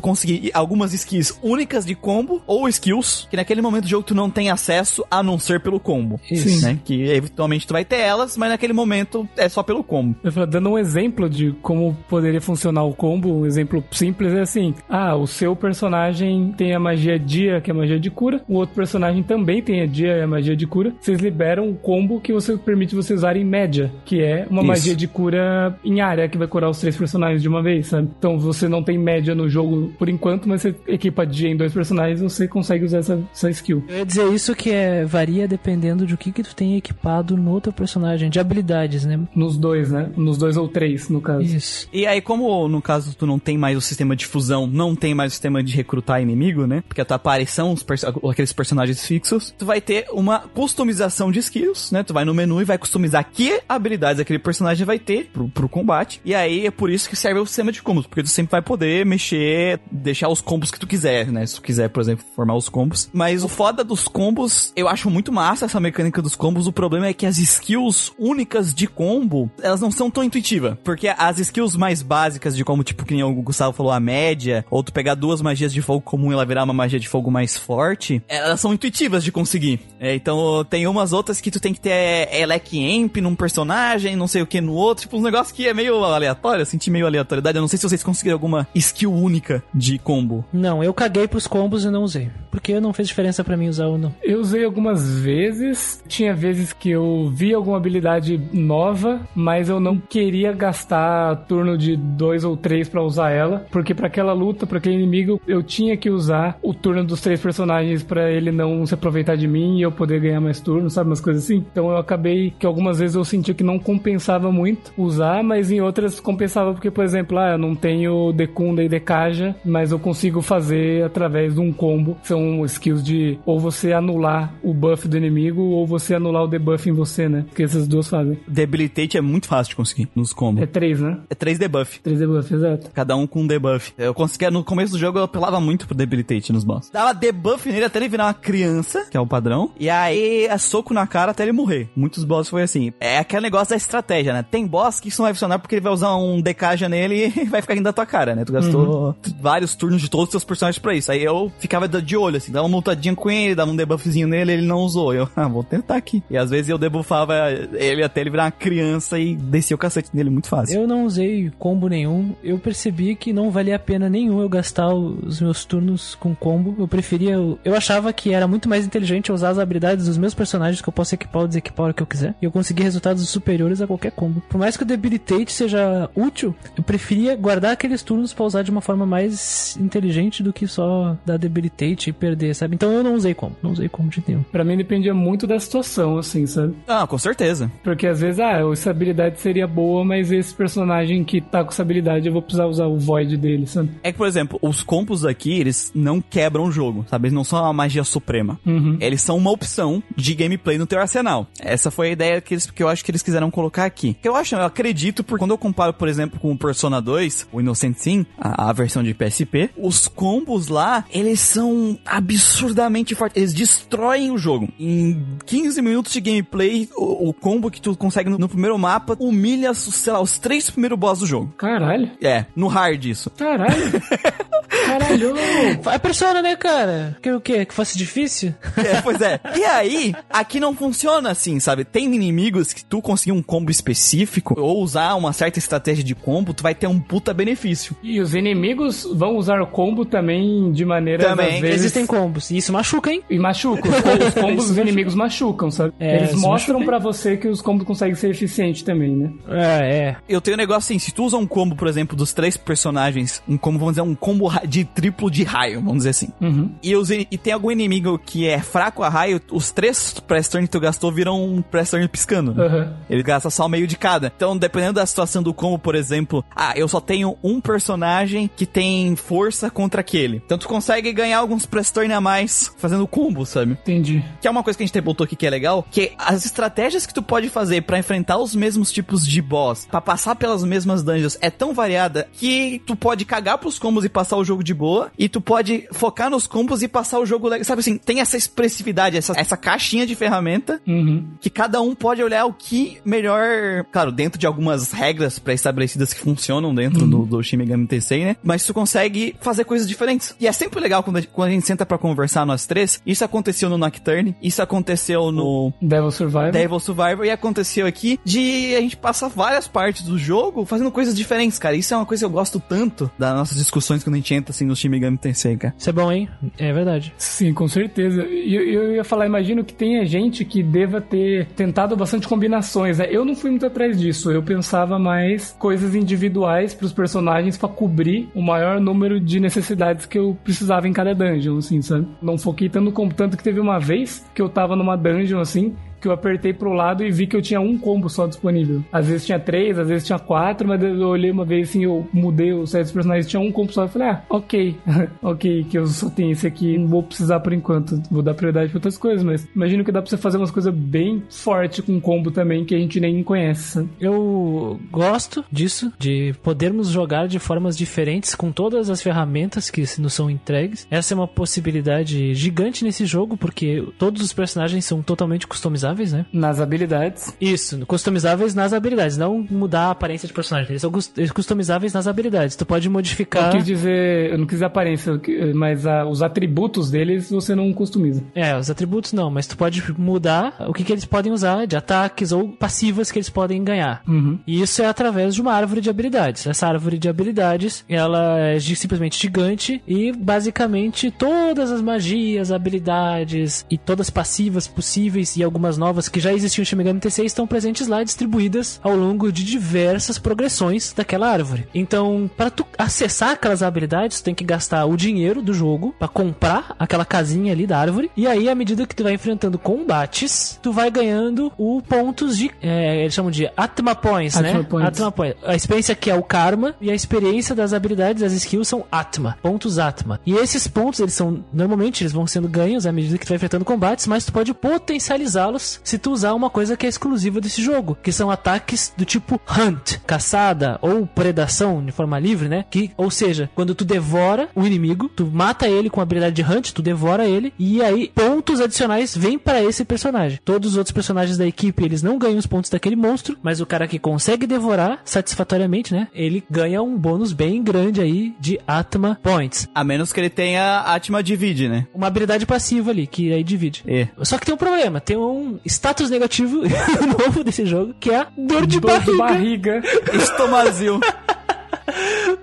conseguir algumas skills únicas de combo ou skills que naquele momento do jogo tu não tem acesso a não ser pelo combo. Isso. Né? Que eventualmente tu vai ter elas, mas naquele momento é só pelo combo. Eu falo, dando um exemplo de como poderia funcionar o combo, um exemplo simples é assim: ah, o seu personagem tem a magia dia, que é a magia de cura, o outro personagem também tem a dia, é a magia de cura, vocês liberam um combo que você permite você usar em média, que é uma Isso. magia de cura em área que vai curar os três personagens de uma vez, sabe? Então você não tem média no jogo por enquanto, mas você equipa dia em dois personagens, você consegue usar essa, essa skill. Eu ia dizer isso que é, varia dependendo do que, que tu tem equipado no teu personagem, de habilidades, né? Nos dois, né? Nos dois ou três, no caso. Isso. E aí, como no caso tu não tem mais o sistema de fusão, não tem mais o sistema de recrutar inimigo, né? Porque a tua aparição, os perso- aqueles personagens fixos, tu vai ter uma customização de skills, né? Tu vai no menu e vai customizar que habilidades aquele personagem vai ter pro, pro combate. E aí é por isso que serve o sistema de combos, porque tu sempre vai poder mexer, deixar os combos que tu quiser, né? Se tu quiser, por exemplo, formar os combos. Mas o foda dos combos, eu acho muito massa essa mecânica dos combos. O problema é que as skills únicas de combo, elas não são tão intuitivas. Porque as skills mais básicas de como, tipo, que nem o Gustavo falou, a média, ou tu pegar duas magias de fogo comum e ela virar uma magia de fogo mais forte, elas são intuitivas de conseguir. É, então tem umas outras que tu tem que ter é, Elec Amp num personagem, não sei o que no outro, tipo, um negócio que é meio aleatório, eu senti meio aleatoriedade. Eu não sei se vocês conseguiram alguma skill única de combo. Não, eu caguei pros combos e não usei. Porque não fez diferença pra mim usar ou não. Eu usei algumas vezes. Tinha vezes que eu vi alguma habilidade nova, mas eu não queria gastar turno de dois ou três pra usar ela, porque pra aquela luta, pra aquele inimigo, eu tinha que usar o turno dos três personagens pra ele não se aproveitar de mim e eu poder ganhar mais turnos, sabe, umas coisas assim. Então eu acabei que algumas vezes eu sentia que não compensava muito usar, mas em outras compensava porque, por exemplo, ah, eu não tenho Decunda e Decaja, mas eu consigo fazer através de um combo. São skills de ou você anular o buff do inimigo ou você anular o debuff em você, né? Que essas duas fazem. Debilitate é muito fácil de conseguir nos combos. É três, né? É três debuff. Três debuff, exato. Cada um com um debuff. Eu conseguia, no começo do jogo, eu apelava muito pro Debilitate nos boss. Dava debuff nele até ele virar uma criança, que é o padrão. E aí, é soco na cara até ele morrer. Muitos boss foi assim. É aquele negócio da estratégia, né? Tem boss que isso não vai funcionar porque ele vai usar um decaja nele (laughs) e vai ficar rindo da tua cara, né? Tu gastou vários turnos de todos os teus personagens pra isso. Aí eu ficava de olho, assim, dava uma lutadinha com ele, dava um debuffzinho nele, ele não usou. Eu, ah, vou tentar aqui. E às vezes eu debuffava ele até ele virar uma criança e descia o cacete nele muito fácil. Eu não usei combo nenhum. Eu percebi que não valia a pena nenhum eu gastar os meus turnos com combo. Eu preferia. Eu achava que era muito mais inteligente eu usar as habilidades dos meus personagens que eu posso equipar ou desequipar a hora que eu quiser. E eu consegui resultados superiores a qualquer combo. Por mais que o Debilitate seja útil, eu preferia guardar aqueles turnos pra usar de uma forma mais inteligente do que só dar Debilitate e perder, sabe? Então eu não usei combo. Não usei combo de nenhum. Pra mim dependia muito da situação, assim, sabe? Ah, com certeza. Porque às vezes, ah, essa habilidade seria boa, mas esse personagem que tá com essa habilidade eu vou precisar usar o void dele, sabe? É que, por exemplo, os combos aqui, eles não quebram o jogo, sabe? Eles não são uma magia suprema. Eles são uma opção de gameplay no teu arsenal. Essa foi a ideia que, eles, que eu acho que eles quiseram colocar aqui. Eu acho, eu acredito, porque quando eu comparo, por exemplo, com o Persona 2, o Innocent Sim, a, a versão de PSP, os combos lá, eles são absurdamente fortes. Eles destroem o jogo. Em 15 minutos de gameplay, o, o combo que tu consegue no, no primeiro mapa humilha, sei lá, os três primeiros boss do jogo. Caralho. É, no hard isso. Caralho. (laughs) Caralho. Vai persona, né, cara? Que o quê? Que fosse difícil? É, pois é. E aí, aqui não funciona assim, sabe? Tem inimigos que tu conseguir um combo específico ou usar uma certa estratégia de combo, tu vai ter um puta benefício. E os inimigos vão usar o combo também de maneira Também. às vezes Existem combos. E isso machuca, hein? e machuca. Os combos, os combos (laughs) dos inimigos machucam, sabe? É, Eles mostram pra você que os combos conseguem ser eficientes também, né? É, é. Eu tenho um negócio assim, se tu usa um combo, por exemplo, dos três personagens, um combo, vamos dizer, um combo de triplo de raio, vamos dizer assim. Uhum. E, os, e tem algum inimigo que é fraco a raio, os três press turn que tu gastou viram um press turn piscando. né? Aham. Ele gasta só meio de cada. Então, dependendo da situação do combo, por exemplo, ah, eu só tenho um personagem que tem força contra aquele. Então tu consegue ganhar alguns press turn a mais fazendo combo, sabe? Entendi. Que é uma coisa que a gente botou aqui que é legal, que as estratégias que tu pode fazer pra enfrentar os mesmos tipos de boss, pra passar pelas mesmas dungeons, é tão variada que tu pode cagar pros combos e passar o jogo de boa, e tu pode focar nos combos e passar o jogo legal. Sabe assim, tem essa expressividade, essa, essa caixinha de ferramenta Uhum. que cada um pode olhar o que melhor, claro, dentro de algumas regras pré-estabelecidas que funcionam dentro do, do Shin Megami Tensei, né? Mas tu consegue fazer coisas diferentes. E é sempre legal quando a, quando a gente senta pra conversar nós três. Isso aconteceu no Nocturne, isso aconteceu no Devil Survivor. Devil Survivor e aconteceu aqui de a gente passar várias partes do jogo fazendo coisas diferentes, cara. Isso é uma coisa que eu gosto tanto das nossas discussões quando a gente entra assim, no Shin Megami Tensei, cara. Isso é bom, hein? É verdade. Sim, com certeza. E eu, eu ia falar, imagino que tenha gente que deva ter tentado bastante combinações. Né? Eu não fui muito atrás disso. Eu pensava mais coisas individuais pros personagens pra cobrir o maior número de necessidades que eu precisava em cada dungeon, assim, sabe? Não foquei tanto como tanto que teve uma vez que eu tava numa dungeon assim. Que eu apertei pro lado e vi que eu tinha um combo só disponível. Às vezes tinha três, às vezes tinha quatro, mas eu olhei uma vez assim, eu mudei os sete personagens, tinha um combo só. Eu falei, ah, ok, (laughs) ok, que eu só tenho esse aqui, não vou precisar por enquanto, vou dar prioridade pra outras coisas, mas imagino que dá pra você fazer umas coisas bem fortes com combo também, que a gente nem conhece. Eu gosto disso, de podermos jogar de formas diferentes com todas as ferramentas que nos são entregues. Essa é uma possibilidade gigante nesse jogo, porque todos os personagens são totalmente customizáveis, né? Nas habilidades. Isso, customizáveis nas habilidades, não mudar a aparência de personagem. Eles são cus- customizáveis nas habilidades. Tu pode Eu modificar. quis dizer, eu não quis dizer aparência, eu mas ah, os atributos deles você não customiza. É, os atributos não, mas tu pode mudar o que, que eles podem usar de ataques ou passivas que eles podem ganhar. E isso é através de uma árvore de habilidades. Essa árvore de habilidades, ela é simplesmente gigante e basicamente todas as magias, habilidades e todas as passivas possíveis e algumas novas que já existiam no Shin Megami Tensei estão presentes lá distribuídas ao longo de diversas progressões daquela árvore. Então, para tu acessar aquelas habilidades, tu tem que gastar o dinheiro do jogo para comprar aquela casinha ali da árvore. E aí, à medida que tu vai enfrentando combates, tu vai ganhando o pontos de. é, eles chamam de Atma Points, né? Atma Points. Atma Points. A experiência que é o Karma e a experiência das habilidades, das skills são Atma, pontos Atma. E esses pontos, eles são. Normalmente, eles vão sendo ganhos à medida que tu vai enfrentando combates, mas tu pode potencializá-los se tu usar uma coisa que é exclusiva desse jogo, que são ataques do tipo Hunt, caçada ou predação de forma livre, né? Que, ou seja, quando tu devora o inimigo, tu mata ele com a habilidade de Hunt, tu devora ele e aí pontos adicionais vêm para esse personagem. Todos os outros personagens da equipe, eles não ganham os pontos daquele monstro, mas o cara que consegue devorar satisfatoriamente, né? Ele ganha um bônus bem grande aí de Atma Points. A menos que ele tenha Atma Divide, né? Uma habilidade passiva ali, que aí divide. É. Só que tem um problema, tem um status negativo (laughs) novo desse jogo, que é dor de Dor barriga. de barriga. (laughs) Estomazil.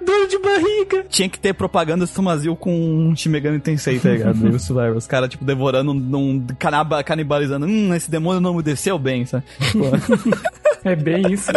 Dor de barriga. Tinha que ter propaganda Estomazil com um Shin Megami Tensei, tá ligado? (laughs) Os caras, tipo, devorando, num, canaba, canibalizando. Hum, esse demônio não me desceu bem, sabe? Pô. É bem isso.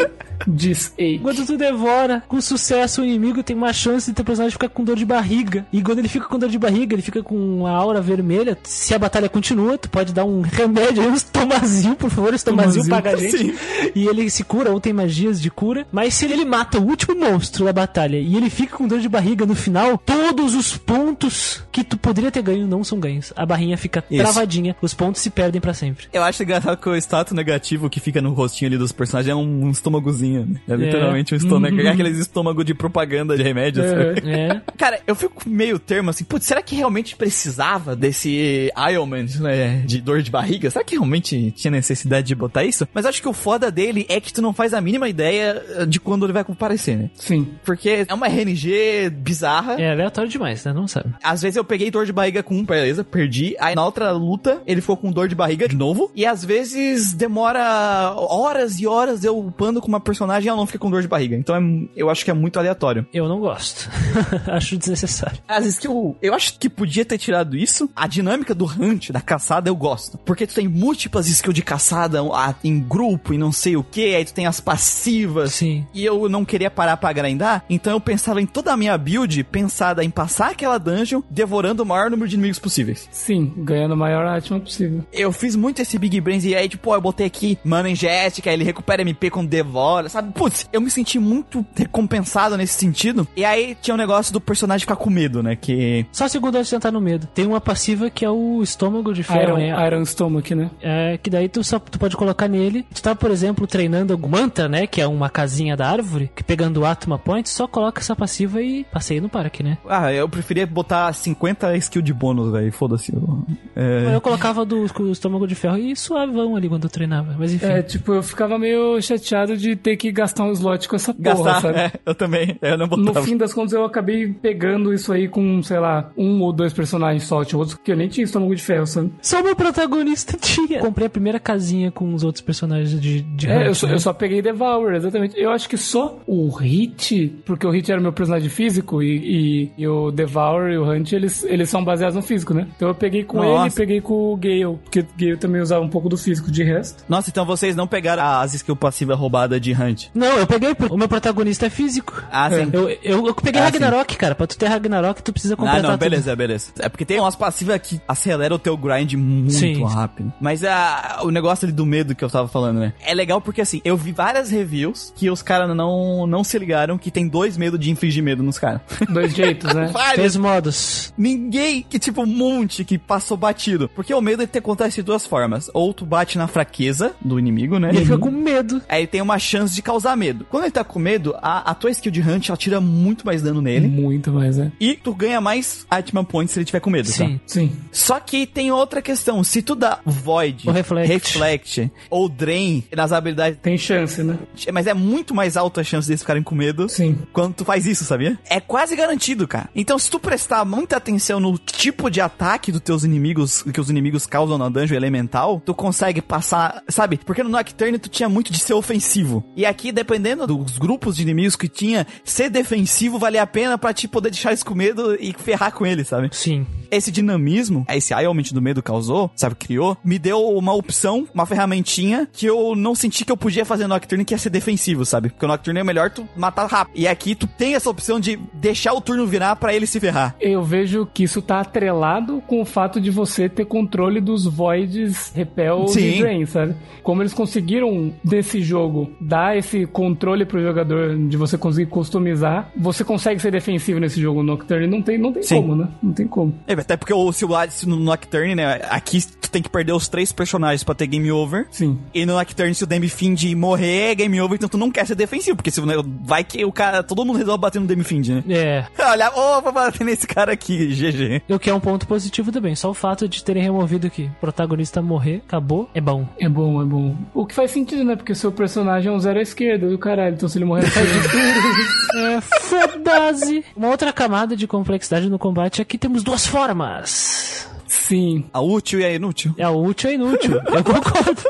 Diz ei. Quando tu devora com sucesso o inimigo, tem uma chance de teu personagem ficar com dor de barriga. E quando ele fica com dor de barriga, ele fica com a aura vermelha. Se a batalha continua, tu pode dar um (laughs) remédio aí, um estomazil, por favor, Estomazil, paga a gente. E ele se cura ou tem magias de cura. Mas se ele mata o último monstro da batalha e ele fica com dor de barriga no final, todos os pontos que tu poderia ter ganho não são ganhos. A barrinha fica Isso. travadinha, os pontos se perdem pra sempre. Eu acho engraçado que o status negativo que fica no rostinho ali dos personagens é um, um estômagozinho. Né? É literalmente um estômago. É aqueles estômago de propaganda de remédio. sabe? É. Cara, eu fico meio termo assim, putz, será que realmente precisava desse ailment, né, de dor de barriga? Será que realmente tinha necessidade de botar isso? Mas acho que o foda dele é que tu não faz a mínima ideia de quando ele vai comparecer, né? Sim. Porque é uma RNG bizarra. É aleatório demais, né? Não sabe. Às vezes eu peguei dor de barriga com um, beleza, perdi. Aí na outra luta, ele ficou com dor de barriga de novo. E às vezes demora horas e horas eu upando com uma personagem e ela não fica com dor de barriga. Então é- eu acho que é muito aleatório. Eu não gosto. (laughs) Acho desnecessário. As skills, eu acho que podia ter tirado isso. A dinâmica do hunt, da caçada, eu gosto. Porque tu tem múltiplas skills de caçada ah, em grupo e não sei o que. Aí tu tem as passivas. Sim. E eu não queria parar pra grindar. Então eu pensava em toda a minha build pensada em passar aquela dungeon devorando o maior número de inimigos possíveis. Sim, ganhando a maior Atma possível. Eu fiz muito esse Big Brains e aí, tipo, ó, eu botei aqui Mana Ingética, ele recupera MP quando devora, sabe? Putz, eu me senti muito recompensado nesse sentido. E aí tinha o negócio do personagem ficar com medo, né? Que. Só segundo antes de entrar no medo. Tem uma passiva que é o estômago de ferro, Iron, né? Iron Stomach, né? É, que daí tu só tu pode colocar nele. Tu tá, por exemplo, treinando algum mantra, né? Que é uma casinha da árvore, que pegando o Atma Point, só coloca essa passiva e passeia no parque, né? Ah, eu preferia botar 50 skill de bônus, velho. Foda-se. É... Eu colocava do, com o estômago de ferro e suavão ali quando eu treinava. Mas enfim. É, tipo, eu ficava meio meio chateado de ter que gastar um slot com essa porra, Gastar, sabe? é, eu também. Eu não No botava. fim das contas, eu acabei pegando isso aí com, sei lá, um ou dois personagens só, tinha outros que eu nem tinha estômago de ferro, sabe? Só meu protagonista tinha. Comprei a primeira casinha com os outros personagens de, de É, Hunt, eu só, né? eu só peguei Devour, exatamente. Eu acho que só o Hit, porque o Hit era meu personagem físico e, e- e o Devour e o Hunt, eles, eles são baseados no físico, né? Então eu peguei com Nossa. ele e peguei com o Gale, porque o Gale também usava um pouco do físico de resto. Nossa, então vocês não pegaram as skill passiva roubada de Hunt. Não, eu peguei. O meu protagonista é físico. Ah, sim. Eu, eu, eu peguei Ah, Ragnarok, cara. Pra tu ter Ragnarok, tu precisa completar Ah, não, tudo. beleza, beleza. É porque tem umas passivas que aceleram o teu grind muito Sim. rápido. Mas a, o negócio ali do medo que eu tava falando, né? É legal porque assim, eu vi várias reviews que os caras não, não se ligaram que tem dois medos de infligir medo nos caras. Dois jeitos, né? (laughs) Vários. Três modos. Ninguém que, tipo, um monte que passou batido. Porque o medo ele acontece de duas formas. Ou tu bate na fraqueza do inimigo, né? E ele fica com medo. Aí tem uma chance de causar medo. Quando ele tá com medo, a, a tua skill de Hunt, ela tira muito mais dano nele. Muito mais, né? E tu ganha mais Atman Points se ele tiver com medo, tá? Sim. Sim. Só que tem outra questão. Se tu dá Void, Ou Reflect. Reflect ou Drain nas habilidades... Tem chance, né? Mas é muito mais alta a chance deles ficarem com medo Sim. quando tu faz isso, sabia? É quase garantido, cara. Então, se tu prestar muita atenção no tipo de ataque dos teus inimigos, que os inimigos causam na dungeon elemental, tu consegue passar, sabe? Porque no Nocturne tu tinha muito de ser ofensivo. E aqui, dependendo dos grupos de inimigos que tinha, ser defensivo valia a pena pra te poder deixar eles com medo e ferrar com eles, sabe? Sim. Esse dinamismo, esse aumento do medo causou, sabe, criou, me deu uma opção, uma ferramentinha que eu não senti que eu podia fazer no Nocturne, que ia ser defensivo, sabe? Porque o Nocturne é melhor tu matar rápido. E aqui tu tem essa opção de deixar o turno virar pra ele se ferrar. Eu vejo que isso tá atrelado com o fato de você ter controle dos voids, repel Sim. e drain, sabe? Como eles conseguiram, desse jogo, dar esse controle pro jogador de você conseguir customizar, você consegue ser defensivo nesse jogo Nocturne. Não tem, não tem Sim. como, né? Não tem como. É, até porque o, se, o, no Nocturne, né, aqui tu tem que perder os três personagens pra ter game over. Sim. E no Nocturne, se o Demi Find morrer, é game over, então tu não quer ser defensivo, porque se, né, vai que o cara, todo mundo resolve bater no Demi Find, né? É. (laughs) Olha, ô, vou bater nesse cara aqui, GG. O que é um ponto positivo também. Só o fato de terem removido que o protagonista morrer, acabou, é bom. É bom, é bom. O que faz sentido, né? Porque seu personagem é um zero à esquerda do caralho. Então se ele morrer, faz de tudo. (laughs) É, foda-se. Uma outra camada de complexidade no combate é que temos duas formas. Sim. A útil e a inútil. É o útil e inútil. Eu concordo.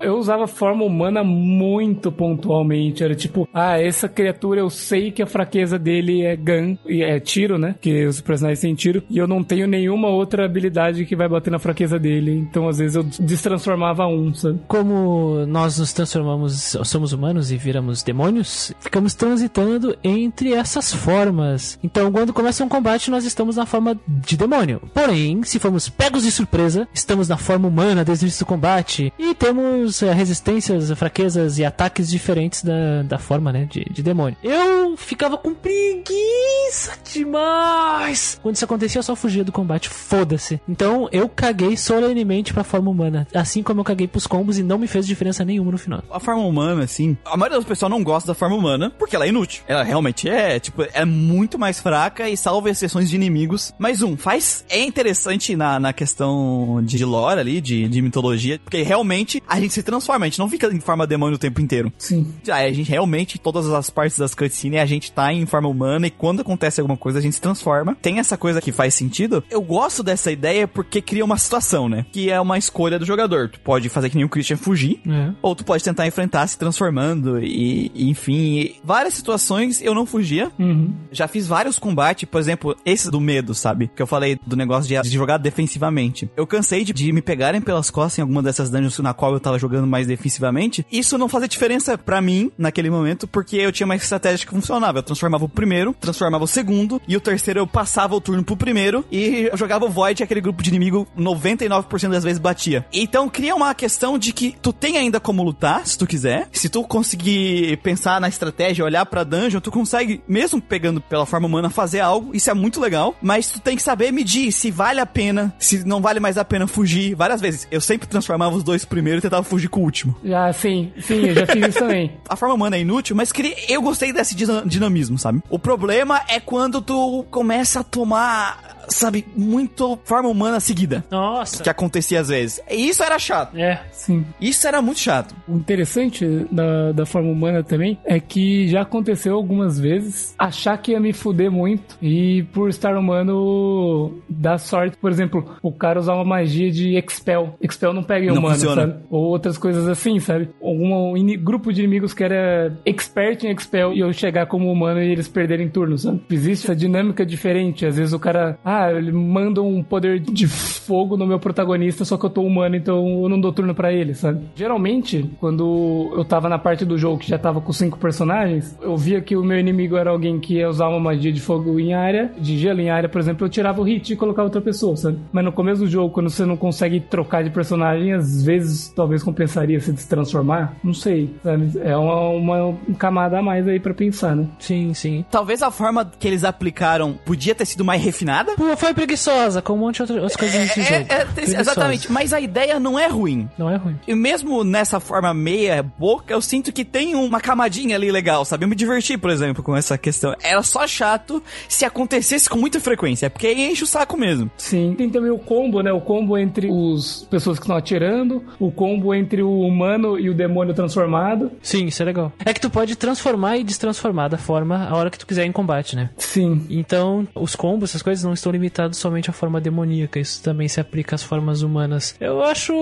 Eu usava forma humana muito pontualmente. Era tipo, ah, essa criatura eu sei que a fraqueza dele é gun, e é tiro, né? Que os personagens têm tiro. E eu não tenho nenhuma outra habilidade que vai bater na fraqueza dele. Então, às vezes, eu destransformava um, sabe? Como nós nos transformamos, somos humanos e viramos demônios, ficamos transitando entre essas formas. Então, quando começa um combate, nós estamos na forma de demônio. Porém, se formos pegos de surpresa, estamos na forma humana desde o combate e temos eh, resistências, fraquezas e ataques diferentes da, da forma, né, de, de demônio. Eu ficava com preguiça demais. Quando isso acontecia, eu só fugia do combate. Foda-se. Então, eu caguei solenemente pra forma humana. Assim como eu caguei pros combos e não me fez diferença nenhuma no final. A forma humana, assim, a maioria das pessoas não gosta da forma humana porque ela é inútil. Ela realmente é, tipo, é muito mais fraca e salva exceções de inimigos. Mas um, faz. É interessante na, na questão de lore ali, de, de mitologia, porque realmente a gente se transforma, a gente não fica em forma demônio o tempo inteiro. Sim. Ah, A gente realmente, todas as partes das cutscenes, a gente tá em forma humana e quando acontece alguma coisa, a gente se transforma. Tem essa coisa que faz sentido. Eu gosto dessa ideia porque cria uma situação, né? Que é uma escolha do jogador. Tu pode fazer que nem o Christian fugir, É. ou tu pode tentar enfrentar se transformando e, e, enfim, e várias situações eu não fugia. Uhum. Já fiz vários combates, por exemplo, esse do medo, sabe? Que eu falei do negócio de, de jogar defensivamente. Eu cansei de, de me pegarem pelas costas em alguma dessas dungeons na qual eu tava jogando mais defensivamente. Isso não fazia diferença pra mim naquele momento, porque eu tinha uma estratégia que funcionava. Eu transformava o primeiro, transformava o segundo, e o terceiro eu passava o turno pro primeiro e eu jogava o Void aquele grupo de inimigo 99% das vezes batia. Então cria uma questão de que tu tem ainda como lutar, se tu quiser. Se tu conseguir pensar na estratégia, olhar pra dungeon, tu consegue, mesmo pegando pela forma humana, fazer algo. Isso é muito legal. Mas tu tem que saber medir se vale a pena, se não vale mais a pena fugir. Várias vezes. Eu sempre transformava os dois primeiro e tentava fugir com o último. Já, sim, sim, eu já fiz isso também. (laughs) A forma humana é inútil, mas eu gostei desse dina- dinamismo, sabe? O problema é quando tu começa a tomar sabe, muito forma humana seguida. Nossa. Que acontecia às vezes. E isso era chato. É. Sim. Isso era muito chato. O interessante da, da forma humana também é que já aconteceu algumas vezes achar que ia me fuder muito e por estar humano dar sorte. Por exemplo, o cara usar uma magia de Expel. Expel não pega em Não humano, funciona. sabe? Ou outras coisas assim, sabe? Algum grupo de inimigos que era expert em Expel e eu chegar como humano e eles perderem turno, sabe? Existe essa dinâmica diferente. Às vezes o cara, ah, ele manda um poder de fogo no meu protagonista, só que eu tô humano, então eu não dou turno pra ele, sabe? Geralmente, quando eu tava na parte do jogo que já tava com cinco personagens, eu via que o meu inimigo era alguém que ia usar uma magia de fogo em área, de gelo em área, por exemplo, eu tirava o hit e colocava outra pessoa, sabe? Mas no começo do jogo, quando você não consegue trocar de personagem, às vezes talvez compensaria se transformar, não sei, sabe? É uma, uma camada a mais aí pra pensar, né? Sim, sim. Talvez a forma que eles aplicaram podia ter sido mais refinada. Pô, foi preguiçosa, com um monte de outras coisas nesse É, jogo. é, exatamente, mas a ideia não é ruim. Não é ruim. E mesmo nessa forma meia boca, eu sinto que tem uma camadinha ali legal, sabe? Eu me diverti, por exemplo, com essa questão. Era só chato se acontecesse com muita frequência, porque aí enche o saco mesmo. Sim. Tem também o combo, né? O combo entre os pessoas que estão atirando, o combo entre o humano e o demônio transformado. Sim, isso é legal. É que tu pode transformar e destransformar da forma a hora que tu quiser em combate, né? Sim. Então, os combos, essas coisas não estão limitados somente à forma demoníaca, isso também se aplica às formas humanas. Eu acho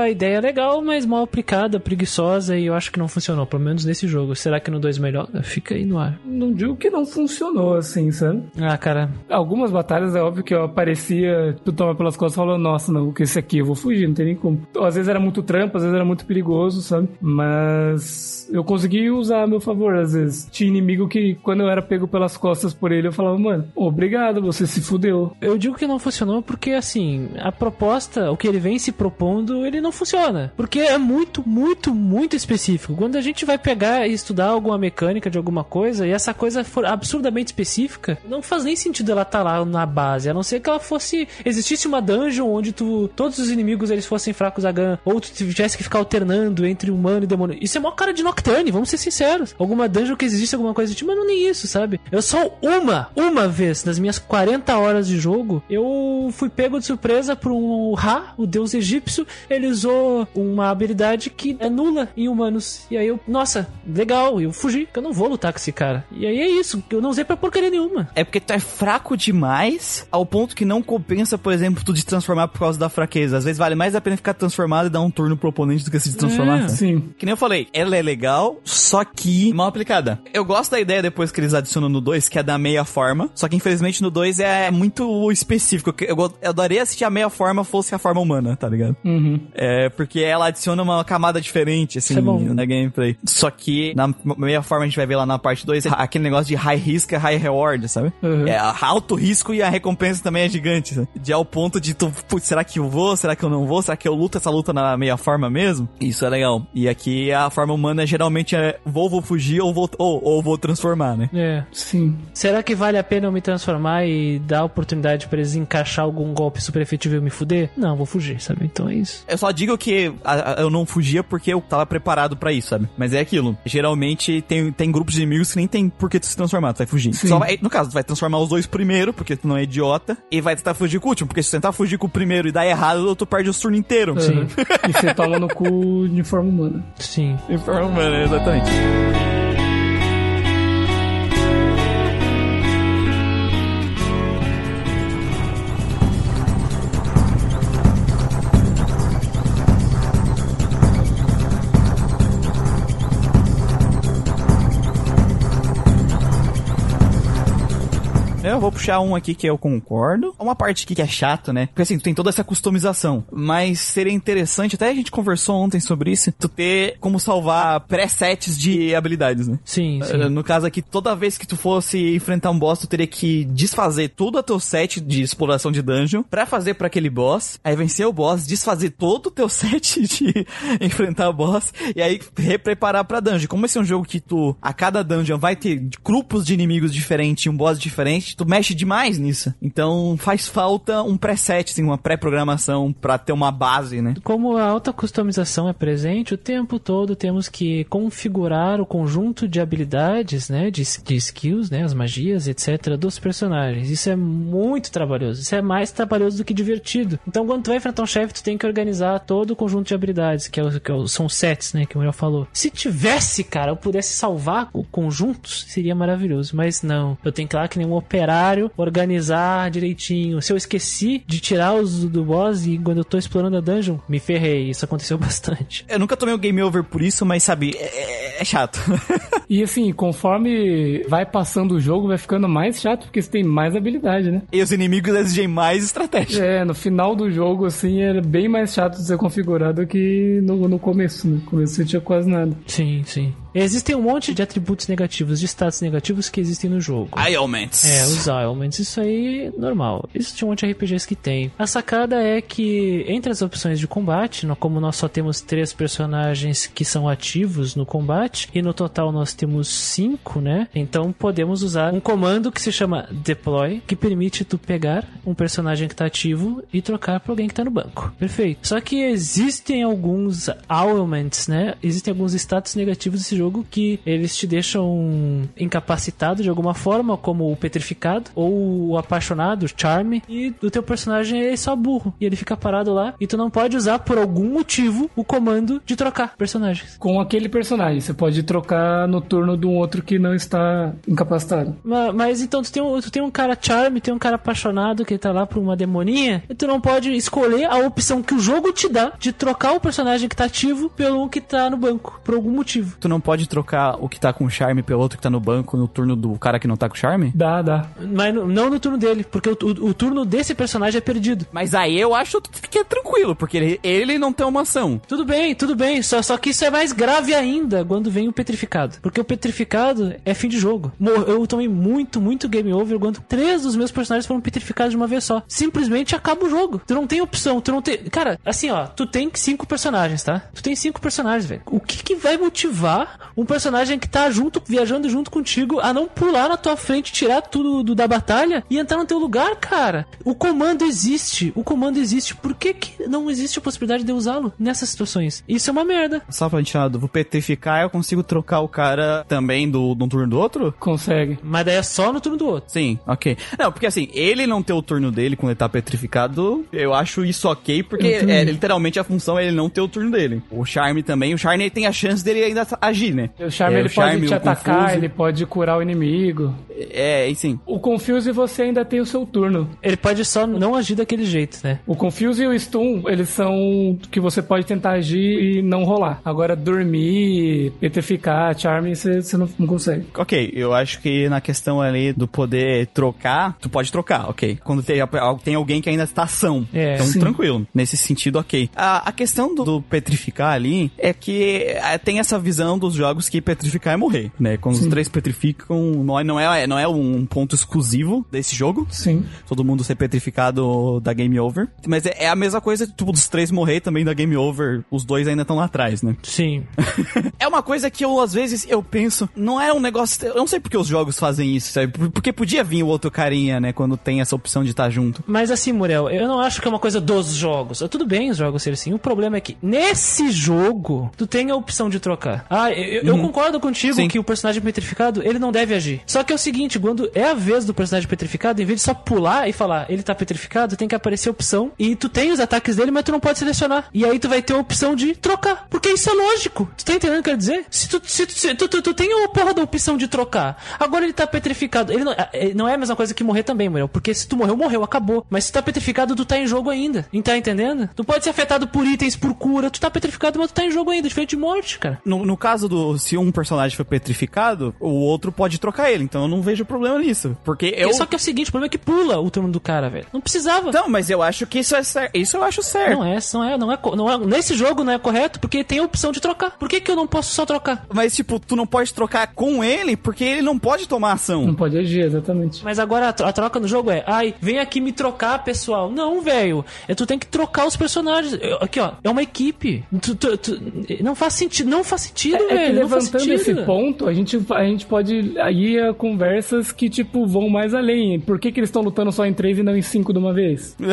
a ideia legal, mas mal aplicada, preguiçosa e eu acho que não funcionou, pelo menos nesse jogo. Será que no 2 melhor? Fica aí no ar. Não digo que não funcionou, assim, sabe? Ah, cara, Algumas batalhas é óbvio que eu aparecia, tu toma pelas costas e falou, nossa, não, que esse aqui eu vou fugir, não tem nem como. Às vezes era muito trampo, às vezes era muito perigoso, sabe? Mas eu consegui usar a meu favor, às vezes. Tinha inimigo que, quando eu era pego pelas costas por ele, eu falava, mano, obrigado, você se fudeu. Eu digo que não funcionou porque, assim, a proposta, o que ele vem se propondo, ele não funciona. Porque é muito, muito, muito específico. Quando a gente vai pegar e estudar alguma mecânica de alguma coisa e essa coisa for absurdamente específica, não faz nem sentido ela estar lá na base, a não ser que ela fosse. Existisse uma dungeon onde tu. Todos os inimigos eles fossem fracos a gun, ou tu tivesse que ficar alternando entre humano e demônio. Isso é mó cara de Nocturne, vamos ser sinceros. Alguma dungeon que existe alguma coisa do tipo, mas não nem isso, sabe? Eu só uma, uma vez nas minhas 40 horas de jogo, eu fui pego de surpresa por um Ra, o deus egípcio. Ele usou uma habilidade que é nula em humanos. E aí eu, nossa, legal, eu fugi, que eu não vou lutar com esse cara. E aí é isso, eu não usei pra porcaria nenhuma. É porque tu é fraco demais ao ponto que não compensa, por exemplo, tu te transformar por causa da fraqueza. Às vezes vale mais a pena ficar transformado e dar um turno pro oponente do que se transformar. É. Sim. Que nem eu falei, ela é legal, só que mal aplicada. Eu gosto da ideia depois que eles adicionam no 2, que é da meia forma. Só que infelizmente no 2 é muito específico. Eu, eu, adoraria se a meia forma fosse a forma humana, tá ligado? Uhum. É, porque ela adiciona uma camada diferente, assim, é na gameplay. Só que na meia forma a gente vai ver lá na parte 2, aquele negócio de high risk e high reward, sabe? Uhum. É alto risco e a recompensa também é gigante, sabe? De ao ponto de tu, putz, será que eu vou? Será que eu não vou? Será que eu luto essa luta na meia forma mesmo? Isso é legal. E aqui a forma humana geralmente é vou, vou fugir ou vou, ou, ou vou transformar, né? É. Sim. Será que vale a pena eu me transformar e dar a oportunidade pra eles encaixar algum golpe super efetivo e eu me fuder? Não, vou fugir, sabe? Então é isso. Eu só digo que a- a- eu não fugia porque eu tava preparado pra isso, sabe? Mas é aquilo. Geralmente tem, tem grupos de inimigos que nem tem por que tu se transformar, tu vai fugir. Sim. Só vai- no caso, tu vai transformar os dois primeiro, porque tu não é idiota, e vai tentar fugir com o último, porque se tu tentar fugir com o primeiro e dar errado, tu perde o turno inteiro. Uhum. (laughs) e você toma no cu de forma humana. Sim. Informa, né? Exatamente. Puxar um aqui que eu concordo. Uma parte aqui que é chato, né? Porque assim, tu tem toda essa customização. Mas seria interessante, até a gente conversou ontem sobre isso, tu ter como salvar presets de habilidades, né? Sim, sim. Uh, No caso aqui, toda vez que tu fosse enfrentar um boss, tu teria que desfazer todo o teu set de exploração de dungeon pra fazer pra aquele boss, aí vencer o boss, desfazer todo o teu (laughs) set de enfrentar o boss, e aí repreparar pra dungeon. Como esse é um jogo que tu, a cada dungeon vai ter grupos de inimigos diferentes e um boss diferente, tu tu mexe demais nisso. Então faz falta um preset, assim, uma pré-programação pra ter uma base, né? Como a alta customização é presente, o tempo todo temos que configurar o conjunto de habilidades, né, de, de skills, né, as magias, etc, dos personagens. Isso é muito trabalhoso. Isso é mais trabalhoso do que divertido. Então, quando tu vai enfrentar um chefe, tu tem que organizar todo o conjunto de habilidades, que, é que é são sets, né, que o Muriel falou. Se tivesse, cara, eu pudesse salvar o conjunto, seria maravilhoso. Mas não. Eu tenho que lá que nem um operário, organizar direitinho. Se eu esqueci de tirar os do boss e quando eu tô explorando a dungeon, me ferrei. Isso aconteceu (laughs) bastante. Eu nunca tomei o game over por isso, mas sabe, é, é chato. (laughs) E assim, conforme vai passando o jogo, vai ficando mais chato, porque você tem mais habilidade, né? e os inimigos exigem mais estratégia. É, no final do jogo, assim, era bem mais chato de ser configurado do que no, no começo. No começo você tinha quase nada. Sim, sim. Existem um monte de atributos negativos, de status negativos que existem no jogo. Ailments. É, os ailments, isso aí é normal. Isso tinha um monte de RPGs que tem. A sacada é que, entre as opções de combate, como nós só temos três personagens que são ativos no combate, e no total nós temos cinco, né? Então podemos usar um comando que se chama Deploy, que permite tu pegar um personagem que tá ativo e trocar pra alguém que tá no banco. Perfeito. Só que existem alguns ailments, né? Existem alguns status negativos desse jogo que eles te deixam incapacitado de alguma forma, como o petrificado ou o apaixonado, o charme, e o teu personagem é só burro e ele fica parado lá e tu não pode usar por algum motivo o comando de trocar personagens. Com aquele personagem, você pode trocar no turno de um outro que não está incapacitado. Ma- Mas, então tu tem, um, tu tem um cara charme, tem um cara apaixonado que tá lá por uma demoninha, e tu não pode escolher a opção que o jogo te dá de trocar o personagem que tá ativo pelo que tá no banco, por algum motivo. Tu não pode trocar o que tá com charme pelo outro que tá no banco no turno do cara que não tá com charme? Dá, dá. Mas não no turno dele, porque o, o- o turno desse personagem é perdido. Mas aí eu acho que é tranquilo, porque ele, ele não tem uma ação. Tudo bem, tudo bem, só, só que isso é mais grave ainda quando vem o petrificado. Porque o petrificado é fim de jogo. Eu tomei muito, muito game over quando três dos meus personagens foram petrificados de uma vez só. Simplesmente acaba o jogo. Tu não tem opção, tu não tem. Cara, assim ó, tu tem cinco personagens, tá? Tu tem cinco personagens, velho. O que, que vai motivar um personagem que tá junto, viajando junto contigo, a não pular na tua frente, tirar tudo do- da batalha e entrar no teu lugar, cara? O comando existe, o comando existe. Por que, que não existe a possibilidade de usá-lo nessas situações? Isso é uma merda. Só pra gente vou petrificar, eu consigo trocar o cara também do, de um turno do outro? Consegue. Mas daí é só no turno do outro. Sim, ok. Não, porque assim, ele não ter o turno dele quando ele tá petrificado, eu acho isso ok, porque é, literalmente a função é ele não ter o turno dele. O Charme também, o Charme tem a chance dele ainda agir, né? O Charme É, ele o Charme, pode te atacar, Confuse. ele pode curar o inimigo. É, e sim. O Confuse você ainda tem o seu turno. Ele pode só não agir daquele jeito, né? O Confuse e o Stun, eles são que você pode tentar agir e não rolar. Agora, dormir, petrificar, Charme, você você não, não consegue. Ok, eu acho que na questão ali do poder trocar, tu pode trocar, ok. Quando tem, tem alguém que ainda está ação. É. então, Sim. tranquilo. Nesse sentido, ok. A, a questão do, do petrificar ali é que é, tem essa visão dos jogos que petrificar é morrer, né? Quando os três petrificam, não é, não, é, não é um ponto exclusivo desse jogo. Sim. Todo mundo ser petrificado da game over. Mas é, é a mesma coisa, tipo, dos três morrer também da game over. Os dois ainda estão lá atrás, né? Sim. (laughs) É uma coisa que eu, às vezes, eu penso, não é um negócio. Eu não sei porque os jogos fazem isso, sabe? Por- Porque podia vir o outro carinha, né? Quando tem essa opção de estar junto. Mas assim, Muriel, eu não acho que é uma coisa dos jogos. Tudo bem os jogos serem assim. O problema é que nesse jogo, tu tem a opção de trocar. Ah, eu, eu concordo contigo Sim. que o personagem petrificado, ele não deve agir. Só que é o seguinte, quando é a vez do personagem petrificado, em vez de só pular e falar, ele tá petrificado, tem que aparecer a opção. E tu tem os ataques dele, mas tu não pode selecionar. E aí tu vai ter a opção de trocar. Porque isso é lógico. Tu tá entendendo o que eu quero dizer? Se tu, se tu, se tu, tu, tu tem a porra da opção de trocar. Agora ele tá petrificado. Ele não, é- não é a mesma coisa que morrer também, Muriel. Porque se tu morreu, morreu, acabou. Mas se tu tá petrificado, tu tá em jogo ainda. Não tá entendendo? Tu pode ser afetado por itens, por cura. Tu tá petrificado, mas tu tá em jogo ainda. Diferente de morte, cara. No, no caso do. Se um personagem for petrificado, o outro pode trocar ele. Então eu não vejo problema nisso. Porque eu. Só que é o seguinte, o problema é que pula o turno do cara, velho. Não precisava. Não, mas eu acho que isso é certo. Isso eu acho certo. Não é, não é, não é, não é. Nesse jogo não é correto porque tem a opção de trocar. Por que, que eu não posso só trocar? Mas, tipo, tu não pode trocar com ele porque ele não pode tomar ação. Não pode agir, exatamente. Mas agora a, tro- a troca no jogo é, ai, vem aqui me trocar, pessoal. Não, velho. É, tu tem que trocar os personagens. Eu- Aqui, ó, é uma equipe. Tu- tu- tu- não faz sentido, não faz sentido, É, é levantando esse ponto, a gente, a gente pode ir a conversas que, tipo, vão mais além. Por que, que eles estão lutando só em três e não em cinco de uma vez? (laughs)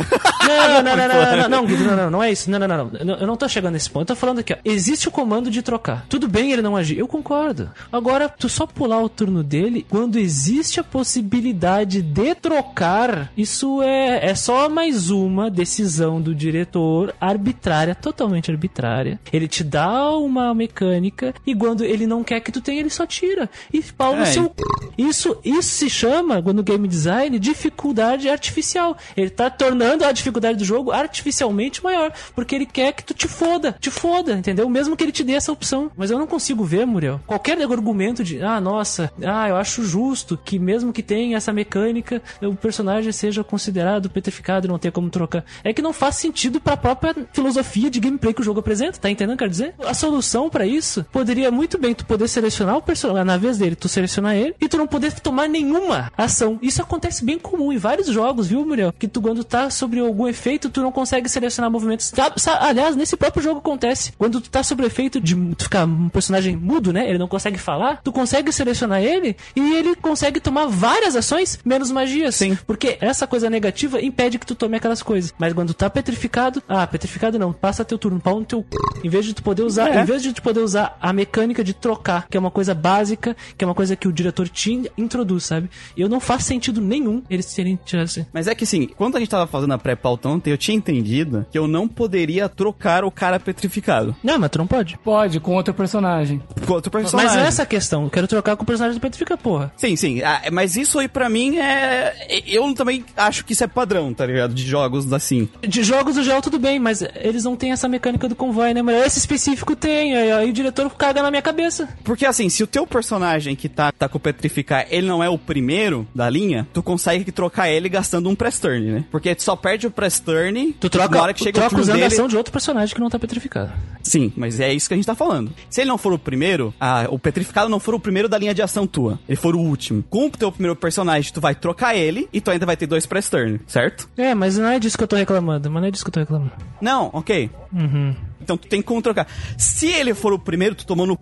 Não, não, não, não, não, não, não, Guido, não, não, não é isso. Não, não, não, não. Eu não tô chegando nesse ponto. Eu tô falando aqui, ó. Existe o comando de trocar. Tudo bem ele não agir. Eu concordo. Agora, tu só pular o turno dele quando existe a possibilidade de trocar, isso é, é só mais uma decisão do diretor arbitrária, totalmente arbitrária. Ele te dá uma mecânica e quando ele não quer que tu tenha, ele só tira. E pau no É. seu isso, isso se chama, no game design, dificuldade artificial. Ele tá tornando a dificuldade do jogo artificialmente maior, porque ele quer que tu te foda, te foda, entendeu? Mesmo que ele te dê essa opção. Mas eu não consigo ver, Muriel, qualquer argumento de, ah, nossa, ah, eu acho justo que mesmo que tenha essa mecânica, o personagem seja considerado petrificado e não ter como trocar. É que não faz sentido pra própria filosofia de gameplay que o jogo apresenta, tá entendendo? Quer dizer, a solução pra isso poderia muito bem tu poder selecionar o personagem na vez dele, tu selecionar ele e tu não poder tomar nenhuma ação. Isso acontece bem comum em vários jogos, viu, Muriel? Que tu quando tá sobre algum efeito, tu não consegue selecionar movimentos. Sa- aliás, nesse próprio jogo acontece. Quando tu tá sobre efeito de tu ficar um personagem mudo, né? Ele não consegue falar, tu consegue selecionar ele e ele consegue tomar várias ações, menos magias. Sim. Porque essa coisa negativa impede que tu tome aquelas coisas. Mas quando tu tá petrificado, ah, petrificado não, passa teu turno, pau no teu c... Em vez de tu poder usar, É. em vez de tu poder usar a mecânica de trocar, que é uma coisa básica, que é uma coisa que o diretor te introduz, sabe? E eu não faz sentido nenhum eles terem tirado assim. Mas é que assim, quando a gente tava fazendo a pré-pauta ontem, eu tinha entendido que eu não poderia trocar o cara petrificado Não, mas tu não pode. Pode, com outro personagem. com outro personagem. Mas é essa a questão. Eu quero trocar com o personagem do petrifica, porra. Sim, sim. Ah, mas isso aí pra mim é. Eu também acho que isso é padrão, tá ligado? De jogos assim. De jogos do geral tudo bem, mas eles não têm essa mecânica do convoy, né? Mas esse específico tem, aí, aí o diretor caga na minha cabeça. Porque assim, se o teu personagem que tá, tá com o petrificar, ele não é o primeiro da linha, tu consegue trocar ele gastando um press turn, né? Porque tu só perde o press turn Tu troca, na hora que chega o troca turno usando dele. a ação de outro personagem que não tá petrificado. Sim, mas é isso que a gente tá falando. Se ele não for o primeiro, ah, o petrificado não for o primeiro da linha de ação tua, ele for o último. Com o teu primeiro personagem, tu vai trocar ele e tu ainda vai ter dois press turn, certo? É, mas não é disso que eu tô reclamando, mas não é disso que eu tô reclamando. Não, ok. Uhum. Então tu tem como trocar. Se ele for o primeiro, tu tomou no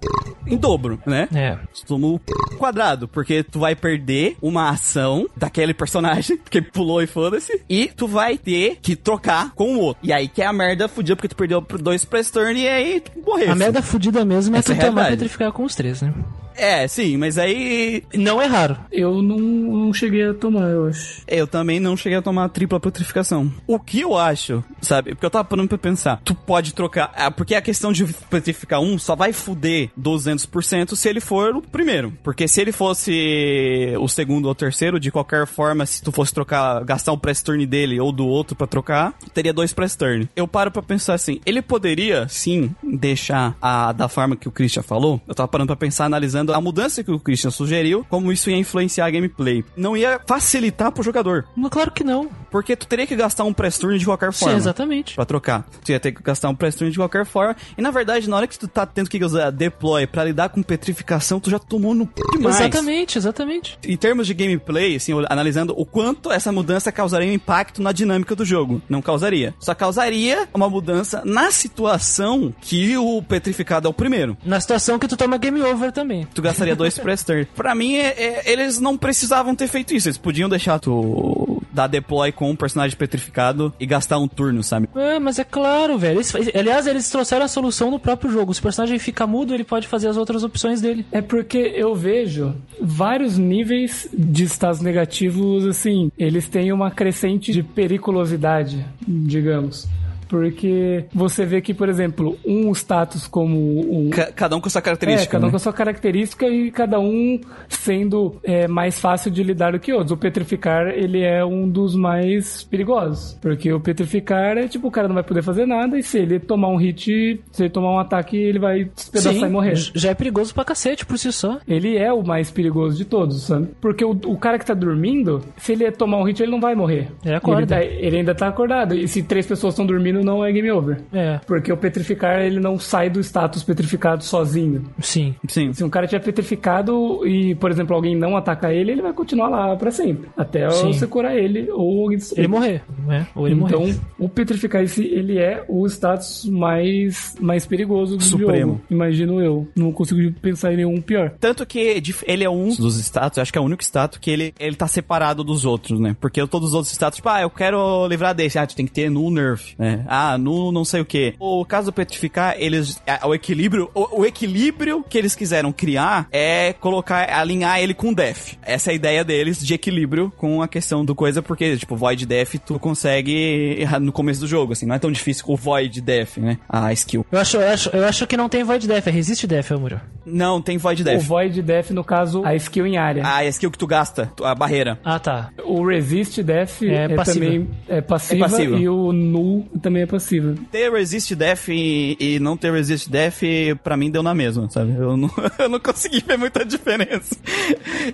em dobro, né? É. Tu tomou o quadrado, porque tu vai perder uma ação daquele personagem, (laughs) porque pulou e foda-se, e tu vai ter que trocar com o outro. E aí que é a merda fudida, porque tu perdeu dois press turn e aí tu morreu. A merda fudida mesmo é Essa tu é tomar petrificar com os três, né? É, sim, mas aí Não é raro. Eu não, não cheguei a tomar, eu acho. eu também não cheguei a tomar a tripla petrificação. O que eu acho, sabe? Porque eu tava parando pra pensar. Tu pode trocar. ah, Porque a questão de petrificar um só vai fuder 200% se ele for o primeiro. Porque se ele fosse o segundo ou terceiro, de qualquer forma, se tu fosse trocar, gastar um press turn dele ou do outro pra trocar, teria dois press turn. Eu paro pra pensar assim. Ele poderia, sim, deixar a da forma que o Christian falou. Eu tava parando pra pensar, analisando a mudança que o Christian sugeriu, como isso ia influenciar a gameplay. Não ia facilitar pro jogador. Claro que não. Porque tu teria que gastar um press turn de qualquer Sim, forma. exatamente. Pra trocar. Tu ia ter que gastar um press turn de qualquer forma. E na verdade, na hora que tu tá tendo que usar deploy pra lidar com petrificação, tu já tomou no p demais. Exatamente, exatamente. Em termos de gameplay, assim, analisando o quanto essa mudança causaria um impacto na dinâmica do jogo. Não causaria. Só causaria uma mudança na situação que o petrificado é o primeiro. Na situação que tu toma game over também. Tu gastaria dois (laughs) press turn. Pra mim, é- é- eles não precisavam ter feito isso. Eles podiam deixar tu dar deploy com um personagem petrificado e gastar um turno, sabe? É, mas é claro, velho. Eles- aliás, eles trouxeram a solução no próprio jogo. Se o personagem fica mudo, ele pode fazer as outras opções dele. É porque eu vejo vários níveis de estados negativos, assim, eles têm uma crescente de periculosidade, digamos. Porque você vê que, por exemplo, um status como. Ca- cada um com sua É, característica. cada um né? com a sua característica e cada um sendo é, mais fácil de lidar do que outros. O petrificar, ele é um dos mais perigosos. Porque o petrificar é tipo, o cara não vai poder fazer nada e se ele tomar um hit, se ele tomar um ataque, ele vai despedaçar e morrer. já é perigoso pra cacete por si só. Ele é o mais perigoso de todos, sabe? Porque o, o cara que tá dormindo, se ele tomar um hit, ele não vai morrer. Ele acorda. Ele, tá- ele ainda tá acordado. E se três pessoas estão dormindo, não é game over. É, Porque o petrificar, ele não sai do status petrificado sozinho. sim. Sim. Se um cara tiver petrificado e, por exemplo, alguém não atacar ele, ele vai continuar lá pra sempre. Até Sim. você curar ele ou alguém destruir. Ele morrer. né? Ou ele então, morrer. o Petrificar esse, ele é o status mais, mais perigoso do Supremo. jogo. Imagino eu. Não consigo pensar em nenhum pior. Tanto que ele é um dos status, acho que é o único status que ele, ele tá separado dos outros, né? Porque todos os outros status, tipo, ah, eu quero livrar desse. Ah, tu tem que ter no nerf, né? Ah, no não sei o que. O caso petrificar, eles. é, O equilíbrio. O, o equilíbrio que eles quiseram criar é colocar, alinhar ele com def. Essa é a ideia deles de equilíbrio com a questão do coisa, porque, tipo, Void Def tu consegue no começo do jogo, assim. Não é tão difícil o Void Def, né? A skill. Eu acho, eu, acho, eu acho que não tem Void Death, é Resist Death, Amuro. Não, tem Void O Def. Void Death, no caso, a skill em área. Ah, a skill que tu gasta, a barreira. Ah, tá. O Resist Death É é, também é passiva, É passiva. e o Null também é passiva. ter Resist Death e, e não ter Resist Death, pra mim deu na mesma, sabe? Eu não, (laughs) eu não consegui ver muita diferença.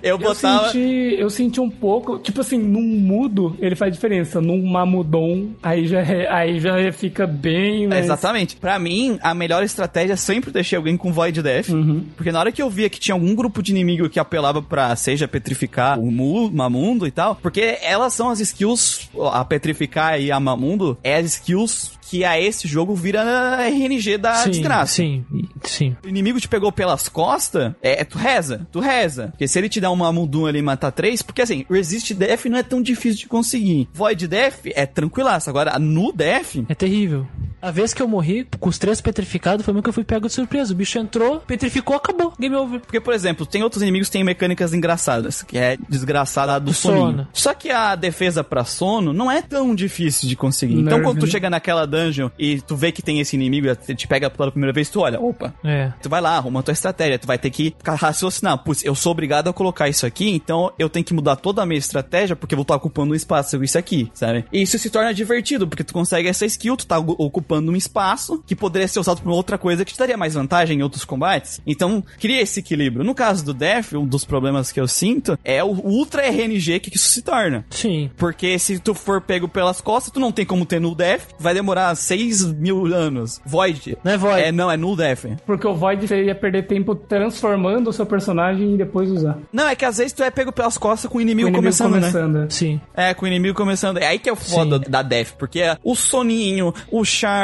Eu Eu botava. senti, eu senti um pouco, tipo assim, num mudo ele faz diferença, num mamudon aí já, é- aí já fica bem mais... Exatamente. Pra mim, a melhor estratégia é sempre deixar alguém com Void Death. Porque na hora que eu via que tinha algum grupo de inimigo que apelava pra, seja petrificar o Mu, Mamundo e tal, porque elas são as skills, a petrificar e a Mamundo, é as skills que a esse jogo vira RNG da sim, desgraça. sim, sim. o inimigo te pegou pelas costas, é, tu reza, tu reza. Porque se ele te dá uma Mudum ali e matar três, porque assim, Resist Death não é tão difícil de conseguir. Void Death é tranquilaço. Agora, no Death, É terrível. A vez que eu morri com os três petrificados foi uma que eu fui pego de surpresa. O bicho entrou, petrificou, acabou. Game over. porque, por exemplo, tem outros inimigos que têm mecânicas engraçadas, que é desgraçada do Sono. soninho. Só que a defesa pra sono não é tão difícil de conseguir. Então, Nerve, quando tu chega naquela dungeon e tu vê que tem esse inimigo, te pega pela primeira vez, tu olha, opa, É. Tu vai lá, arruma a tua estratégia. Tu vai ter que raciocinar. Putz, eu sou obrigado a colocar isso aqui, então eu tenho que mudar toda a minha estratégia porque eu vou estar ocupando um espaço isso aqui, sabe? E isso se torna divertido, porque tu consegue essa skill, tu tá o- ocupando um espaço que poderia ser usado pra uma outra coisa que te daria mais vantagem em outros combates. Então, cria esse equilíbrio. No caso do Death, um dos problemas que eu sinto é o ultra RNG que isso se torna. Sim. Porque se tu for pego pelas costas, tu não tem como ter Null Death, vai demorar 6 mil anos. Void. Não é Void. É, não, é Null Death. Porque o Void você ia perder tempo transformando o seu personagem e depois usar. Não, é que às vezes tu é pego pelas costas com o inimigo, O inimigo começando, né? começando. é. Sim. É, com o inimigo começando. É aí que é o foda Sim. da Def, porque é o soninho, o charme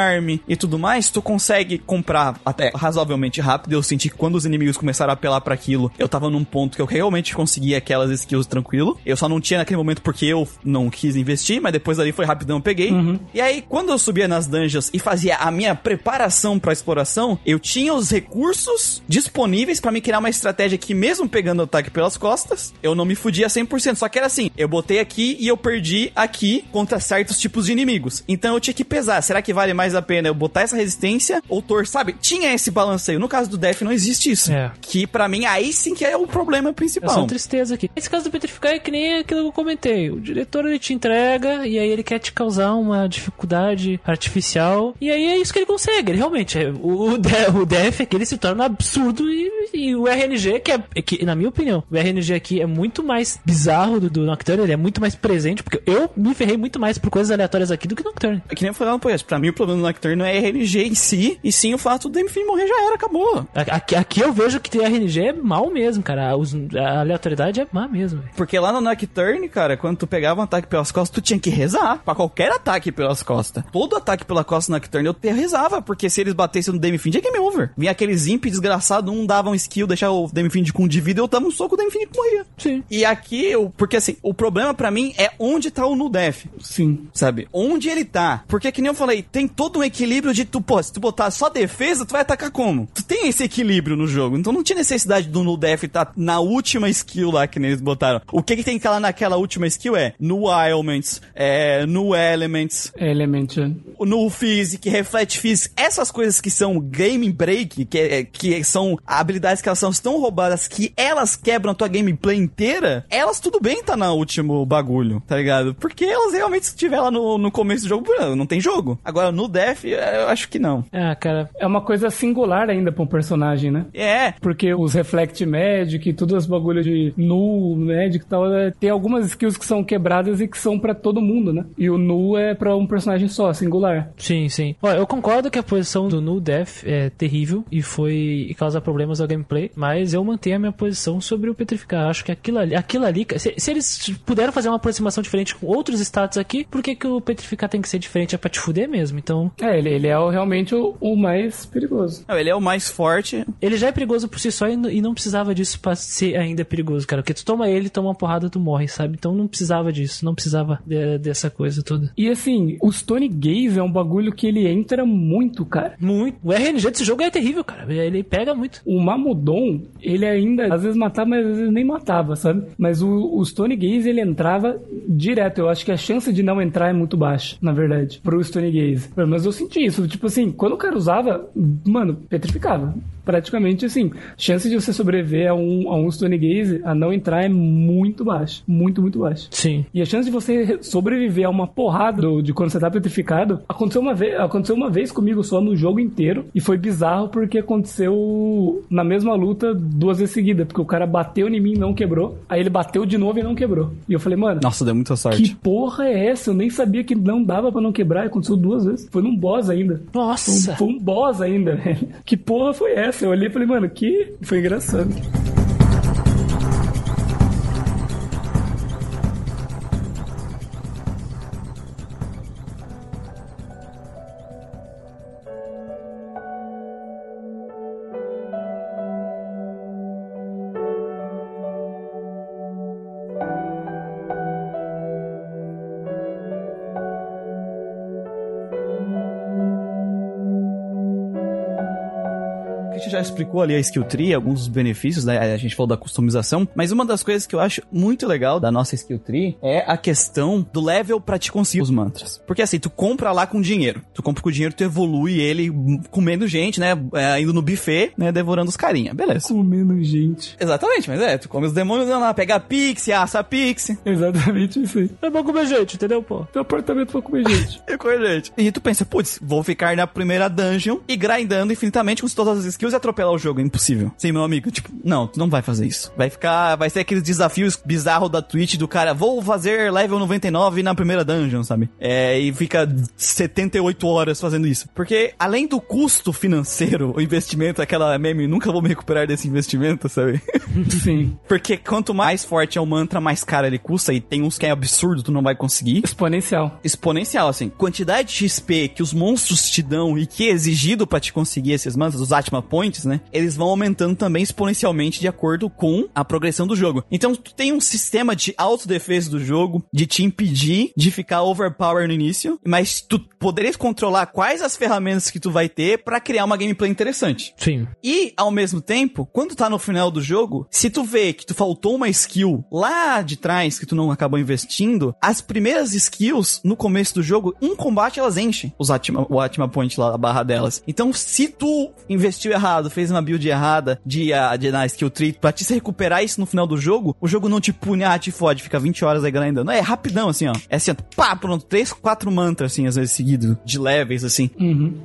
e tudo mais, tu consegue comprar até razoavelmente rápido. Eu senti que quando os inimigos começaram a apelar pra aquilo, eu tava num ponto que eu realmente conseguia aquelas skills tranquilo. Eu só não tinha naquele momento porque eu não quis investir, mas depois ali foi rapidão, eu peguei. E aí, quando eu subia nas dungeons e fazia a minha preparação pra exploração, eu tinha os recursos disponíveis pra me criar uma estratégia que, mesmo pegando o ataque pelas costas, eu não me fudia 100%. Só que era assim, eu botei aqui e eu perdi aqui contra certos tipos de inimigos. Então eu tinha que pesar. Será que vale mais a pena eu botar essa resistência ou tor, sabe? Tinha esse balanceio. No caso do Def não existe isso. É. Que pra mim aí sim que é o problema É principal. só tristeza aqui. Esse caso do petrificar é que nem aquilo que eu comentei. O diretor ele te entrega e aí ele quer te causar uma dificuldade artificial. E aí é isso que ele consegue. Ele realmente, é, o, o, o DF aqui ele se torna absurdo e, e o RNG, que é, é que, na minha opinião, o RNG aqui é muito mais bizarro do, do Nocturne, ele é muito mais presente, porque eu me ferrei muito mais por coisas aleatórias aqui do que Nocturne. É que nem eu falei no podcast. Pra mim, o problema do Nocturne não é RNG em si, e sim o fato do Enfim morrer já era, acabou. Aqui, aqui eu vejo que ter RNG é mal mesmo, cara. Os- a aleatoriedade é má mesmo. velho. Porque lá no Nocturne, cara, quando tu pegava um ataque pelas costas, tu tinha que rezar. Pra qualquer ataque pelas costas. Todo ataque pela costa no Nocturne eu rezava, porque se eles batessem no Demifind, é game over. Vinha aqueles imp desgraçado, um dava um skill, deixava o Demifind com um de vida, eu dava um soco, o Demifind morria. Sim. E aqui, eu, porque assim, o problema pra mim é onde tá o Nudef. Sim. Sabe? Onde ele tá. Porque que nem eu falei, tem todo um equilíbrio de tu, pô, se tu botar só defesa, tu vai atacar como? Tu tem esse equilíbrio no jogo. Então não tinha necessidade do Nudef estar na última skill lá que eles botaram. O que que tem que estar lá naquela última skill é no Ailments, é, no Elements, Element. é. no Physic, Reflect Physics, essas coisas que são Game Break, que, é- que são habilidades que elas são tão roubadas que elas quebram a tua gameplay inteira, elas tudo bem tá na último bagulho, tá ligado? Porque elas realmente, se tiver lá no, no começo do jogo, não tem jogo. Agora, no Def, eu acho que não. Ah, cara. É uma coisa singular ainda pra um personagem, né? É, Porque os Reflect Magic, todos os bagulhos de Null, Magic e tal, é, tem algumas skills que são quebradas e que são pra todo mundo, né? E o Null é pra um personagem só, singular. Sim, sim. Ó, eu concordo que a posição do Null Death é terrível e foi e causa problemas ao gameplay, mas eu mantenho a minha posição sobre o petrificar. Acho que aquilo ali, aquilo ali se, se eles puderam fazer uma aproximação diferente com outros status aqui, por que, que o petrificar tem que ser diferente? É pra te fuder mesmo. Então, É, ele, ele é o- realmente o, o mais perigoso. Não, ele é o mais forte. ele já é perigoso por si só e, e não precisava disso pra ser ainda perigoso, cara. Porque tu toma ele, toma uma porrada, tu morre, sabe? Então não precisava disso, não precisava de- dessa coisa toda. E assim, o Stone Gaze é um bagulho que ele entra muito, cara. Muito. O RNG desse jogo é terrível, cara. Ele pega muito. O Mamudon, ele ainda às vezes matava, mas às vezes nem matava, sabe? Mas o, o Stone Gaze, ele entrava direto. Eu acho que a chance de não entrar é muito baixa, na verdade, pro Stone Gaze. Mas eu senti isso. Tipo assim, quando o cara usava, mano, petrificava. Praticamente assim, chance de você sobreviver a um, a um Stone Gaze, a não entrar é muito baixa. Muito, muito baixa. Sim. E a chance de você sobreviver a uma porrada do- de quando você tá petrificado aconteceu uma vez, aconteceu uma vez comigo só no jogo inteiro e foi bizarro porque aconteceu na mesma luta duas vezes seguidas, porque o cara bateu em mim e não quebrou, aí ele bateu de novo e não quebrou. E eu falei, mano, Nossa, deu muita sorte. que porra é essa? Eu nem sabia que não dava pra não quebrar, e aconteceu duas vezes. Foi num boss ainda. Foi um, Nossa! foi um boss ainda, (laughs) velho. Que porra foi essa? Eu olhei e falei, mano, que foi engraçado. Já explicou ali a skill tree, alguns dos benefícios, né? A gente falou da customização, mas uma das coisas que eu acho muito legal da nossa skill tree é a questão do level pra te conseguir os mantras. Porque assim, tu compra lá com dinheiro. Tu compra com dinheiro, tu evolui ele comendo gente, né? É, indo no buffet, né? Devorando os carinha. Beleza. Comendo gente. Exatamente, mas é, tu come os demônios, lá, pega a pixie, assa a pixie. Exatamente isso aí. É bom comer gente, entendeu, pô? Teu apartamento foi comer gente. (laughs) E com gente. E tu pensa, putz, vou ficar na primeira dungeon e grindando infinitamente com todas as skills e atropelar o jogo. É impossível. Sim, meu amigo, tipo, não, tu não vai fazer isso. Vai ficar, vai ser aqueles desafios bizarros da Twitch do cara, vou fazer level 99 na primeira dungeon, sabe? É, e fica 78 horas fazendo isso. Porque, além do custo financeiro, o investimento, aquela meme, nunca vou me recuperar desse investimento, sabe? (laughs) (laughs) Sim. Porque quanto mais forte é o mantra, mais caro ele custa, e tem uns que é absurdo, tu não vai conseguir Exponencial. exponencial, assim. Quantidade de XP que os monstros te dão e que é exigido pra te conseguir esses mantras, os Atma Points, né? Eles vão aumentando também exponencialmente de acordo com a progressão do jogo. Então, tu tem um sistema de autodefesa do jogo, de te impedir de ficar overpower no início, mas tu poderes controlar quais as ferramentas que tu vai ter pra criar uma gameplay interessante. Sim. E, ao mesmo tempo, quando tá no final do jogo, se tu vê que tu faltou uma skill lá de trás que tu não acabou investindo, as primeiras skills no começo do jogo, em combate elas enchem os Atma, o Atma Point lá, a barra delas. Então, se tu investiu errado, fez uma build errada de, ah, de na skill tree, pra te se recuperar isso no final do jogo, o jogo não te pune, ah, te fode, fica 20 horas aí grindando. É rapidão, assim, ó. É assim, ó, pá, pronto, 3, 4 mantras, assim, às vezes seguidos, de levels, assim.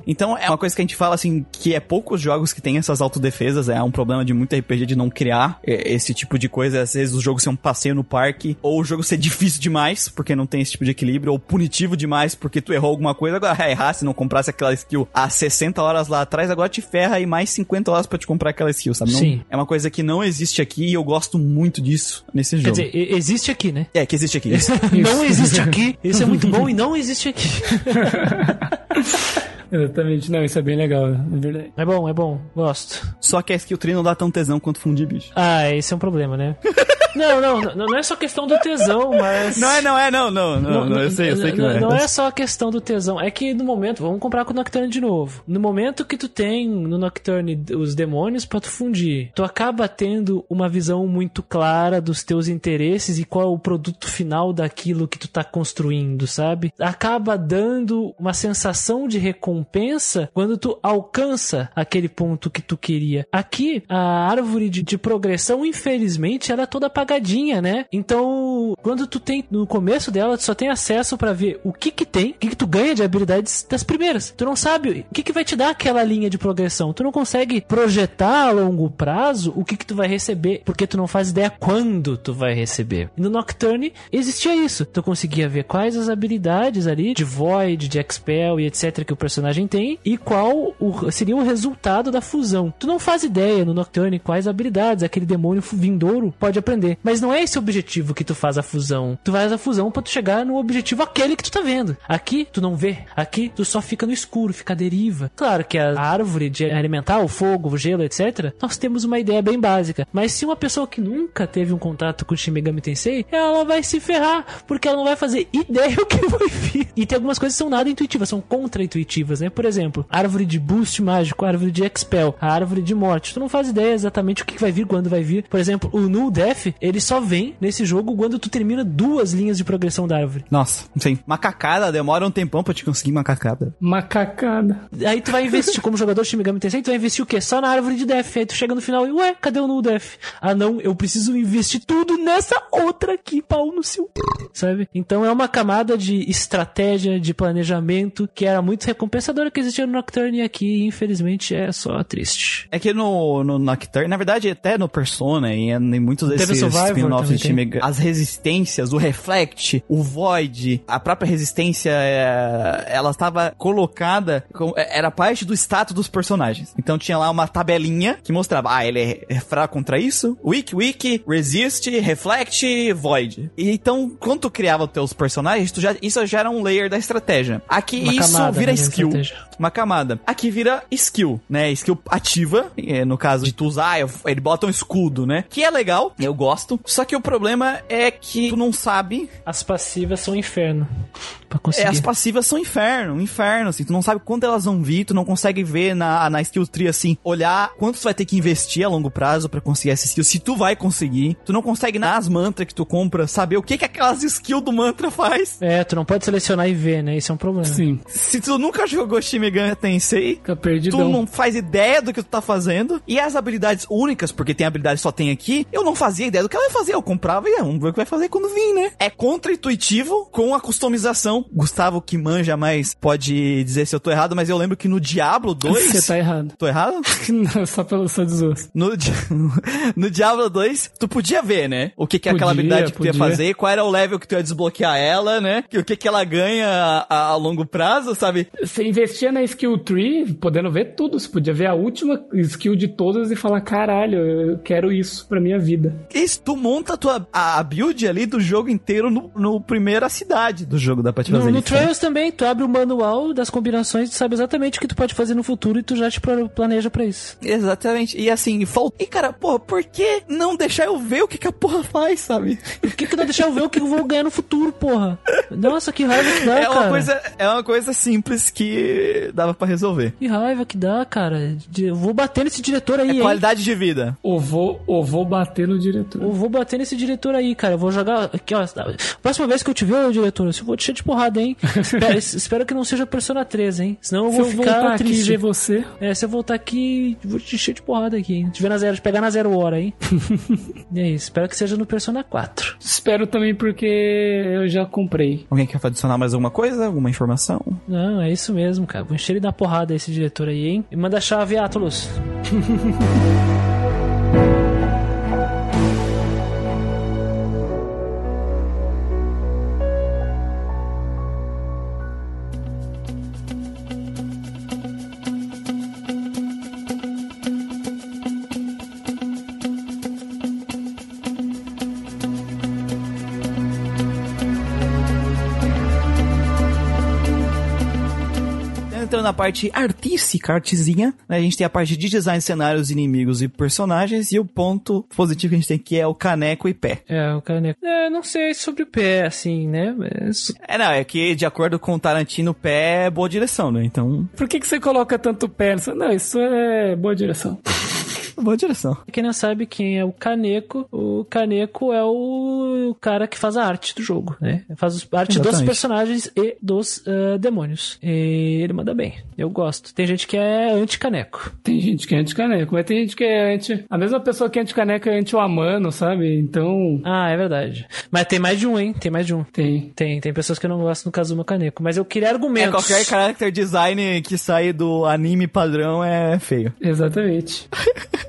Então é uma coisa que a gente fala assim, que é poucos jogos que tem essas autodefesas, é um problema de muito RPG de não criar é, esse tipo de coisa, às vezes o jogo ser um passeio no parque, ou o jogo ser difícil demais, porque não tem esse tipo de equilíbrio, ou punitivo demais, porque tu errou alguma coisa, agora vai (laughs) errar se não comprasse aquela skill há 60 horas lá atrás, agora te ferra e mais 50 horas pra te comprar aquela skill, sabe? Não- Sim. É uma coisa que não existe aqui e eu gosto muito disso nesse Quer jogo. dizer, e- existe aqui, né? é, que existe aqui. (laughs) Não existe aqui. Isso é muito bom e não existe aqui. (laughs) Exatamente. Não, isso é bem legal, é verdade. É bom, é bom. Gosto. Só que a skill tree não dá tão tesão quanto fundir bicho. Ah, esse é um problema, né? (laughs) Não, não, não, não é só questão do tesão, mas. Não é, não é, não, não, não, não, eu sei, eu sei que não é. Não é só a questão do tesão. É que no momento, vamos comprar com o Nocturne de novo. No momento que tu tem no Nocturne os demônios pra tu fundir, tu acaba tendo uma visão muito clara dos teus interesses e qual é o produto final daquilo que tu tá construindo, sabe? Acaba dando uma sensação de recompensa quando tu alcança aquele ponto que tu queria. Aqui, a árvore de, de progressão, infelizmente, ela é toda apagadinha, né? Então, quando tu tem no começo dela, tu só tem acesso pra ver o que que tem, o que que tu ganha de habilidades das primeiras. Tu não sabe o que que vai te dar aquela linha de progressão. Tu não consegue projetar a longo prazo o que que tu vai receber, porque tu não faz ideia quando tu vai receber. No Nocturne existia isso. Tu conseguia ver quais as habilidades ali de Void, de Expel e etc que o personagem personagem tem e qual o- seria o resultado da fusão. Tu não faz ideia no Nocturne quais habilidades aquele demônio vindouro pode aprender. Mas não é esse o objetivo que tu faz a fusão. Tu faz a fusão pra tu chegar no objetivo aquele que tu tá vendo. Aqui tu não vê. Aqui tu só fica no escuro, fica à deriva. Claro que a árvore de alimentar o fogo, o gelo, etc. Nós temos uma ideia bem básica. Mas se uma pessoa que nunca teve um contato com o Shin Megami Tensei, ela vai se ferrar, porque ela não vai fazer (laughs) ideia o que vai vir. E tem algumas coisas que são nada intuitivas, são contra-intuitivas, né? Por exemplo, árvore de boost mágico, árvore de expel, a árvore de morte. Tu não faz ideia exatamente o que vai vir, quando vai vir. Por exemplo, o Null Death, ele só vem nesse jogo quando tu termina duas linhas de progressão da árvore. Nossa, sim. Macacada demora um tempão pra te conseguir macacada. Macacada. Aí tu vai investir, como jogador de Shin Megami Tensei, tu vai investir o quê? Só na árvore de Death. Aí tu chega no final e, ué, cadê o Null Death? Ah não, eu preciso investir tudo nessa outra aqui, pau no seu... Sabe? Então é uma camada de estratégia, de planejamento, que era muito recompensadora que existia no Nocturne aqui, infelizmente, é só triste. É que no, no Nocturne, na verdade, até no Persona e em muitos desses spin-offs de Megami, as resistências, o Reflect, o Void, a própria resistência, é, ela estava colocada, é, era parte do status dos personagens. Então tinha lá uma tabelinha que mostrava, ah, ele é- é fraco contra isso, weak, weak, resist, reflect, void. E então, quando tu criava os teus personagens, já, isso já era um layer da estratégia. Aqui Uma isso camada, vira né, skill estratégia. uma camada. Aqui vira skill, né? Skill ativa, é, no caso de tu usar, ele bota um escudo, né? Que é legal, eu gosto. Só que o problema é que tu não sabe. As passivas são um inferno. Pra É, conseguir. as passivas são inferno, um inferno, assim. Tu não sabe quando elas vão vir, tu não consegue ver na, na skill tree, assim, olhar quanto tu vai ter que investir a longo prazo pra conseguir essa skill, se tu vai conseguir. Tu não consegue nas mantras que tu compra saber o que que aquelas skills do mantra faz. É, tu não pode selecionar e ver, né? Isso é um problema. Sim, Se tu nunca jogou Shin Megami Tensei, fica Tu perdidão. não faz ideia do que tu tá fazendo. E as habilidades únicas, porque tem habilidade que só tem aqui, eu não fazia ideia do que ela ia fazer. Eu comprava e vamos ver o que vai fazer quando vir, né? É contra-intuitivo com a customização. Gustavo, que manja mais, pode dizer se eu tô errado, mas eu lembro que no Diablo 2. (laughs) Você tá errado. Tô errado? (laughs) Não, só pelo seu desgosto. No, (laughs) no Diablo 2, tu podia ver, né? O que, que é aquela Podia, habilidade que tu ia podia. fazer, qual era o level que tu ia desbloquear ela, né? O que, que ela ganha a, a- a longo prazo, sabe? Você investia na skill tree, podendo ver tudo. Você podia ver a última skill de todas e falar: caralho, eu quero isso pra minha vida. Isso, tu monta a tua a build ali do jogo inteiro no, no primeira cidade do jogo, dá pra No, no. Trails também, tu abre o manual das combinações, tu sabe exatamente o que tu pode fazer no futuro e tu já te planeja pra isso. Exatamente. E assim, falta. E cara, porra, por que não deixar eu ver o que, que a porra faz, sabe? Por que, que não deixar eu ver o que eu vou ganhar no futuro, porra? Nossa, que raiva que dá, é, uma cara. coisa, é uma coisa simples que dava pra resolver. Que raiva que dá, cara. Eu vou bater nesse diretor aí, É hein? qualidade de vida. Ou vou, ou vou bater no diretor. Eu vou bater nesse diretor aí, cara. Eu vou jogar. Aqui, ó. Próxima vez que eu te ver, diretor, eu vou te encher de porrada, hein? (laughs) espero, espero que não seja Persona 3, hein? Senão eu Se vou eu ficar voltar aqui triste. ver você, É, se eu voltar aqui, vou te encher de porrada aqui, hein? Te ver na zero, te pegar na zero hora, hein? (laughs) e aí, espero que seja no Persona 4. espero também porque eu já comprei. Alguém quer adicionar mais alguma coisa? Alguma informação? Não, é isso mesmo, cara. Vou encher ele da porrada esse diretor aí, hein? E manda a chave, Atlas. (laughs) parte artística, artezinha, né, a gente tem a parte de design de cenários, inimigos e personagens, e o ponto positivo que a gente tem que é o caneco e pé. É, o caneco. É, não sei sobre o pé, assim, né? Mas... É, não, é que de acordo com o Tarantino, pé é boa direção, né? Então, Por que, que você coloca tanto pé? Não, isso é boa direção. Boa direção. Quem não sabe quem é o Caneco, o Caneco é o cara que faz a arte do jogo, né? Faz a arte dos Exatamente. personagens e dos ah, demônios. E ele manda bem. Eu gosto. Tem gente que é anti-Caneco. Tem gente que é anti-caneco, mas tem gente que é anti. A mesma pessoa que é anti-caneco é anti-Amano, sabe? Então, Ah, é verdade. Mas tem mais de um, hein? Tem mais de um. tem. Tem, tem pessoas que não gostam do Kazuma Kaneko, mas eu queria É, argumentos. qualquer character design que sai do anime padrão é feio. Exatamente. (laughs)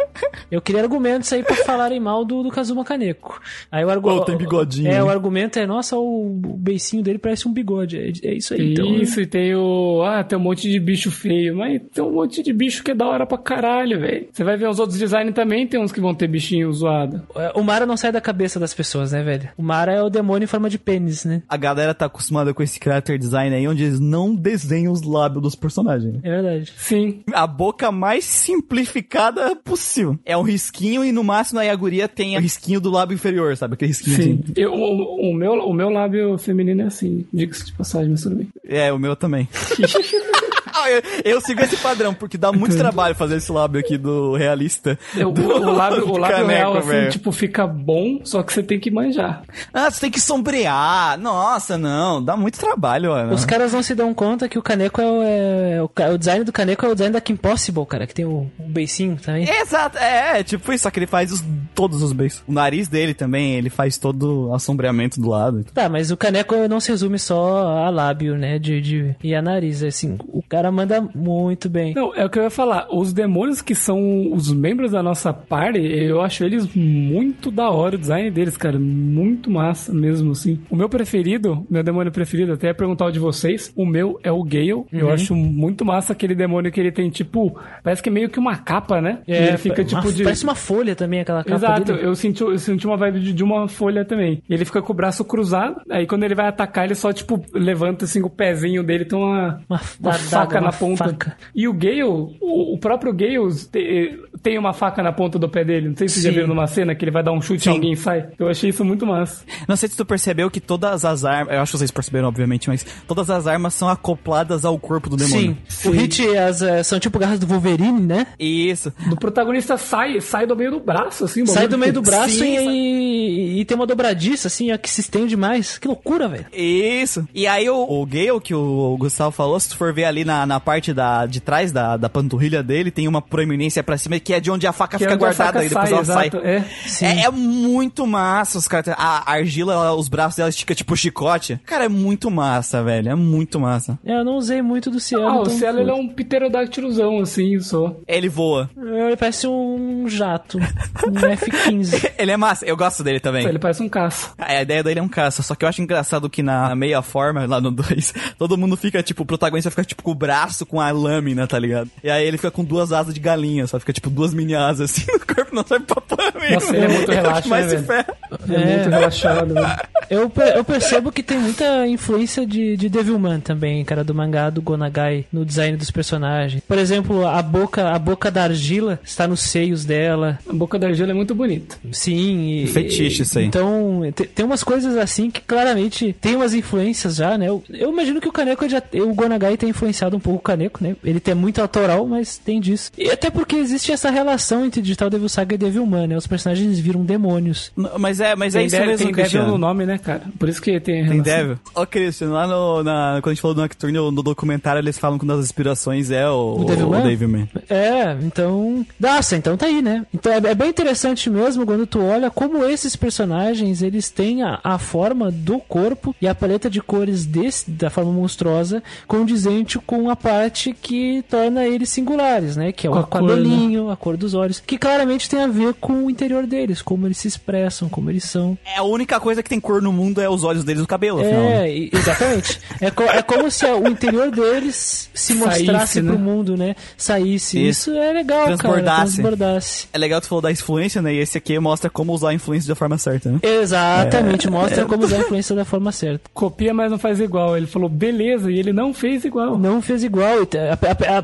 (laughs) Eu queria argumentos aí pra falarem mal do, do Kazuma Kaneko. Aí o argumento. tem bigodinho, É, né? o argumento é, nossa, o, o beicinho dele parece um bigode. É, é isso aí, então. Isso, e tem o. Ah, tem um monte de bicho feio. Mas tem um monte de bicho que é da hora pra caralho, velho. Você vai ver os outros designs também, tem uns que vão ter bichinho zoado. É, O Mara não sai da cabeça das pessoas, né, velho? O Mara é o demônio em forma de pênis, né? A galera tá acostumada com esse character design aí, onde eles não desenham os lábios dos personagens. É verdade. Sim. A boca mais simplificada possível. É um risquinho e no máximo aí a guria tem o risquinho do lábio inferior, sabe? Aquele risquinho Sim. assim. Eu, o, o meu, o meu lábio feminino é assim, diga-se de passagem, mas tudo bem. É, o meu também. (laughs) Ah, eu, eu sigo esse padrão, porque dá muito trabalho fazer esse lábio aqui do realista. Eu- o, do- o lábio, do o lábio caneco, real, assim, tipo, fica bom, só que você tem que manjar. Ah, você tem que sombrear. Nossa, não. Dá muito trabalho, mano. Os caras não se dão conta que o caneco é o, é, o, o design do caneco é o design da Kim Possible, cara, que tem o, o beicinho também. Exato, é, é, tipo isso, só que ele faz os- todos os beijos. O nariz dele também, ele faz todo o assombreamento do lado. Tá, mas o caneco não se resume só a lábio, né, de, de, e a nariz, assim, o cara manda muito bem. Não, é o que eu ia falar. Os demônios que são os membros da nossa party, eu acho eles muito da hora, o design deles, cara. Muito massa mesmo, assim. O meu preferido, meu demônio preferido, até ia perguntar o de vocês, o meu é o Gale. Eu Uhum. acho muito massa aquele demônio que ele tem, tipo, parece que é meio que uma capa, né? E ele fica, tipo, É, uma- de... Parece uma folha também, aquela capa Exato, dele. eu senti, eu senti uma vibe de, de uma folha também. Ele fica com o braço cruzado, aí quando ele vai atacar, ele só, tipo, levanta assim o pezinho dele, tem uma, Uma- uma uma faca na ponta. faca. E o Gale, o, o próprio Gale te- tem uma faca na ponta do pé dele. Não sei se vocês já Sim. viram numa cena que ele vai dar um chute e alguém sai. Eu achei isso muito massa. Não sei se tu percebeu que todas as armas, eu acho que vocês perceberam, obviamente, mas todas as armas são acopladas ao corpo do demônio. Sim, o hit as, eh, são tipo garras do Wolverine, né? Isso. Do protagonista sai, sai do meio do braço, assim. Sai do meio do braço Sim, e, e tem uma dobradiça, assim, ó, que se estende mais. Que loucura, velho. Isso. E aí o, o Gale, que o Gustavo falou, se tu for ver ali na, na parte da, de trás da, da panturrilha dele, tem uma proeminência pra cima, que é de onde a faca Que é fica a guardada faca e depois sai, ela sai. exato, é. É, é muito massa os caras. A argila, ela- os braços dela estica tipo chicote. Cara, é muito massa, velho. É muito massa. É, Eu não usei muito do Cielo. Ah, o então Cielo ele é um pterodáctilozão, assim, só. Ele voa. Ele parece um jato. Um (laughs) F-15. Ele é massa. Eu gosto dele também. Ele parece um caça. A ideia dele é um caça, só que eu acho engraçado que na meia forma, lá no 2, (laughs) todo mundo fica, tipo, o protagonista fica, tipo, com o braço com a lâmina, tá ligado? E aí ele fica com duas asas de galinha, só fica, tipo, duas mini asas assim (laughs) no corpo, não serve pra mesmo. Nossa, ele é muito Eu acho relaxa, mais né, se velho? ferra. Ele é, muito relaxado, velho. Eu, eu percebo que tem muita influência de, de Devilman também, cara, do mangá do Gonagai, no design dos personagens. Por exemplo, a boca, a boca da argila está nos seios dela. A boca da argila é muito bonita. Sim. E, Fetiche isso aí. Então, te- tem umas coisas assim que claramente tem umas influências já, né? Eu, eu imagino que o Kaneko já. O Gonagai tem influenciado um pouco o Kaneko, né? Ele tem muito autoral, mas tem disso. E até porque existe essa relação entre Digital Devil Saga e Devilman, né? Os personagens viram demônios. Mas é, mas é Tem, isso mesmo, tem Devil no nome, né, cara? Por isso que tem Tem relação. Devil. Ô, Christian, lá no, na, quando a gente falou do Nocturne, no, documentário, eles falam que uma das inspirações é o, O Devilman? o Devilman. É, então. Nossa, então tá aí, né? Então é, é bem interessante mesmo quando tu olha como esses personagens eles têm a, a forma do corpo e a paleta de cores desse, da forma monstruosa condizente com a parte que torna eles singulares, né? Que é o Com a cor, cabelinho, a cor dos olhos, que claramente tem a ver com o interior deles, como eles se expressam, como eles são. É a única coisa que tem cor no mundo é os olhos deles e o cabelo, afinal. né? É, exatamente. é, co- é como se o interior deles se Saísse, mostrasse né? pro mundo, né? Saísse. Isso. Isso, é legal, cara. Transbordasse. Transbordasse. É legal tu falou da influência, né? E esse aqui mostra como usar a influência da forma certa, né? Exatamente, mostra como usar a influência da forma certa. Copia, mas não faz igual. Ele falou, beleza, e ele não fez igual. Não fez igual,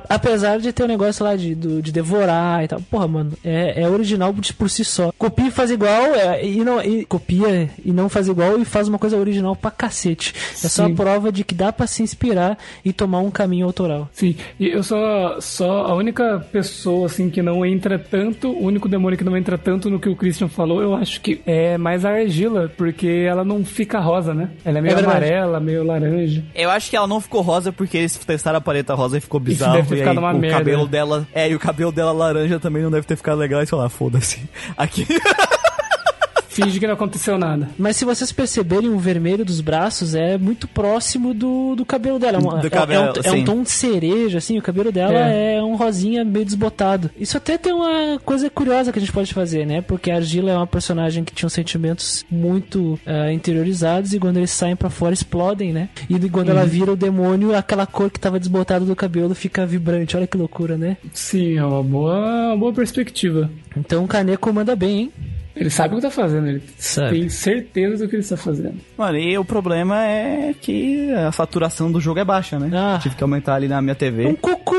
apesar de ter o negócio lá de, de devorar e tal. Porra, mano, é, é original por, por si só. Copia e faz igual, é, e não e copia e não faz igual e faz uma coisa original pra cacete. É só a prova de que dá pra se inspirar e tomar um caminho autoral. Sim, e eu só, só a única pessoa assim que não entra tanto, o único demônio que não entra tanto no que o Christian falou, eu acho que é mais a argila, porque ela não fica rosa, né? Ela é meio É amarela, meio laranja. Eu acho que ela não ficou rosa porque eles testaram a paleta rosa e ficou bizarro. deve ter e aí ficado uma o merda. cabelo dela. É, e o cabelo dela laranja também não deve ter ficado legal. E sei lá, foda-se. Aqui. (laughs) Finge que não aconteceu nada. Mas se vocês perceberem, o vermelho dos braços é muito próximo do, do cabelo dela. É, uma- Do é- cabelo, é, um, é um sim. tom de cereja, assim. O cabelo dela é. um rosinha meio desbotado. Isso até tem uma coisa curiosa que a gente pode fazer, né? Porque a Argila é uma personagem que tinha sentimentos muito ah, interiorizados e quando eles saem pra fora explodem, né? E quando ela vira o demônio, aquela cor que tava desbotada do cabelo fica vibrante. Olha que loucura, né? Sim, é uma boa, uma boa perspectiva. Então o Kaneko manda bem, hein? Ele sabe o que tá fazendo, ele Sabe. tem certeza do que ele está fazendo. Mano, e o problema é que a saturação do jogo é baixa, né? Ah. Tive que aumentar ali na minha Um TV. cocô!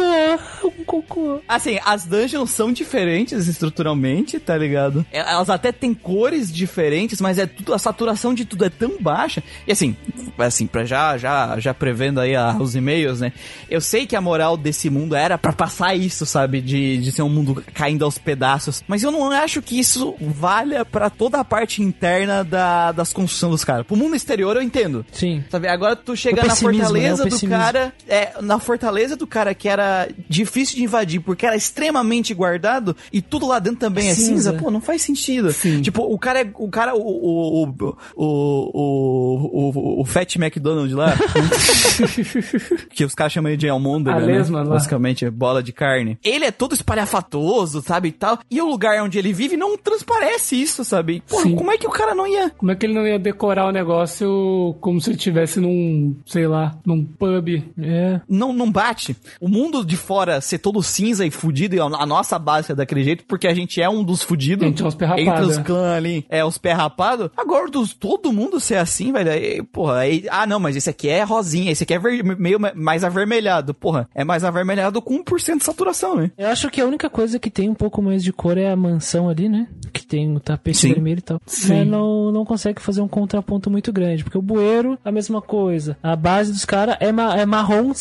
Um cocô! Assim, as dungeons são diferentes estruturalmente, tá ligado? É, Elas até têm cores diferentes, mas é tudo, a saturação de tudo é tão baixa. E assim, assim, pra já, já, já prevendo aí a- os e-mails, né? Eu sei que a moral desse mundo era pra passar isso, sabe? De, de ser um mundo caindo aos pedaços. Mas eu não acho que isso valha pra toda a parte interna da, das construções dos caras. Pro mundo exterior eu entendo. Sim. Sabe, agora tu chega na pessimismo, fortaleza né? Do cara, é, na fortaleza do cara que era difícil de invadir porque era extremamente guardado e tudo lá dentro também é cinza, Cinza. pô, não faz sentido. Tipo, o cara é, o cara, o, o, o, o, o, o Fat McDonald lá, (laughs) que os caras chamam ele de almôndega, né? lesma lá. Basicamente, bola de carne. Ele é todo espalhafatoso, sabe, e tal, e o lugar onde ele vive não transparece isso, sabe? Pô, Sim. como é que o cara não ia... Como é que ele não ia decorar o negócio como se ele estivesse num, sei lá, num pub? É. não, não bate. O mundo de fora ser todo cinza e fudido, e a nossa base é daquele jeito, porque a gente é um dos fudidos. A gente é rapado, Entre os é. clãs ali, é os pé rapado. Agora, dos, todo mundo ser assim, velho, aí, porra, aí, ah, não, mas esse aqui é rosinha, esse aqui é ver- meio mais avermelhado. Porra, é mais avermelhado com 1% de saturação, né? Eu acho que a única coisa que tem um pouco mais de cor é a mansão ali, né? Que tem o tapete Sim. vermelho e tal. Sim. Mas não, não consegue fazer um contraponto muito grande. Porque o bueiro, a mesma coisa. A base dos caras é, ma é marrom,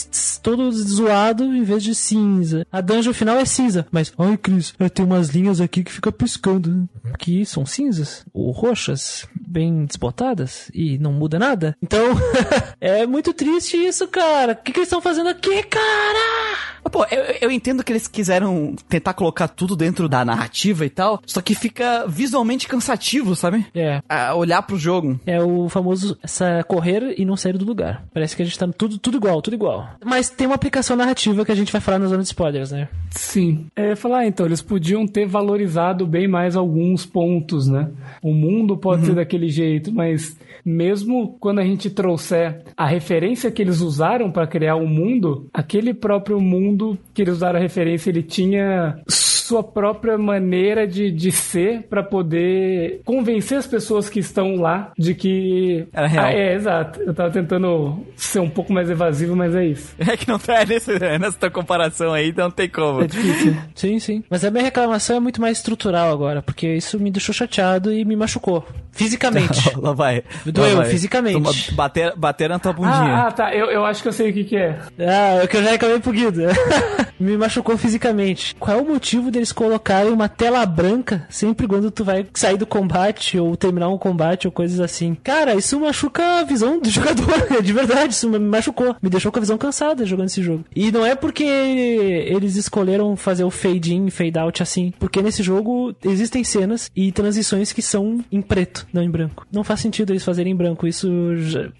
todo zoado, em vez de cinza. A dungeon final é cinza. Mas, ai, Cris, tem umas linhas aqui que fica piscando. Que são cinzas. Ou roxas, bem desbotadas. E não muda nada. Então, (laughs) é muito triste isso, cara. O que, que eles estão fazendo aqui, cara? Mas, Pô, eu, eu entendo que eles quiseram tentar colocar tudo dentro da narrativa e tal, só que fica visualmente cansativo, sabe? É, A olhar pro jogo. É o famoso essa correr e não sair do lugar. Parece que a gente tá tudo, tudo igual, tudo igual. Mas tem uma aplicação narrativa que a gente vai falar na zona de spoilers, né? Sim. É, falar, então, eles podiam ter valorizado bem mais alguns pontos, né? O mundo pode ser daquele jeito, mas mesmo quando a gente trouxer a referência que eles usaram para criar o mundo, aquele próprio mundo que eles usaram a referência, ele tinha sua própria maneira de, de ser para poder convencer as pessoas que estão lá de que Era real. Ah, é, exato. Eu tava tentando ser um pouco mais evasivo, mas é isso. É que não tá (laughs) nesse, nessa tua comparação aí, não tem como. É difícil. Sim, sim. Mas a minha reclamação é muito mais estrutural agora, porque isso me deixou chateado e me machucou. Fisicamente. (laughs) Lá vai. Doeu Lá vai. fisicamente. Toma- Bater, bater na tua bundinha. Ah, ah, tá. Eu, eu acho que eu sei o que, que é. Ah, é o que eu já reclamei pro Guido. (laughs) Me machucou fisicamente. Qual é o motivo deles colocarem uma tela branca sempre quando tu vai sair do combate ou terminar um combate ou coisas assim? Cara, isso machuca a visão do (laughs) jogador. De verdade, isso me machucou. Me deixou com a visão cansada jogando esse jogo. E não é porque eles escolheram fazer o fade in, fade out assim. Porque nesse jogo existem cenas e transições que são em preto, não em branco. Não faz sentido eles fazerem em branco. Isso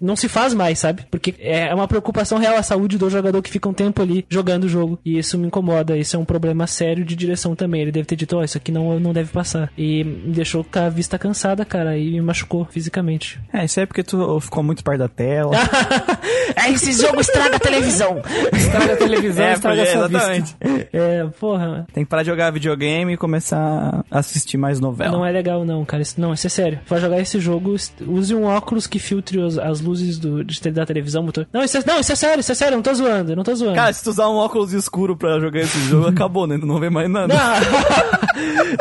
não se faz mais, sabe? Porque é uma preocupação real a saúde do jogador que fica um tempo ali jogando o jogo. E isso me incomoda. Isso é um problema sério de direção também. Ele deve ter dito, ó, isso aqui não, não deve passar. E me deixou com a vista cansada, cara. E me machucou fisicamente. É, isso é porque tu ficou muito perto da tela. (laughs) é, esse jogo estraga a televisão. Estraga a televisão, (laughs) é, estraga porque- a sua exatamente. vista. (laughs) É, porra. Tem que parar de jogar videogame e começar a assistir mais novela. Não é legal, não, cara. Isso, não, isso é sério. Vai jogar esse jogo, use um óculos que filtre os- as luzes do, de, da televisão, motor. Não, isso é, não, isso é sério, isso é sério, eu não tô zoando, não tô zoando. Cara, se tu usar um óculos escuro pra jogar esse jogo, (laughs) acabou, né? Não vê mais nada.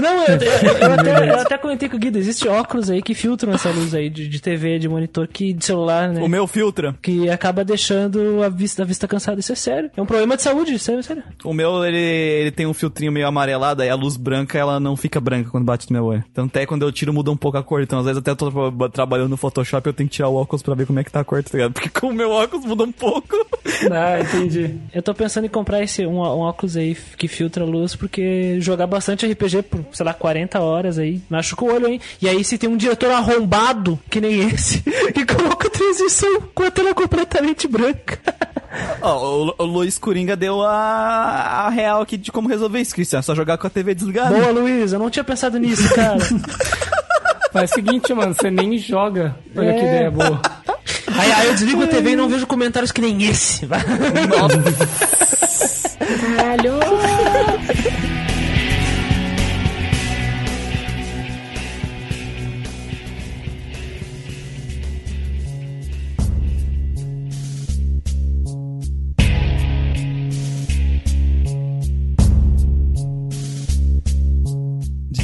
Não, (laughs) eu, eu- eu até, eu até comentei com o Guido, existe óculos aí que filtram essa luz aí de, de TV, de monitor, que de celular, né? O meu filtra. Que acaba deixando a vista, a vista cansada. Isso é sério. É um problema de saúde, é sério. O meu, ele, ele tem um filtrinho meio amarelado, aí a luz branca, ela não fica branca quando bate no meu olho. Então até quando eu tiro, muda um pouco a cor. Então às vezes até eu tô tra- trabalhando no Photoshop, eu tenho que tirar o óculos pra ver como é que tá a cor, tá ligado? (laughs) Porque com o meu óculos muda um pouco. Ah, entendi. Eu tô pensando em comprar esse um um óculos aí que filtra a luz, porque jogar bastante RPG por, sei lá, 40 horas aí, machuca o olho, hein? E aí se tem um diretor arrombado, que nem esse, (laughs) que coloca a transição com a tela completamente branca. (laughs) Ó, o, o Luiz Coringa deu a, a real aqui de como resolver isso, Cristian. É só jogar com a TV desligada. Boa, Luiz, eu não tinha pensado nisso, cara. (laughs) Faz o seguinte, mano, você nem joga. Olha que É. ideia boa. Aí, aí eu desligo a TV e não vejo comentários que nem esse. vai. Caralho!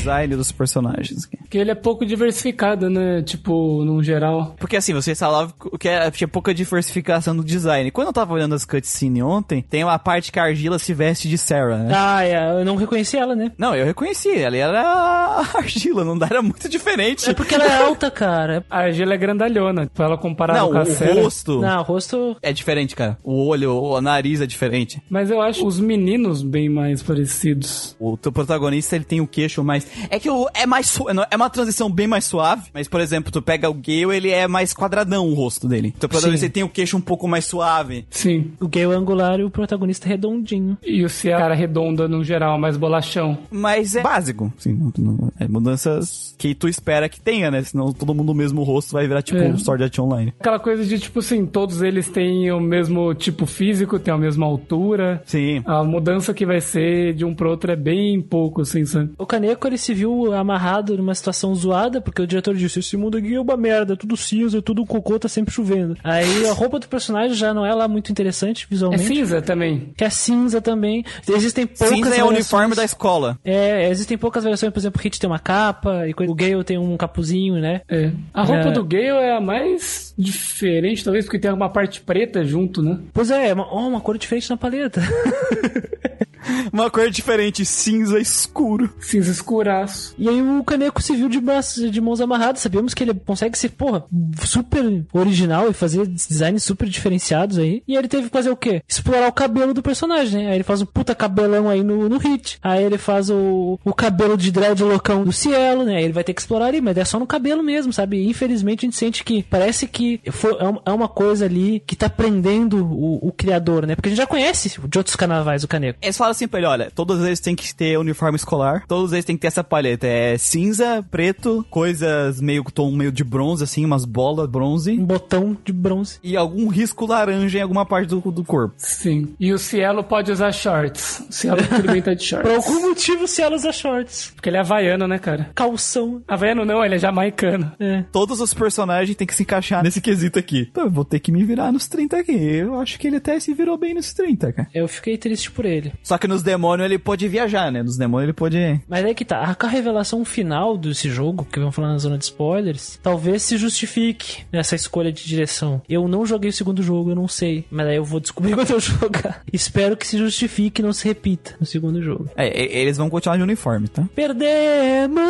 Design dos personagens. Porque ele é pouco diversificado, né? Tipo, num geral. Porque assim, você falava que era- tinha pouca diversificação no design. Quando eu tava olhando as cutscenes ontem, tem uma parte que a Argila se veste de Sarah, né? Ah, é, eu não reconheci ela, né? Não, eu reconheci, ela era a (laughs) Argila, não era muito diferente. É porque ela é alta, cara. A Argila é grandalhona. Tipo, ela comparada Não, com a o Sarah. rosto Não, o rosto. é diferente, cara. O olho, o nariz é diferente. Mas eu acho os meninos bem mais parecidos. O teu protagonista, ele tem o queixo mais... É que o, é mais... su- É uma transição bem mais suave, mas, por exemplo, tu pega o Gale, ele é mais quadradão o rosto dele. O teu protagonista, ele tem o queixo um pouco mais suave. Sim. O gay angular e o protagonista redondinho. E o Cia, cara redonda no geral, mais bolachão. Mas é básico. Sim, não- não- é mudanças que tu espera que tenha, né? Senão todo mundo o mesmo rosto vai virar tipo É. um Sword Art Online. Aquela coisa de, tipo assim, todos eles têm o mesmo tipo físico, têm a mesma altura. Sim. A mudança que vai ser de um pro outro é bem pouco, assim, sabe? O Kaneko, ele se viu amarrado numa situação zoada, porque o diretor disse, esse mundo aqui é uma merda, tudo cinza, tudo cocô, tá sempre chovendo. Aí a roupa do personagem já não é lá muito interessante É visualmente. cinza também. Que é cinza também. Existem poucas Cinza é o uniforme da escola. É, existem poucas variações, por exemplo, o Hit tem uma capa, e o Gale tem um capuzinho, né? É. A roupa É. do Gale é a mais diferente, talvez, porque tem uma parte preta junto, né? Pois é, é uma, ó, uma cor diferente na paleta. (laughs) (laughs) Uma cor diferente, cinza escuro. Cinza escuraço. E aí o Kaneko se viu de, braços, de mãos amarradas. Sabemos que ele consegue ser, porra, super original e fazer designs super diferenciados aí. E ele teve que fazer o quê? Explorar o cabelo do personagem, né? Aí ele faz um puta cabelão aí no, no hit. Aí ele faz o, o cabelo de dread loucão do Cielo, né? Aí ele vai ter que explorar ali, mas é só no cabelo mesmo, sabe? E, infelizmente a gente sente que parece que foi, é é uma coisa ali que tá prendendo o, o criador, né? Porque a gente já conhece de outros carnavais o Kaneko. Eles falam assim pra ele, olha, todos eles têm que ter uniforme escolar, todos eles têm que ter essa paleta, é cinza, preto, coisas meio tom meio de bronze, assim, umas bolas bronze, Um botão de bronze. e algum risco laranja em alguma parte do, do corpo. Sim. E o Cielo pode usar shorts. O Cielo bem tá de (laughs) Por shorts. algum motivo o Cielo usa shorts. Porque ele é havaiano, né, cara? Calção. Havaiano não, ele é jamaicano. É. Todos os personagens têm que se encaixar nesse quesito aqui. Então eu vou ter que me virar nos 30 aqui. Eu acho que ele até se virou bem nos 30, cara. Eu fiquei triste por ele. Só que nos demônios ele pode viajar, né? Nos demônios ele pode. Mas aí que tá, a- com a revelação final desse jogo, que vamos falar na zona de spoilers, talvez se justifique nessa escolha de direção. Eu não joguei o segundo jogo, eu não sei. Mas aí eu vou descobrir (laughs) quando eu jogar. Espero que se justifique e não se repita no segundo jogo. É, eles vão continuar de uniforme, tá? Perdemos!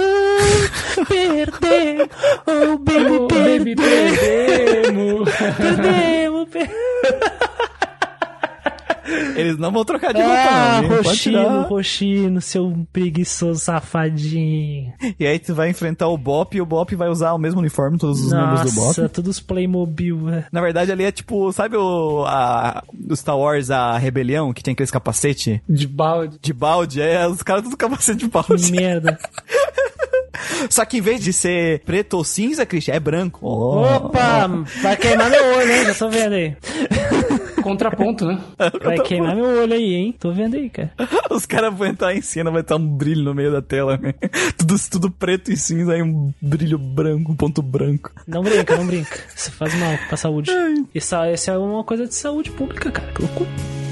Perdemos! Oh, baby, Ô, (laughs) baby, perdemos! perdemos. Perdemos! Eles não vão trocar de roupa, Ah, não. hein? Roxino. Roxino, seu preguiçoso safadinho. E aí tu vai enfrentar o Bop e o Bop vai usar o mesmo uniforme, todos os membros do Bop. Nossa, todos Playmobil, né? Na verdade, ali é tipo, sabe o, a, o Star Wars, a Rebelião, que tem aqueles capacete De balde. de balde? É, os caras tudo capacete de Que balde. merda. (laughs) Só que em vez de ser preto ou cinza, Christian, é branco. Oh. Opa, vai queimar meu olho, hein? Já tô vendo aí. (laughs) Contraponto, né? Vai queimar meu olho aí, hein? Tô vendo aí, cara. Os caras vão entrar em cena, vai estar um brilho no meio da tela. né? tudo, tudo preto e cinza, aí um brilho branco, um ponto branco. Não brinca, não brinca. Isso faz mal pra saúde. Isso, isso é uma coisa de saúde pública, cara. Que loucura.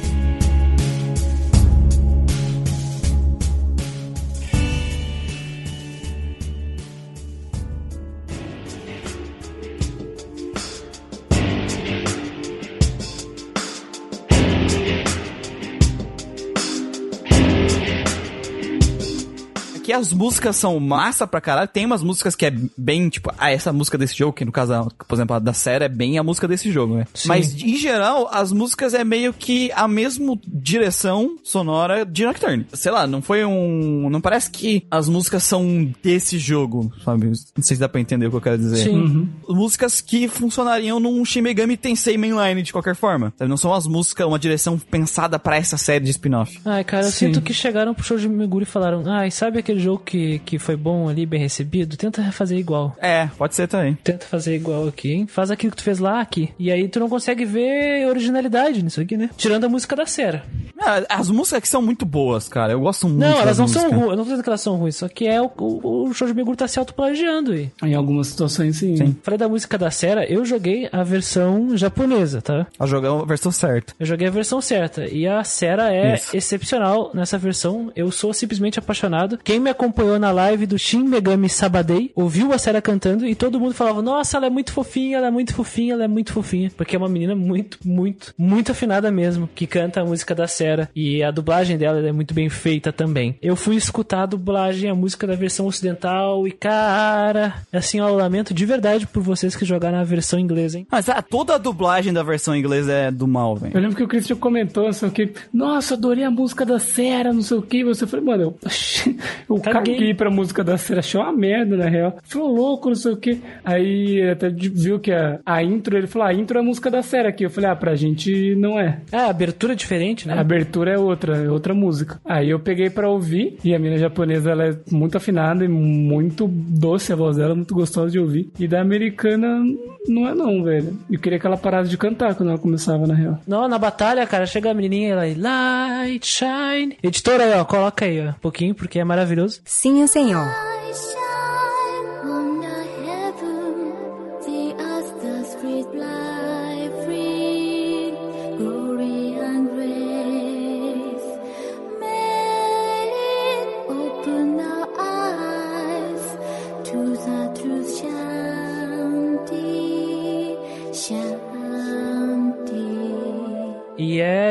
Que as músicas são massa pra caralho. Tem umas músicas que é bem, tipo, ah, essa música desse jogo, que no caso, por exemplo, a da série é bem a música desse jogo, né? Sim. Mas, em geral, as músicas é meio que a mesma direção sonora de Nocturne. Sei lá, não foi um... Não parece que as músicas são desse jogo, sabe? Não sei se dá pra entender o que eu quero dizer. Sim. Músicas que funcionariam num Shin Megami Tensei Mainline de qualquer forma. sabe? Não são as músicas, uma direção pensada pra essa série de spin-off. Ai, cara, eu Sim. sinto que chegaram pro show de Meguri e falaram: Ai, sabe aquele jogo que, que foi bom ali, bem recebido? Tenta fazer igual. É, pode ser também. Tenta fazer igual aqui, hein? Faz aquilo que tu fez lá aqui. E aí tu não consegue ver originalidade nisso aqui, né? Tirando a música da Sera. Ah, As músicas aqui são muito boas, cara. Eu gosto muito Não, elas não são músicas. ruins. Eu não tô dizendo que elas são ruins, só que é o, o, o Shoji Meguro tá se autoplagiando aí. Em algumas situações, sim. Falei da música da Sera, eu joguei a versão japonesa, tá? A jogar a versão certa. Eu joguei a versão certa. E a Sera é Isso. excepcional nessa versão. Eu sou simplesmente apaixonado. Quem me acompanhou na live do Shin Megami Sabadei ouviu a Sera cantando e todo mundo falava: Nossa, ela é muito fofinha, ela é muito fofinha, ela é muito fofinha. Porque é uma menina muito, muito, muito afinada mesmo que canta a música da Sera. E a dublagem dela ela é muito bem feita também. Eu fui escutar a dublagem, a música da versão ocidental e cara, assim, ó, eu lamento de verdade por vocês que jogaram a versão inglesa, hein? Mas ah, toda a dublagem da versão inglesa é do mal, velho. Eu lembro que o Christian comentou, não sei o que. Nossa, adorei a música da Sera, não sei o que. Você falou, mano, eu, (laughs) eu Caguei. caguei pra música da Sera, achei uma merda, na real. Falou louco, não sei o que. Aí até viu que a, a intro, ele falou, a intro é a música da Sera aqui. Eu falei, ah, pra gente não é. É, a abertura é diferente, né? A abertura é outra, é outra música. Aí eu peguei pra ouvir, e a mina japonesa ela é muito afinada e muito doce a voz dela, muito gostosa de ouvir. E da americana não é não, velho. Eu queria que ela parasse de cantar quando ela começava, na real. Não, na batalha, cara, chega a menininha e ela aí, light, shine. Editora aí, ó, coloca aí, ó, um pouquinho, porque é maravilhoso. Sim, senhor.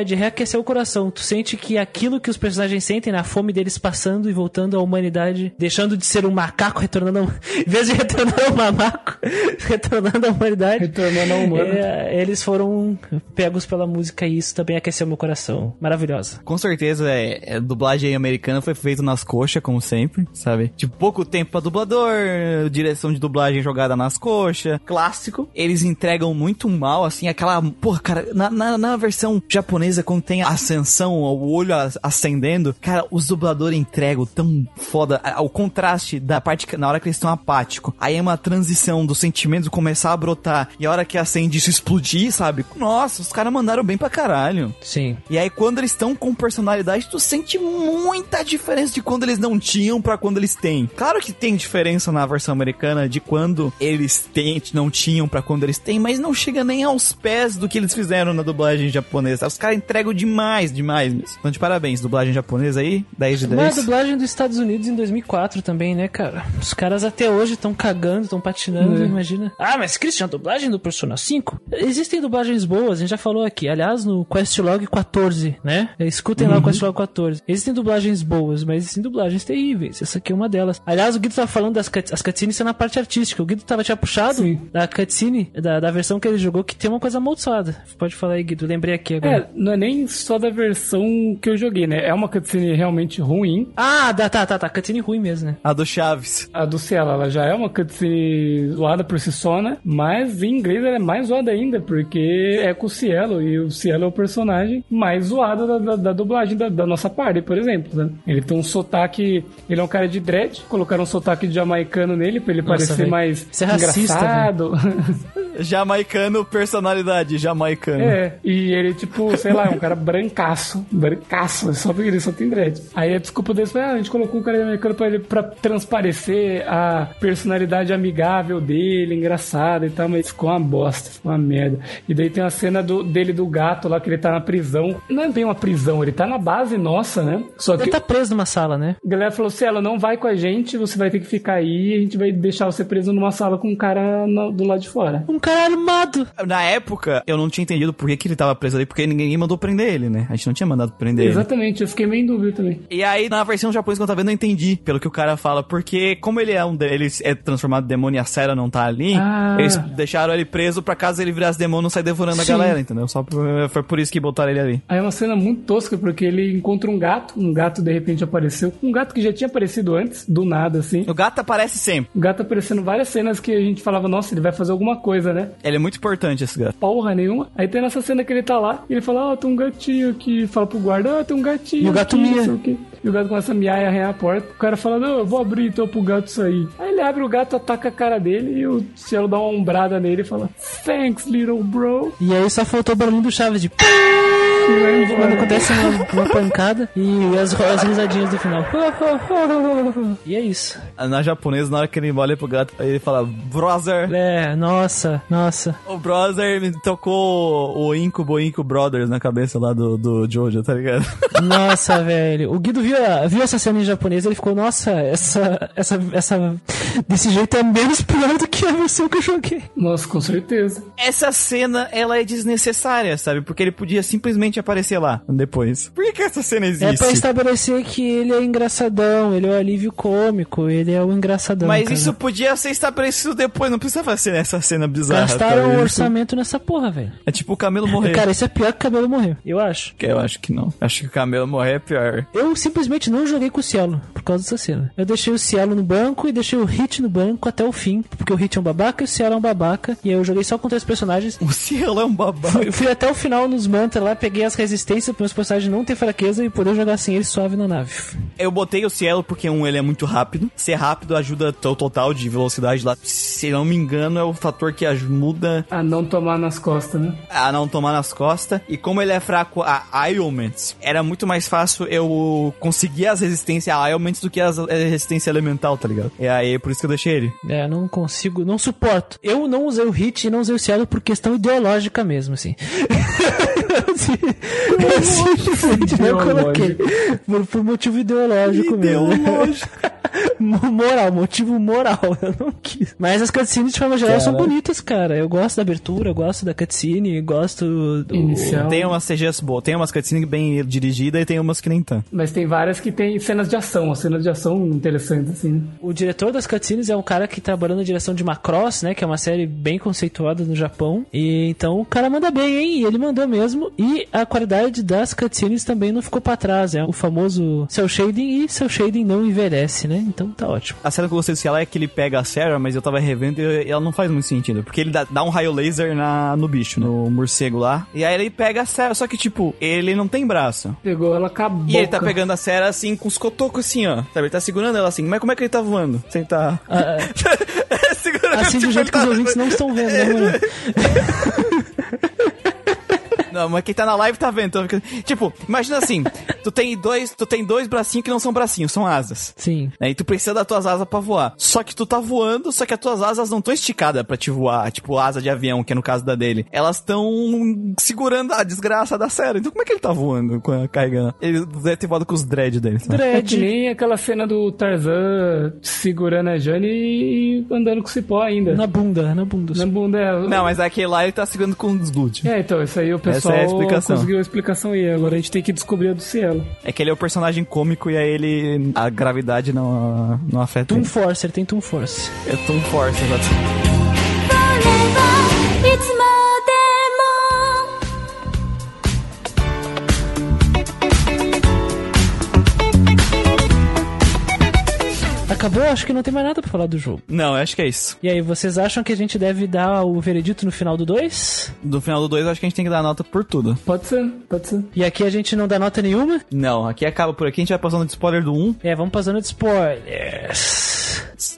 É de reaquecer o coração. Tu sente que aquilo que os personagens sentem, na fome deles passando e voltando à humanidade, deixando de ser um macaco, (laughs) retornando a... (laughs) Em vez de retornar ao mamaco, (laughs) retornando à humanidade. Retornando ao humano. É, eles foram pegos pela música e isso também aqueceu meu coração. Maravilhosa. Com certeza, é, é, dublagem americana foi feita nas coxas, como sempre, sabe? Tipo, pouco tempo pra dublador, direção de dublagem jogada nas coxas, clássico. Eles entregam muito mal, assim, aquela... Porra, cara, na, na, na versão japonesa, quando tem a ascensão, o olho acendendo, cara, os dubladores entregam tão foda. O contraste da parte que, na hora que eles estão apáticos, aí é uma transição do sentimento começar a brotar, e a hora que acende isso explodir, sabe? Nossa, os caras mandaram bem pra caralho. Sim. E aí, quando eles estão com personalidade, tu sente muita diferença de quando eles não tinham pra quando eles têm. Claro que tem diferença na versão americana de quando eles têm, não tinham pra quando eles têm, mas não chega nem aos pés do que eles fizeram na dublagem japonesa. Os caras entregam demais, demais mesmo. Então, de parabéns, dublagem japonesa aí, 10 de 10. Mas a dublagem dos Estados Unidos em 2004 também, né, cara? Os caras até hoje estão cagando, estão patinando, É. imagina. Ah, mas Christian, a dublagem do Persona 5? Existem dublagens boas, a gente já falou aqui. Aliás, no Questlog 14, né? Escutem lá o Questlog 14. Existem dublagens boas, mas existem dublagens terríveis. Essa aqui é uma delas. Aliás, o Guido tava falando das cut- as cutscenes são na parte artística. O Guido tava tinha puxado Sim. da cutscene, da, da versão que ele jogou, que tem uma coisa amaldiçoada. Pode falar aí, Guido. Lembrei aqui agora. É, não é nem só da versão que eu joguei, né? É uma cutscene realmente ruim. Ah, tá, tá, tá, tá. Cutscene ruim mesmo, né? A do Chaves. A do Cielo, ela já é uma cutscene zoada por si só, né? Mas em inglês ela é mais zoada ainda, porque é com o Cielo, e o Cielo é o personagem mais zoado da, da- da dublagem da, da nossa party, por exemplo, né? Ele tem um sotaque... Ele é um cara de dread, colocaram um sotaque jamaicano nele pra ele Nossa, parecer velho. mais Isso é racista, engraçado. (laughs) Jamaicano, personalidade, jamaicano. É, e ele, tipo, sei lá, é um cara brancaço. Brancaço, só porque ele só tem dread. Aí a desculpa deles foi, ah, a gente colocou um cara americano pra ele pra transparecer a personalidade amigável dele, engraçada e tal, mas ficou uma bosta, ficou uma merda. E daí tem a cena do, dele do gato lá, que ele tá na prisão. Não é bem uma prisão, ele tá na base nossa, né? Só que Ele tá preso numa sala, né? a galera falou assim: ela não vai com a gente, você vai ter que ficar aí e a gente vai deixar você preso numa sala com um cara no- do lado de fora. Um cara armado. Na época, eu não tinha entendido por que, que ele tava preso ali, porque ninguém mandou prender ele, né? A gente não tinha mandado prender ele. Exatamente, eu fiquei meio em dúvida também. E aí, na versão japonesa que eu tava vendo, eu entendi, pelo que o cara fala, porque como ele é um ele é transformado em demônio e a Sarah não tá ali, Ah. eles deixaram ele preso pra caso ele virasse demônio não sair devorando Sim. a galera, entendeu? Só por- foi por isso que botaram ele ali. Aí é uma cena muito tosca, porque ele encontra um gato, um gato de repente apareceu, um gato que já tinha aparecido antes, do nada, assim. O gato aparece sempre. O gato aparecendo várias cenas que a gente falava, nossa, ele vai fazer alguma coisa, né? Ele é muito importante, esse gato. Porra nenhuma. Aí tem nessa cena que ele tá lá, e ele fala, ah, tem um gatinho aqui. Fala pro guarda, ah, tem um gatinho. E o gato aqui, mia. o. E o gato começa a miar e arranhar a porta. O cara fala, não, eu vou abrir então pro gato sair. Aí ele abre o gato, ataca a cara dele, e o cielo dá uma ombrada nele e fala, thanks, little bro. E aí só faltou o barulho do Chaves de... Quando acontece uma, uma pancada e as, as risadinhas do final. E é isso. Na japonesa, na hora que ele olha pro gato, aí ele fala, brother. É, nossa, nossa. O brother me tocou o Incubo Incubo Brothers na cabeça lá do, do Jojo, tá ligado? (laughs) Nossa, velho. O Guido viu, viu essa cena em japonês ele ficou, nossa, essa, essa, essa. Desse jeito é menos pior do que a versão que eu joguei. Nossa, com certeza. Essa cena, ela é desnecessária, sabe? Porque ele podia simplesmente aparecer lá depois. Por que, que essa cena existe? É pra estabelecer que ele é engraçadão, ele é o alívio cômico, ele é o engraçadão. Mas cara. isso podia ser estabelecido depois, não precisa fazer essa cena bizarra. Gastaram o Isso- orçamento nessa porra, velho. É tipo o camelo morrer. Cara, isso é pior que o cabelo morrer, eu acho. Que Eu acho que não. Acho que o camelo morrer é pior. Eu simplesmente não joguei com o Cielo por causa dessa cena. Eu deixei o Cielo no banco e deixei o Hit no banco até o fim, porque o Hit é um babaca e o Cielo é um babaca. E aí eu joguei só com três personagens. O Cielo é um babaca. Fui, fui até o final nos mantras lá, peguei as resistências para meus personagens não ter fraqueza e poder jogar sem eles suave na nave. Eu botei o Cielo porque, um, ele é muito rápido. Ser rápido ajuda o total de velocidade lá. Se não me engano, é o fator que ajuda A não tomar nas costas, né? a não tomar nas costas. E como ele é fraco a ailments, era muito mais fácil eu conseguir as resistências a ailments do que as a resistência elemental, tá ligado? E aí, por isso que eu deixei ele. É, não consigo, não suporto. Eu não usei o Hit e não usei o Cielo por questão ideológica mesmo, assim. (laughs) Eu simplesmente não coloquei. Por, por motivo ideológico, mesmo. Mo- (laughs) moral, motivo moral. (laughs) Eu não quis. Mas as cutscenes, de forma geral, são bonitas, cara. Eu gosto da abertura, eu gosto da cutscene, gosto do. Inicial. Tem umas CGs boas, tem umas cutscenes bem dirigidas e tem umas que nem tanto. Mas tem várias que tem cenas de ação, as cenas de ação interessantes, assim? O diretor das cutscenes é um cara que trabalhou na direção de Macross, né? Que é uma série bem conceituada no Japão. E então o cara manda bem, hein? E ele mandou mesmo. E a qualidade das cutscenes também não ficou pra trás. É o famoso cel shading e cel shading não envelhece, né? Então tá ótimo. A cena que eu gostei desse ela é que ele pega a Sarah, mas eu tava revendo e ela não faz muito sentido. Porque ele dá, dá um raio laser na, no bicho, no morcego lá. E aí ele pega a Sarah, só que tipo, ele não tem braço. Pegou ela com a boca. E ele tá pegando a Sarah assim, com os cotocos assim, ó. Sabe, ele tá segurando ela assim. Mas como é que ele tá voando? Sem tá... (laughs) segurando Assim do tipo, jeito que os tá- ouvintes não estão vendo, né, (laughs) mano? (laughs) Não, mas quem tá na live tá vendo. Então, fica- tipo, imagina assim, (laughs) tu tem dois, tu tem dois bracinhos que não são bracinhos, são asas. Sim. Né? E tu precisa das tuas asas pra voar. Só que tu tá voando, só que as tuas asas não estão esticadas pra te voar, tipo asa de avião, que é no caso da dele. Elas estão segurando a desgraça da série. Então como é que ele tá voando, com a- carregando? Ele deve ter voado com os dread dele. sabe? É que Dread. nem aquela cena do Tarzan segurando a Jane e andando com o cipó ainda. Na bunda, na bunda. Na bunda é... Não, mas aquele lá ele tá segurando com os glúteos. É, então, isso aí o pessoal Essa é a explicação. conseguiu a explicação aí. Agora a gente tem que descobrir a do Cielo. É que ele é o personagem cômico e aí ele. A gravidade não, não afeta Toon ele. Force, ele tem Toon Force. É Toon Force, exato. Acabou? Acho que não tem mais nada pra falar do jogo. Não, eu acho que é isso. E aí, vocês acham que a gente deve dar o veredito no final do 2? Do final do 2, eu acho que a gente tem que dar nota por tudo. Pode ser, pode ser. E aqui a gente não dá nota nenhuma? Não, aqui acaba por aqui, a gente vai passando de spoiler do 1. É, vamos passando de spoilers.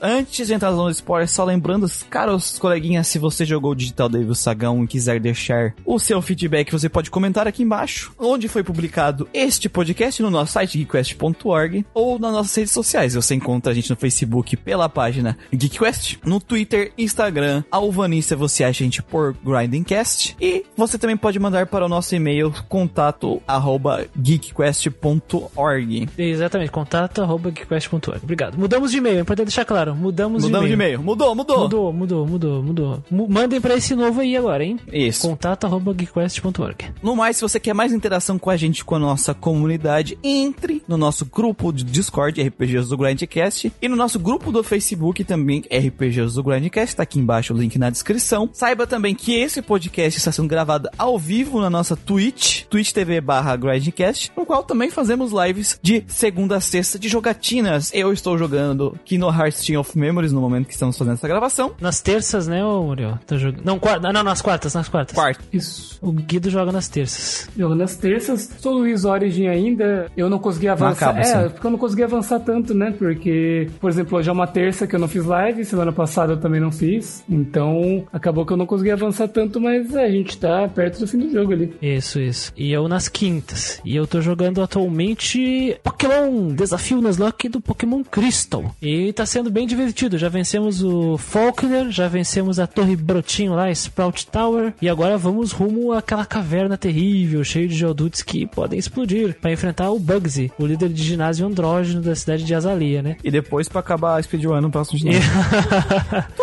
Antes de entrar na zona de spoiler, só lembrando, caros coleguinhas, se você jogou o Digital Devil Saga 1 e quiser deixar o seu feedback, você pode comentar aqui embaixo, onde foi publicado este podcast no nosso site geekquest.org ou nas nossas redes sociais. Você encontra a gente no Facebook pela página GeekQuest. No Twitter, Instagram, Alvanista, você acha a gente por GrindingCast. E você também pode mandar para o nosso e-mail contato arroba geekquest.org. Exatamente, contato arroba geekquest.org. Obrigado. Mudamos de e-mail, é importante deixar claro. Mudamos, Mudamos de e-mail. Mudou, mudou. Mudou, mudou, mudou, mudou. Mu- Mandem pra esse novo aí agora, hein? Isso. Contato arroba geekquest.org. No mais, se você quer mais interação com a gente, com a nossa comunidade, entre no nosso grupo de Discord RPGs do Grindcast e no nosso grupo do Facebook também RPGs do Grindcast, tá aqui embaixo o link na descrição. Saiba também que esse podcast está sendo gravado ao vivo na nossa Twitch, Twitch TV barra Grindcast, no qual também fazemos lives de segunda a sexta de jogatinas. Eu estou jogando Kino Hearts Team of Memories no momento que estamos fazendo essa gravação. Nas terças, né, ô Muriel? Tá jogando. Não, quarta, não, nas quartas, nas quartas. Quarto. Isso. O Guido joga nas terças. Jogando nas terças. Sou Luiz Origin ainda. Eu não consegui avançar. acaba, é, porque eu não consegui avançar tanto, né? Porque, por exemplo, hoje é uma terça que eu não fiz live. Semana passada eu também não fiz. Então, acabou que eu não consegui avançar tanto, mas é, a gente tá perto do fim do jogo ali. Isso, isso. E eu nas quintas. E eu tô jogando atualmente Pokémon Desafio Nuzlocke do Pokémon Crystal. E tá sendo bem divertido. Já vencemos o Faulkner, já vencemos a Torre Brotinho lá, Sprout Tower. E agora vamos rumo àquela caverna terrível, cheio de Geodudes que podem explodir. Pra enfrentar o Bugsy, o líder de ginásio andrógeno da cidade de Azalia, né? E depois, pra acabar a speedrun no próximo de novo. (laughs)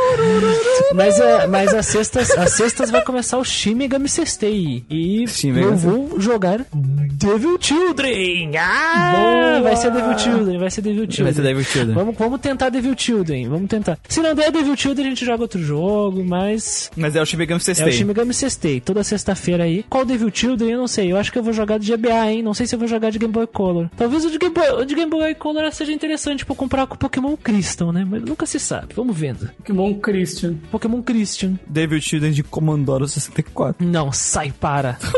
mas, é, mas as sextas, as sextas vai começar o Shin Megami Sextei. E Shin eu vou jogar Devil Children. Ah, Boa! vai ser Devil Children, vai ser Devil Children. Vai ser Devil Children. Vamos, vamos tentar Devil Children, vamos tentar. Se não der Devil Children, a gente joga outro jogo, mas Mas é o Shin Megami é o. Shin Megami Sextei, toda sexta-feira aí. Qual Devil Children, eu não sei. Eu acho que eu vou jogar de GBA, hein? Não sei se eu vou jogar de Game Boy Color. Talvez o de Game Boy, o de Game Boy Color seja interessante pra comprar com Pokémon Crystal, né? Mas nunca se sabe. Vamos vendo. Pokémon Christian. Pokémon Christian. Devil Children de Commodore 64. Não, sai, para. (laughs)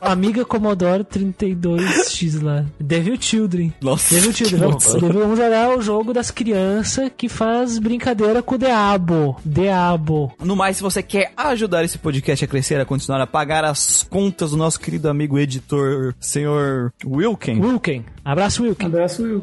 Amiga Commodore 32X lá. Devil Children. Nossa, Devil que Children. Vamos, loucura. vamos jogar o jogo das crianças que faz brincadeira com o Diabo. Diabo. No mais, se você quer ajudar esse podcast a crescer, a continuar a pagar as contas do nosso querido amigo editor, senhor Wilken, Wilken. Abraço, Wilken. Abraço, Will.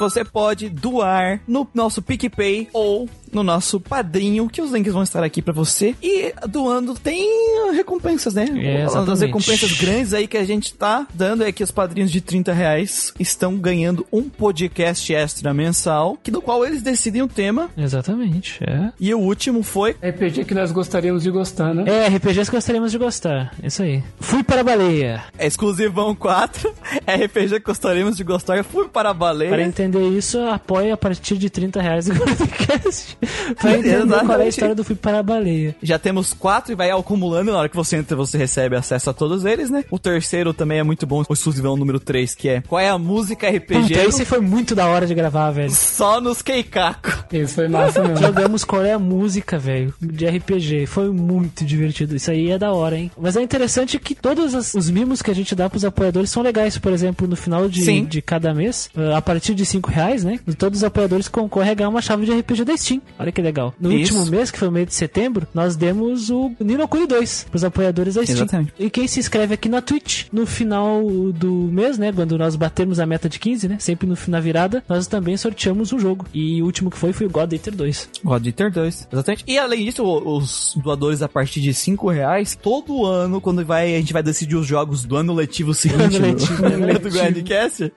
Você pode doar no nosso PicPay ou no nosso padrinho, que os links vão estar aqui pra você. E doando tem recompensas, né? É, Uma das recompensas grandes aí que a gente tá dando é que os padrinhos de 30 reais estão ganhando um podcast extra mensal, que no qual eles decidem o tema. Exatamente, é. E o último foi RPG que nós gostaríamos de gostar, né? É, RPGs que gostaríamos de gostar. Isso aí. Fui para a baleia. É exclusivão 4, (laughs) RPG que gostaríamos de gostar, fui para a baleia. Para entender isso, apoie a partir de 30 reais o (laughs) podcast. (laughs) pra entender qual é a história do Fui para a baleia. Já temos quatro e vai acumulando. Na hora que você entra, você recebe acesso a todos eles, né? O terceiro também é muito bom, o exclusivão número 3, que é qual é a música RPG Puta, esse foi muito da hora de gravar, velho. só nos Keikaku. Isso foi massa mesmo. Jogamos qual é a música, velho, de RPG. Foi muito divertido. Isso aí é da hora, hein? Mas é interessante que todos os mimos que a gente dá pros apoiadores são legais. Por exemplo, no final de, Sim. de cada mês, uh, a partir de 5 reais, né? Todos os apoiadores concorrem a ganhar uma chave de RPG da Steam. Olha que legal. No Isso. último mês, que foi o mês de setembro, nós demos o Nino Kuni 2 pros apoiadores da Steam. Exatamente. E quem se inscreve aqui na Twitch, no final do mês, né? Quando nós batermos a meta de 15, né? Sempre no, na virada, nós também sorteamos um jogo. E o último que foi foi o God Eater 2. God Eater 2. Exatamente. E além disso, os doadores a partir de 5 reais, todo ano, quando vai, a gente vai decidir os jogos do ano letivo seguinte Ano letivo, do. (laughs) Grindcast.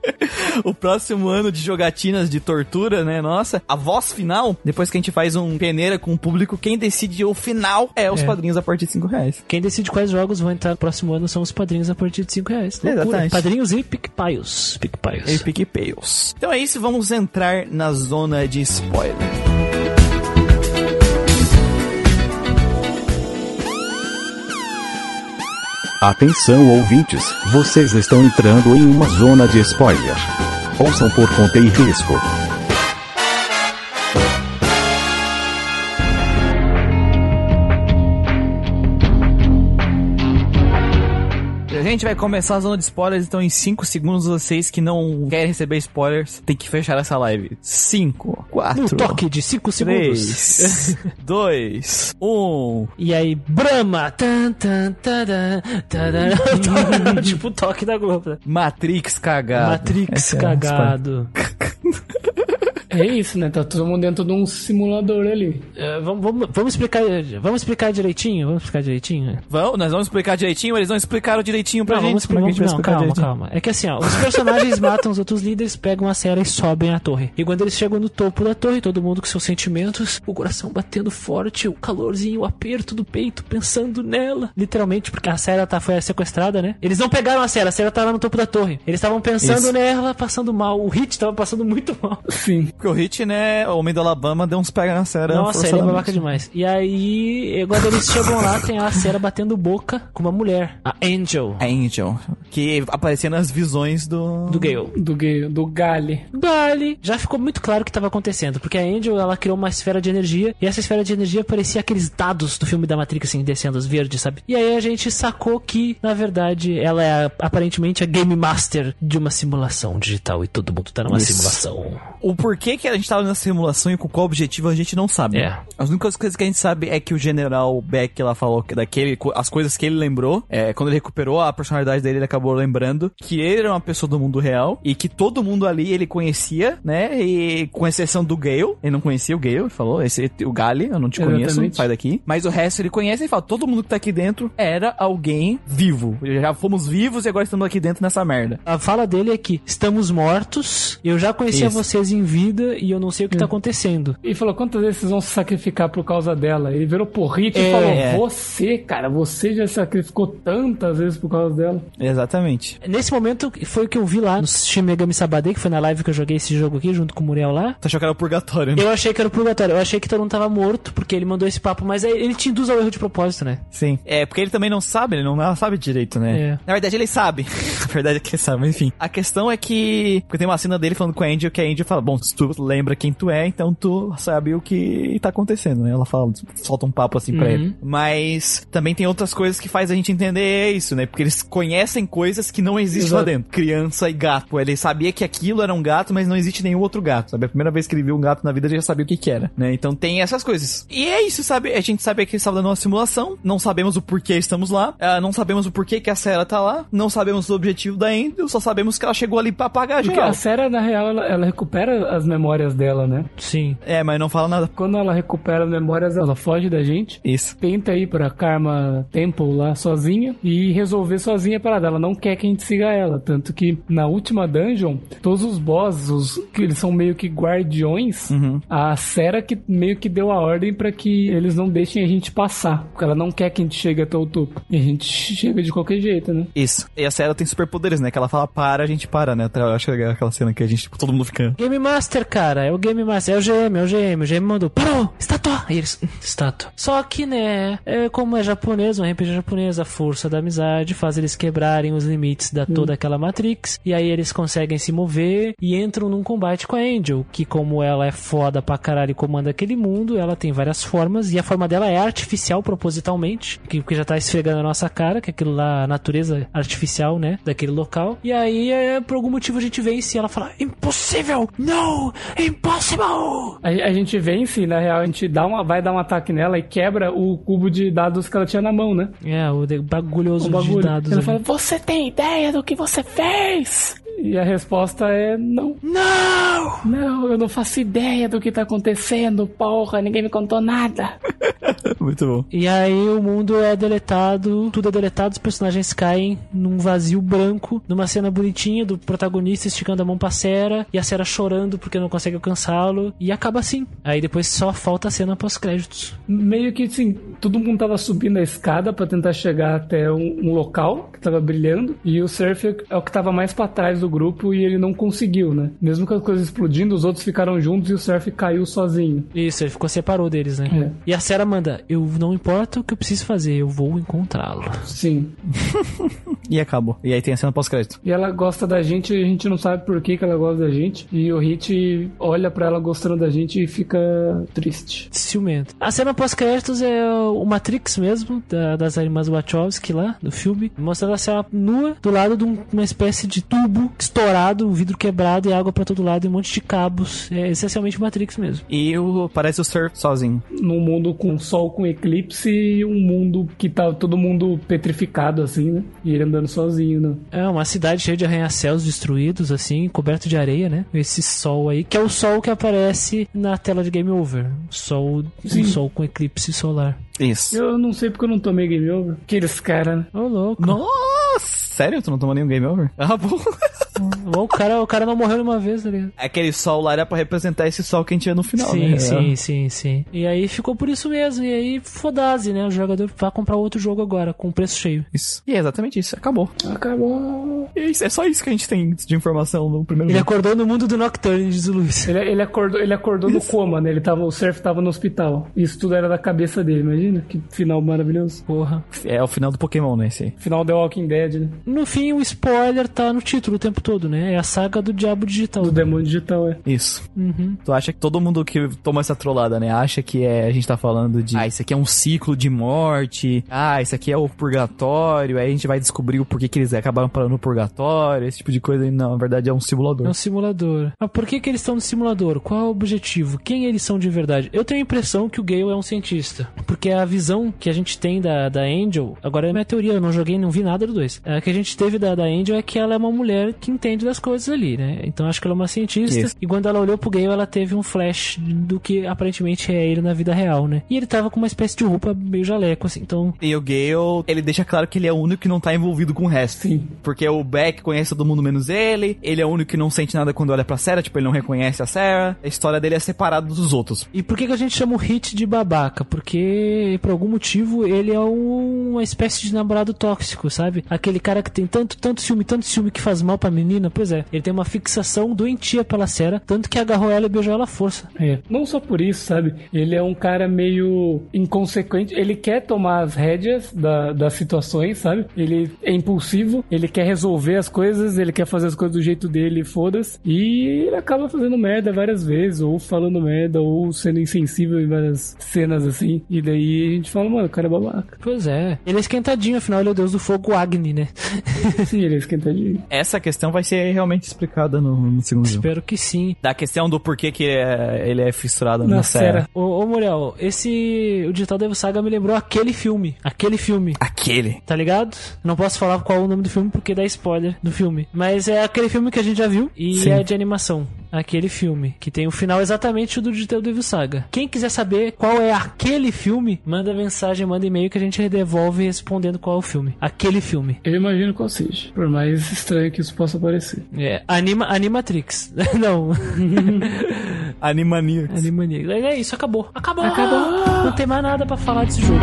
(laughs) o próximo ano de jogatinas de tortura, né? Nossa, a voz final, depois que a gente faz um peneira com o público, quem decide o final é os É. padrinhos a partir de 5 reais. Quem decide quais jogos vão entrar no próximo ano são os padrinhos a partir de 5 reais. Loucura. Exatamente. Padrinhos e PicPaios. PicPaios. E PicPayos. Então é isso, vamos entrar na zona de spoiler. Atenção ouvintes, vocês estão entrando em uma zona de spoiler. Ouçam por conta e risco. A gente vai começar a zona de spoilers, então em 5 segundos vocês que não querem receber spoilers, tem que fechar essa live. 5, 4, No toque de 5 segundos. 3, 2, 1. E aí, Brahma! Tan, tan, tadan, tadan. (laughs) tipo o toque da Globo. Matrix cagado. Matrix Essa é cagado. É (laughs) isso, né? Tá todo mundo dentro de um simulador ali. É, vamos, vamos, vamos explicar. Vamos explicar direitinho? Vamos explicar direitinho? Vamos, nós vamos explicar direitinho, eles não explicaram direitinho pra Não, gente. vamos como é que a gente não, explicar calma, direitinho? calma. É que assim, ó, os personagens (laughs) matam os outros líderes, pegam a Sarah e sobem a torre. E quando eles chegam no topo da torre, todo mundo com seus sentimentos, o coração batendo forte, o calorzinho, o aperto do peito, pensando nela. Literalmente, porque a Sarah tá, foi sequestrada, né? Eles não pegaram a Sarah, a Sarah tá lá no topo da torre. Eles estavam pensando Isso. nela, passando mal. O Hit tava passando muito mal. Sim. Porque o Hit, né, o homem do Alabama, deu uns pega na série. Nossa, ele é babaca demais. E aí, quando eles chegam lá, tem a Sarah batendo boca com uma mulher, a Angel. Angel, que aparecia nas visões do... Do Gale. Do gay, do Gale. Dali. Já ficou muito claro o que estava acontecendo, porque a Angel ela criou uma esfera de energia e essa esfera de energia parecia aqueles dados do filme da Matrix assim descendo os verdes, sabe? E aí a gente sacou que na verdade ela é a- aparentemente a game master de uma simulação digital e todo mundo tá numa Isso. simulação. O porquê que a gente tava nessa simulação e com qual objetivo a gente não sabe. É. As únicas coisas que a gente sabe é que o General Beck lá falou que daquele, as coisas que ele lembrou, é, quando ele recuperou a personalidade dele, ele acabou lembrando que ele era uma pessoa do mundo real e que todo mundo ali ele conhecia, né? E com exceção do Gale, ele não conhecia o Gale, ele falou, esse o Gale, eu não te conheço, Exatamente. sai daqui. Mas o resto ele conhece e fala, todo mundo que tá aqui dentro era alguém vivo. Já fomos vivos e agora estamos aqui dentro nessa merda. A fala dele é que estamos mortos, eu já conhecia Isso. vocês em vida e eu não sei o que tá acontecendo. E falou, quantas vezes vocês vão se sacrificar por causa dela? Ele virou porrito É. e falou, você, cara, você já se sacrificou tantas vezes por causa dela. Exatamente. Nesse momento foi o que eu vi lá no Shin Megami Sabade, que foi na live que eu joguei esse jogo aqui junto com o Muriel lá. Tu achou que era o purgatório, né? Eu achei que era o purgatório. Eu achei que todo mundo tava morto, porque ele mandou esse papo, mas aí ele te induz ao erro de propósito, né? Sim. É, porque ele também não sabe, ele não sabe direito, né? É. Na verdade, ele sabe. (laughs) Na verdade é que ele sabe, mas enfim. A questão é que. Porque tem uma cena dele falando com a Angel, que a Angel fala: Bom, se tu lembra quem tu é, então tu sabe o que tá acontecendo, né? Ela fala, solta um papo assim pra Uhum. ele. Mas também tem outras coisas que faz a gente entender isso, né? Porque eles conhecem coisas que não existem lá Exato. dentro. Criança e gato. Ele sabia que aquilo era um gato, mas não existe nenhum outro gato, sabe? A primeira vez que ele viu um gato na vida, ele já sabia o que que era, né? Então tem essas coisas. E é isso, sabe? A gente sabe que eles estavam dando uma simulação, não sabemos o porquê estamos lá, ah, não sabemos o porquê que a Sarah tá lá, não sabemos o objetivo da Angel, só sabemos que ela chegou ali pra apagar Porque geral. a Sarah, na real, ela, ela recupera as memórias dela, né? Sim. É, mas não fala nada. Quando ela recupera as memórias, ela foge da gente. Isso. Tenta ir pra Karma Temple lá sozinha e resolver sozinha a parada. Ela não quer que a gente siga ela. Tanto que na última dungeon, todos os bosses, os, que eles são meio que guardiões, a Sera que meio que deu a ordem pra que eles não deixem a gente passar. Porque ela não quer que a gente chegue até o topo. E a gente chega de qualquer jeito, né? Isso. E a Sarah tem superpoderes, né? Que ela fala para, a gente para, né? Eu acho legal aquela cena que a gente, tipo, todo mundo fica. Game Master, cara, é o Game Master, é o GM, é o GM, o GM mandou, parou, estátua, e eles, "Hum, estátua. Só que, né, é como é japonês, um RPG japonês, a força da amizade faz eles quebrarem os limites da toda aquela Matrix, e aí eles conseguem se mover e entram num combate com a Angel, que como ela é foda pra caralho e comanda aquele mundo, ela tem várias formas, e a forma dela é artificial propositalmente, que, que já tá esfregando a nossa cara, que é aquilo lá, a natureza artificial, né, daquele local, e aí, é, por algum motivo a gente vence e ela fala, impossível, no, impossible! A, a gente vence, na real, a gente dá uma, vai dar um ataque nela e quebra o cubo de dados que ela tinha na mão, né? É, o bagulhoso O bagulho. de dados. Ela ali. fala, você tem ideia do que você fez? E a resposta é não. Não! Não, eu não faço ideia do que tá acontecendo, porra, ninguém me contou nada. (laughs) Muito bom. E aí o mundo é deletado, tudo é deletado, os personagens caem num vazio branco, numa cena bonitinha do protagonista esticando a mão pra Sera e a Sera chorando porque não consegue alcançá-lo e acaba assim. Aí depois só falta a cena pós-créditos. Meio que assim, todo mundo tava subindo a escada pra tentar chegar até um, um local que tava brilhando e o Surf é o que tava mais pra trás do grupo e ele não conseguiu, né? Mesmo com as coisas explodindo, os outros ficaram juntos e o Surf caiu sozinho. Isso, ele ficou separou deles, né? É. E a Sera manda, eu não importa o que eu preciso fazer, eu vou encontrá-lo. Sim. (laughs) E acabou. E aí tem a cena pós-crédito. E ela gosta da gente e a gente não sabe por que, que ela gosta da gente. E o Hit olha pra ela gostando da gente e fica triste. Ciumento. A cena pós-créditos é o Matrix mesmo, da- das irmãs Wachowski lá, do filme, mostrando a Sarah nua, do lado de um- uma espécie de tubo estourado, um vidro quebrado e água pra todo lado e um monte de cabos. É essencialmente Matrix mesmo. E o, parece o Surf sozinho. Num mundo com sol com eclipse e um mundo que tá todo mundo petrificado assim, né? E ele andando sozinho, não. É uma cidade cheia de arranha-céus destruídos, assim, coberto de areia, né? Esse sol aí, que é o sol que aparece na tela de Game Over. Sol, Sim. um sol com eclipse solar. Isso. Eu não sei porque eu não tomei game over. Aqueles caras, né? Ô, louco. Nossa, sério? Tu não tomou nenhum game over? Ah, bom. (laughs) Bom, o, cara, o cara não morreu nenhuma vez, tá ligado? Aquele sol lá era pra representar esse sol que a gente vê no final, sim, né? sim, sim, sim. E aí ficou por isso mesmo. E aí, foda-se, né? O jogador vai comprar outro jogo agora, com preço cheio. Isso. E é exatamente isso. Acabou. Acabou. E é isso, é só isso que a gente tem de informação no primeiro Ele jogo. acordou no mundo do Nocturne, diz o Luiz. Ele, ele acordou, ele acordou no coma, né? Ele tava, o surf tava no hospital. Isso tudo era da cabeça dele, imagina? Que final maravilhoso. Porra. É o final do Pokémon, né? Esse aí. Final The Walking Dead, né? No fim, o spoiler tá no título o tempo todo, né? É a saga do Diabo Digital. Do demônio digital, é. Isso. Uhum. Tu acha que todo mundo que toma essa trollada, né? Acha que é, a gente tá falando de. Ah, isso aqui é um ciclo de morte. Ah, isso aqui é o purgatório. Aí a gente vai descobrir o porquê que eles acabaram parando no purgatório. Esse tipo de coisa. E não, na verdade é um simulador. É um simulador. Mas por que, que eles estão no simulador? Qual é o objetivo? Quem eles são de verdade? Eu tenho a impressão que o Gale é um cientista. Porque a visão que a gente tem da, da Angel, agora é minha teoria, eu não joguei, não vi nada do dois. A que a gente teve da, da Angel é que ela é uma mulher que entende das coisas ali, né? Então acho que ela é uma cientista. Isso. E quando ela olhou pro Gale, ela teve um flash do que aparentemente é ele na vida real, né? E ele tava com uma espécie de roupa meio jaleco, assim. Então, E o Gale, ele deixa claro que ele é o único que não tá envolvido com o resto. Sim. Porque o Beck conhece todo mundo menos ele. Ele é o único que não sente nada quando olha pra Sarah. Tipo, ele não reconhece a Sarah. A história dele é separada dos outros. E por que, que a gente chama o Hit de babaca? Porque, por algum motivo, ele é um- uma espécie de namorado tóxico, sabe? Aquele cara que tem tanto, tanto ciúme, tanto ciúme que faz mal pra menina. Pois é, ele tem uma fixação doentia pela Sarah, tanto que agarrou ela e beijou ela à força. É. Não só por isso, sabe? Ele é um cara meio inconsequente. Ele quer tomar as rédeas da, das situações, sabe? Ele é impulsivo, ele quer resolver as coisas, ele quer fazer as coisas do jeito dele, foda-se. E ele acaba fazendo merda várias vezes, ou falando merda, ou sendo insensível em várias cenas assim. E daí a gente fala, mano, o cara é babaca. Pois é. Ele é esquentadinho, afinal ele é o deus do fogo Agni, né? (laughs) (laughs) Sim, ele é esquentadinho. Essa questão vai ser realmente explicada no, no segundo jogo. Espero que sim. Da questão do porquê que é- ele é fissurado Na. Sarah. Ô, ô Muriel, esse. O Digital Devil Saga me lembrou aquele filme. Aquele filme. Aquele. Tá ligado? Não posso falar qual é o nome do filme porque dá spoiler do filme. Mas é aquele filme que a gente já viu e Sim. é de animação. Aquele filme, que tem o final exatamente o do Digital Devil Saga. Quem quiser saber qual é aquele filme, manda mensagem, manda e-mail que a gente devolve respondendo qual é o filme. Aquele filme. Eu imagino qual seja. Por mais estranho que isso possa parecer. É, Anima, Animatrix. (laughs) Não, (laughs) Animaniacs. Animaniacs. É isso, acabou. Acabou! Acabou! Não tem mais nada pra falar desse jogo.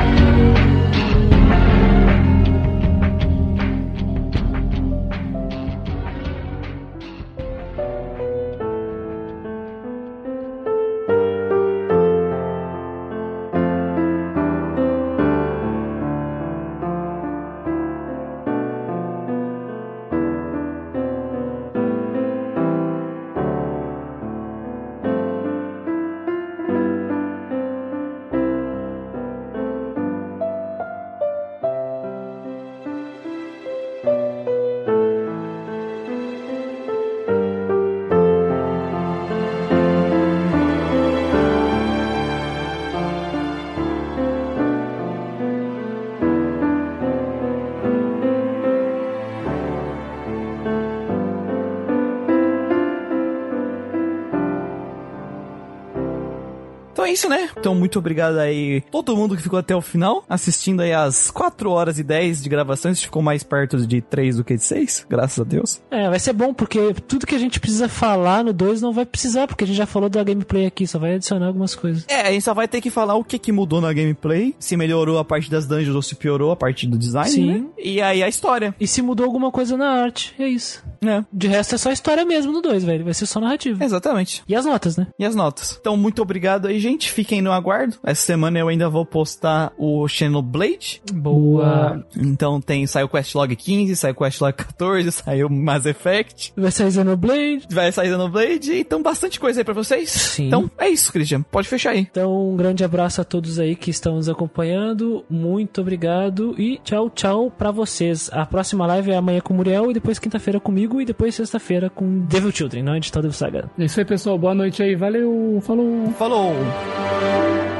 Isso, né? Então muito obrigado aí todo mundo que ficou até o final, assistindo aí as 4 horas e 10 de gravação. A gente ficou mais perto de 3 do que de 6, graças a Deus. É, vai ser bom, porque tudo que a gente precisa falar no 2 não vai precisar, porque a gente já falou da gameplay aqui, só vai adicionar algumas coisas. É, a gente só vai ter que falar o que, que mudou na gameplay, se melhorou a parte das dungeons ou se piorou a parte do design, Sim. né? E aí a história, E se mudou alguma coisa na arte, é isso. né? De resto é só história mesmo no 2, velho. Vai ser só narrativa. Exatamente. E as notas, né? E as notas. Então, muito obrigado aí, gente. Fiquem no aguardo. Essa semana eu ainda vou postar o Xenoblade. Boa. Então tem, saiu Questlog 15, saiu Questlog 14, saiu Mass Effect. Vai sair Xenoblade. Vai sair Xenoblade. Então, bastante coisa aí pra vocês. Sim. Então, é isso, Christian. Pode fechar aí. Então, um grande abraço a todos aí que estão nos acompanhando. Muito obrigado e tchau, tchau pra vocês. A próxima live é amanhã com o Muriel e depois quinta-feira comigo e depois sexta-feira com Devil Children, não é Digital Devil Saga. É isso aí, pessoal. Boa noite aí. Valeu. Falou. Falou! thank you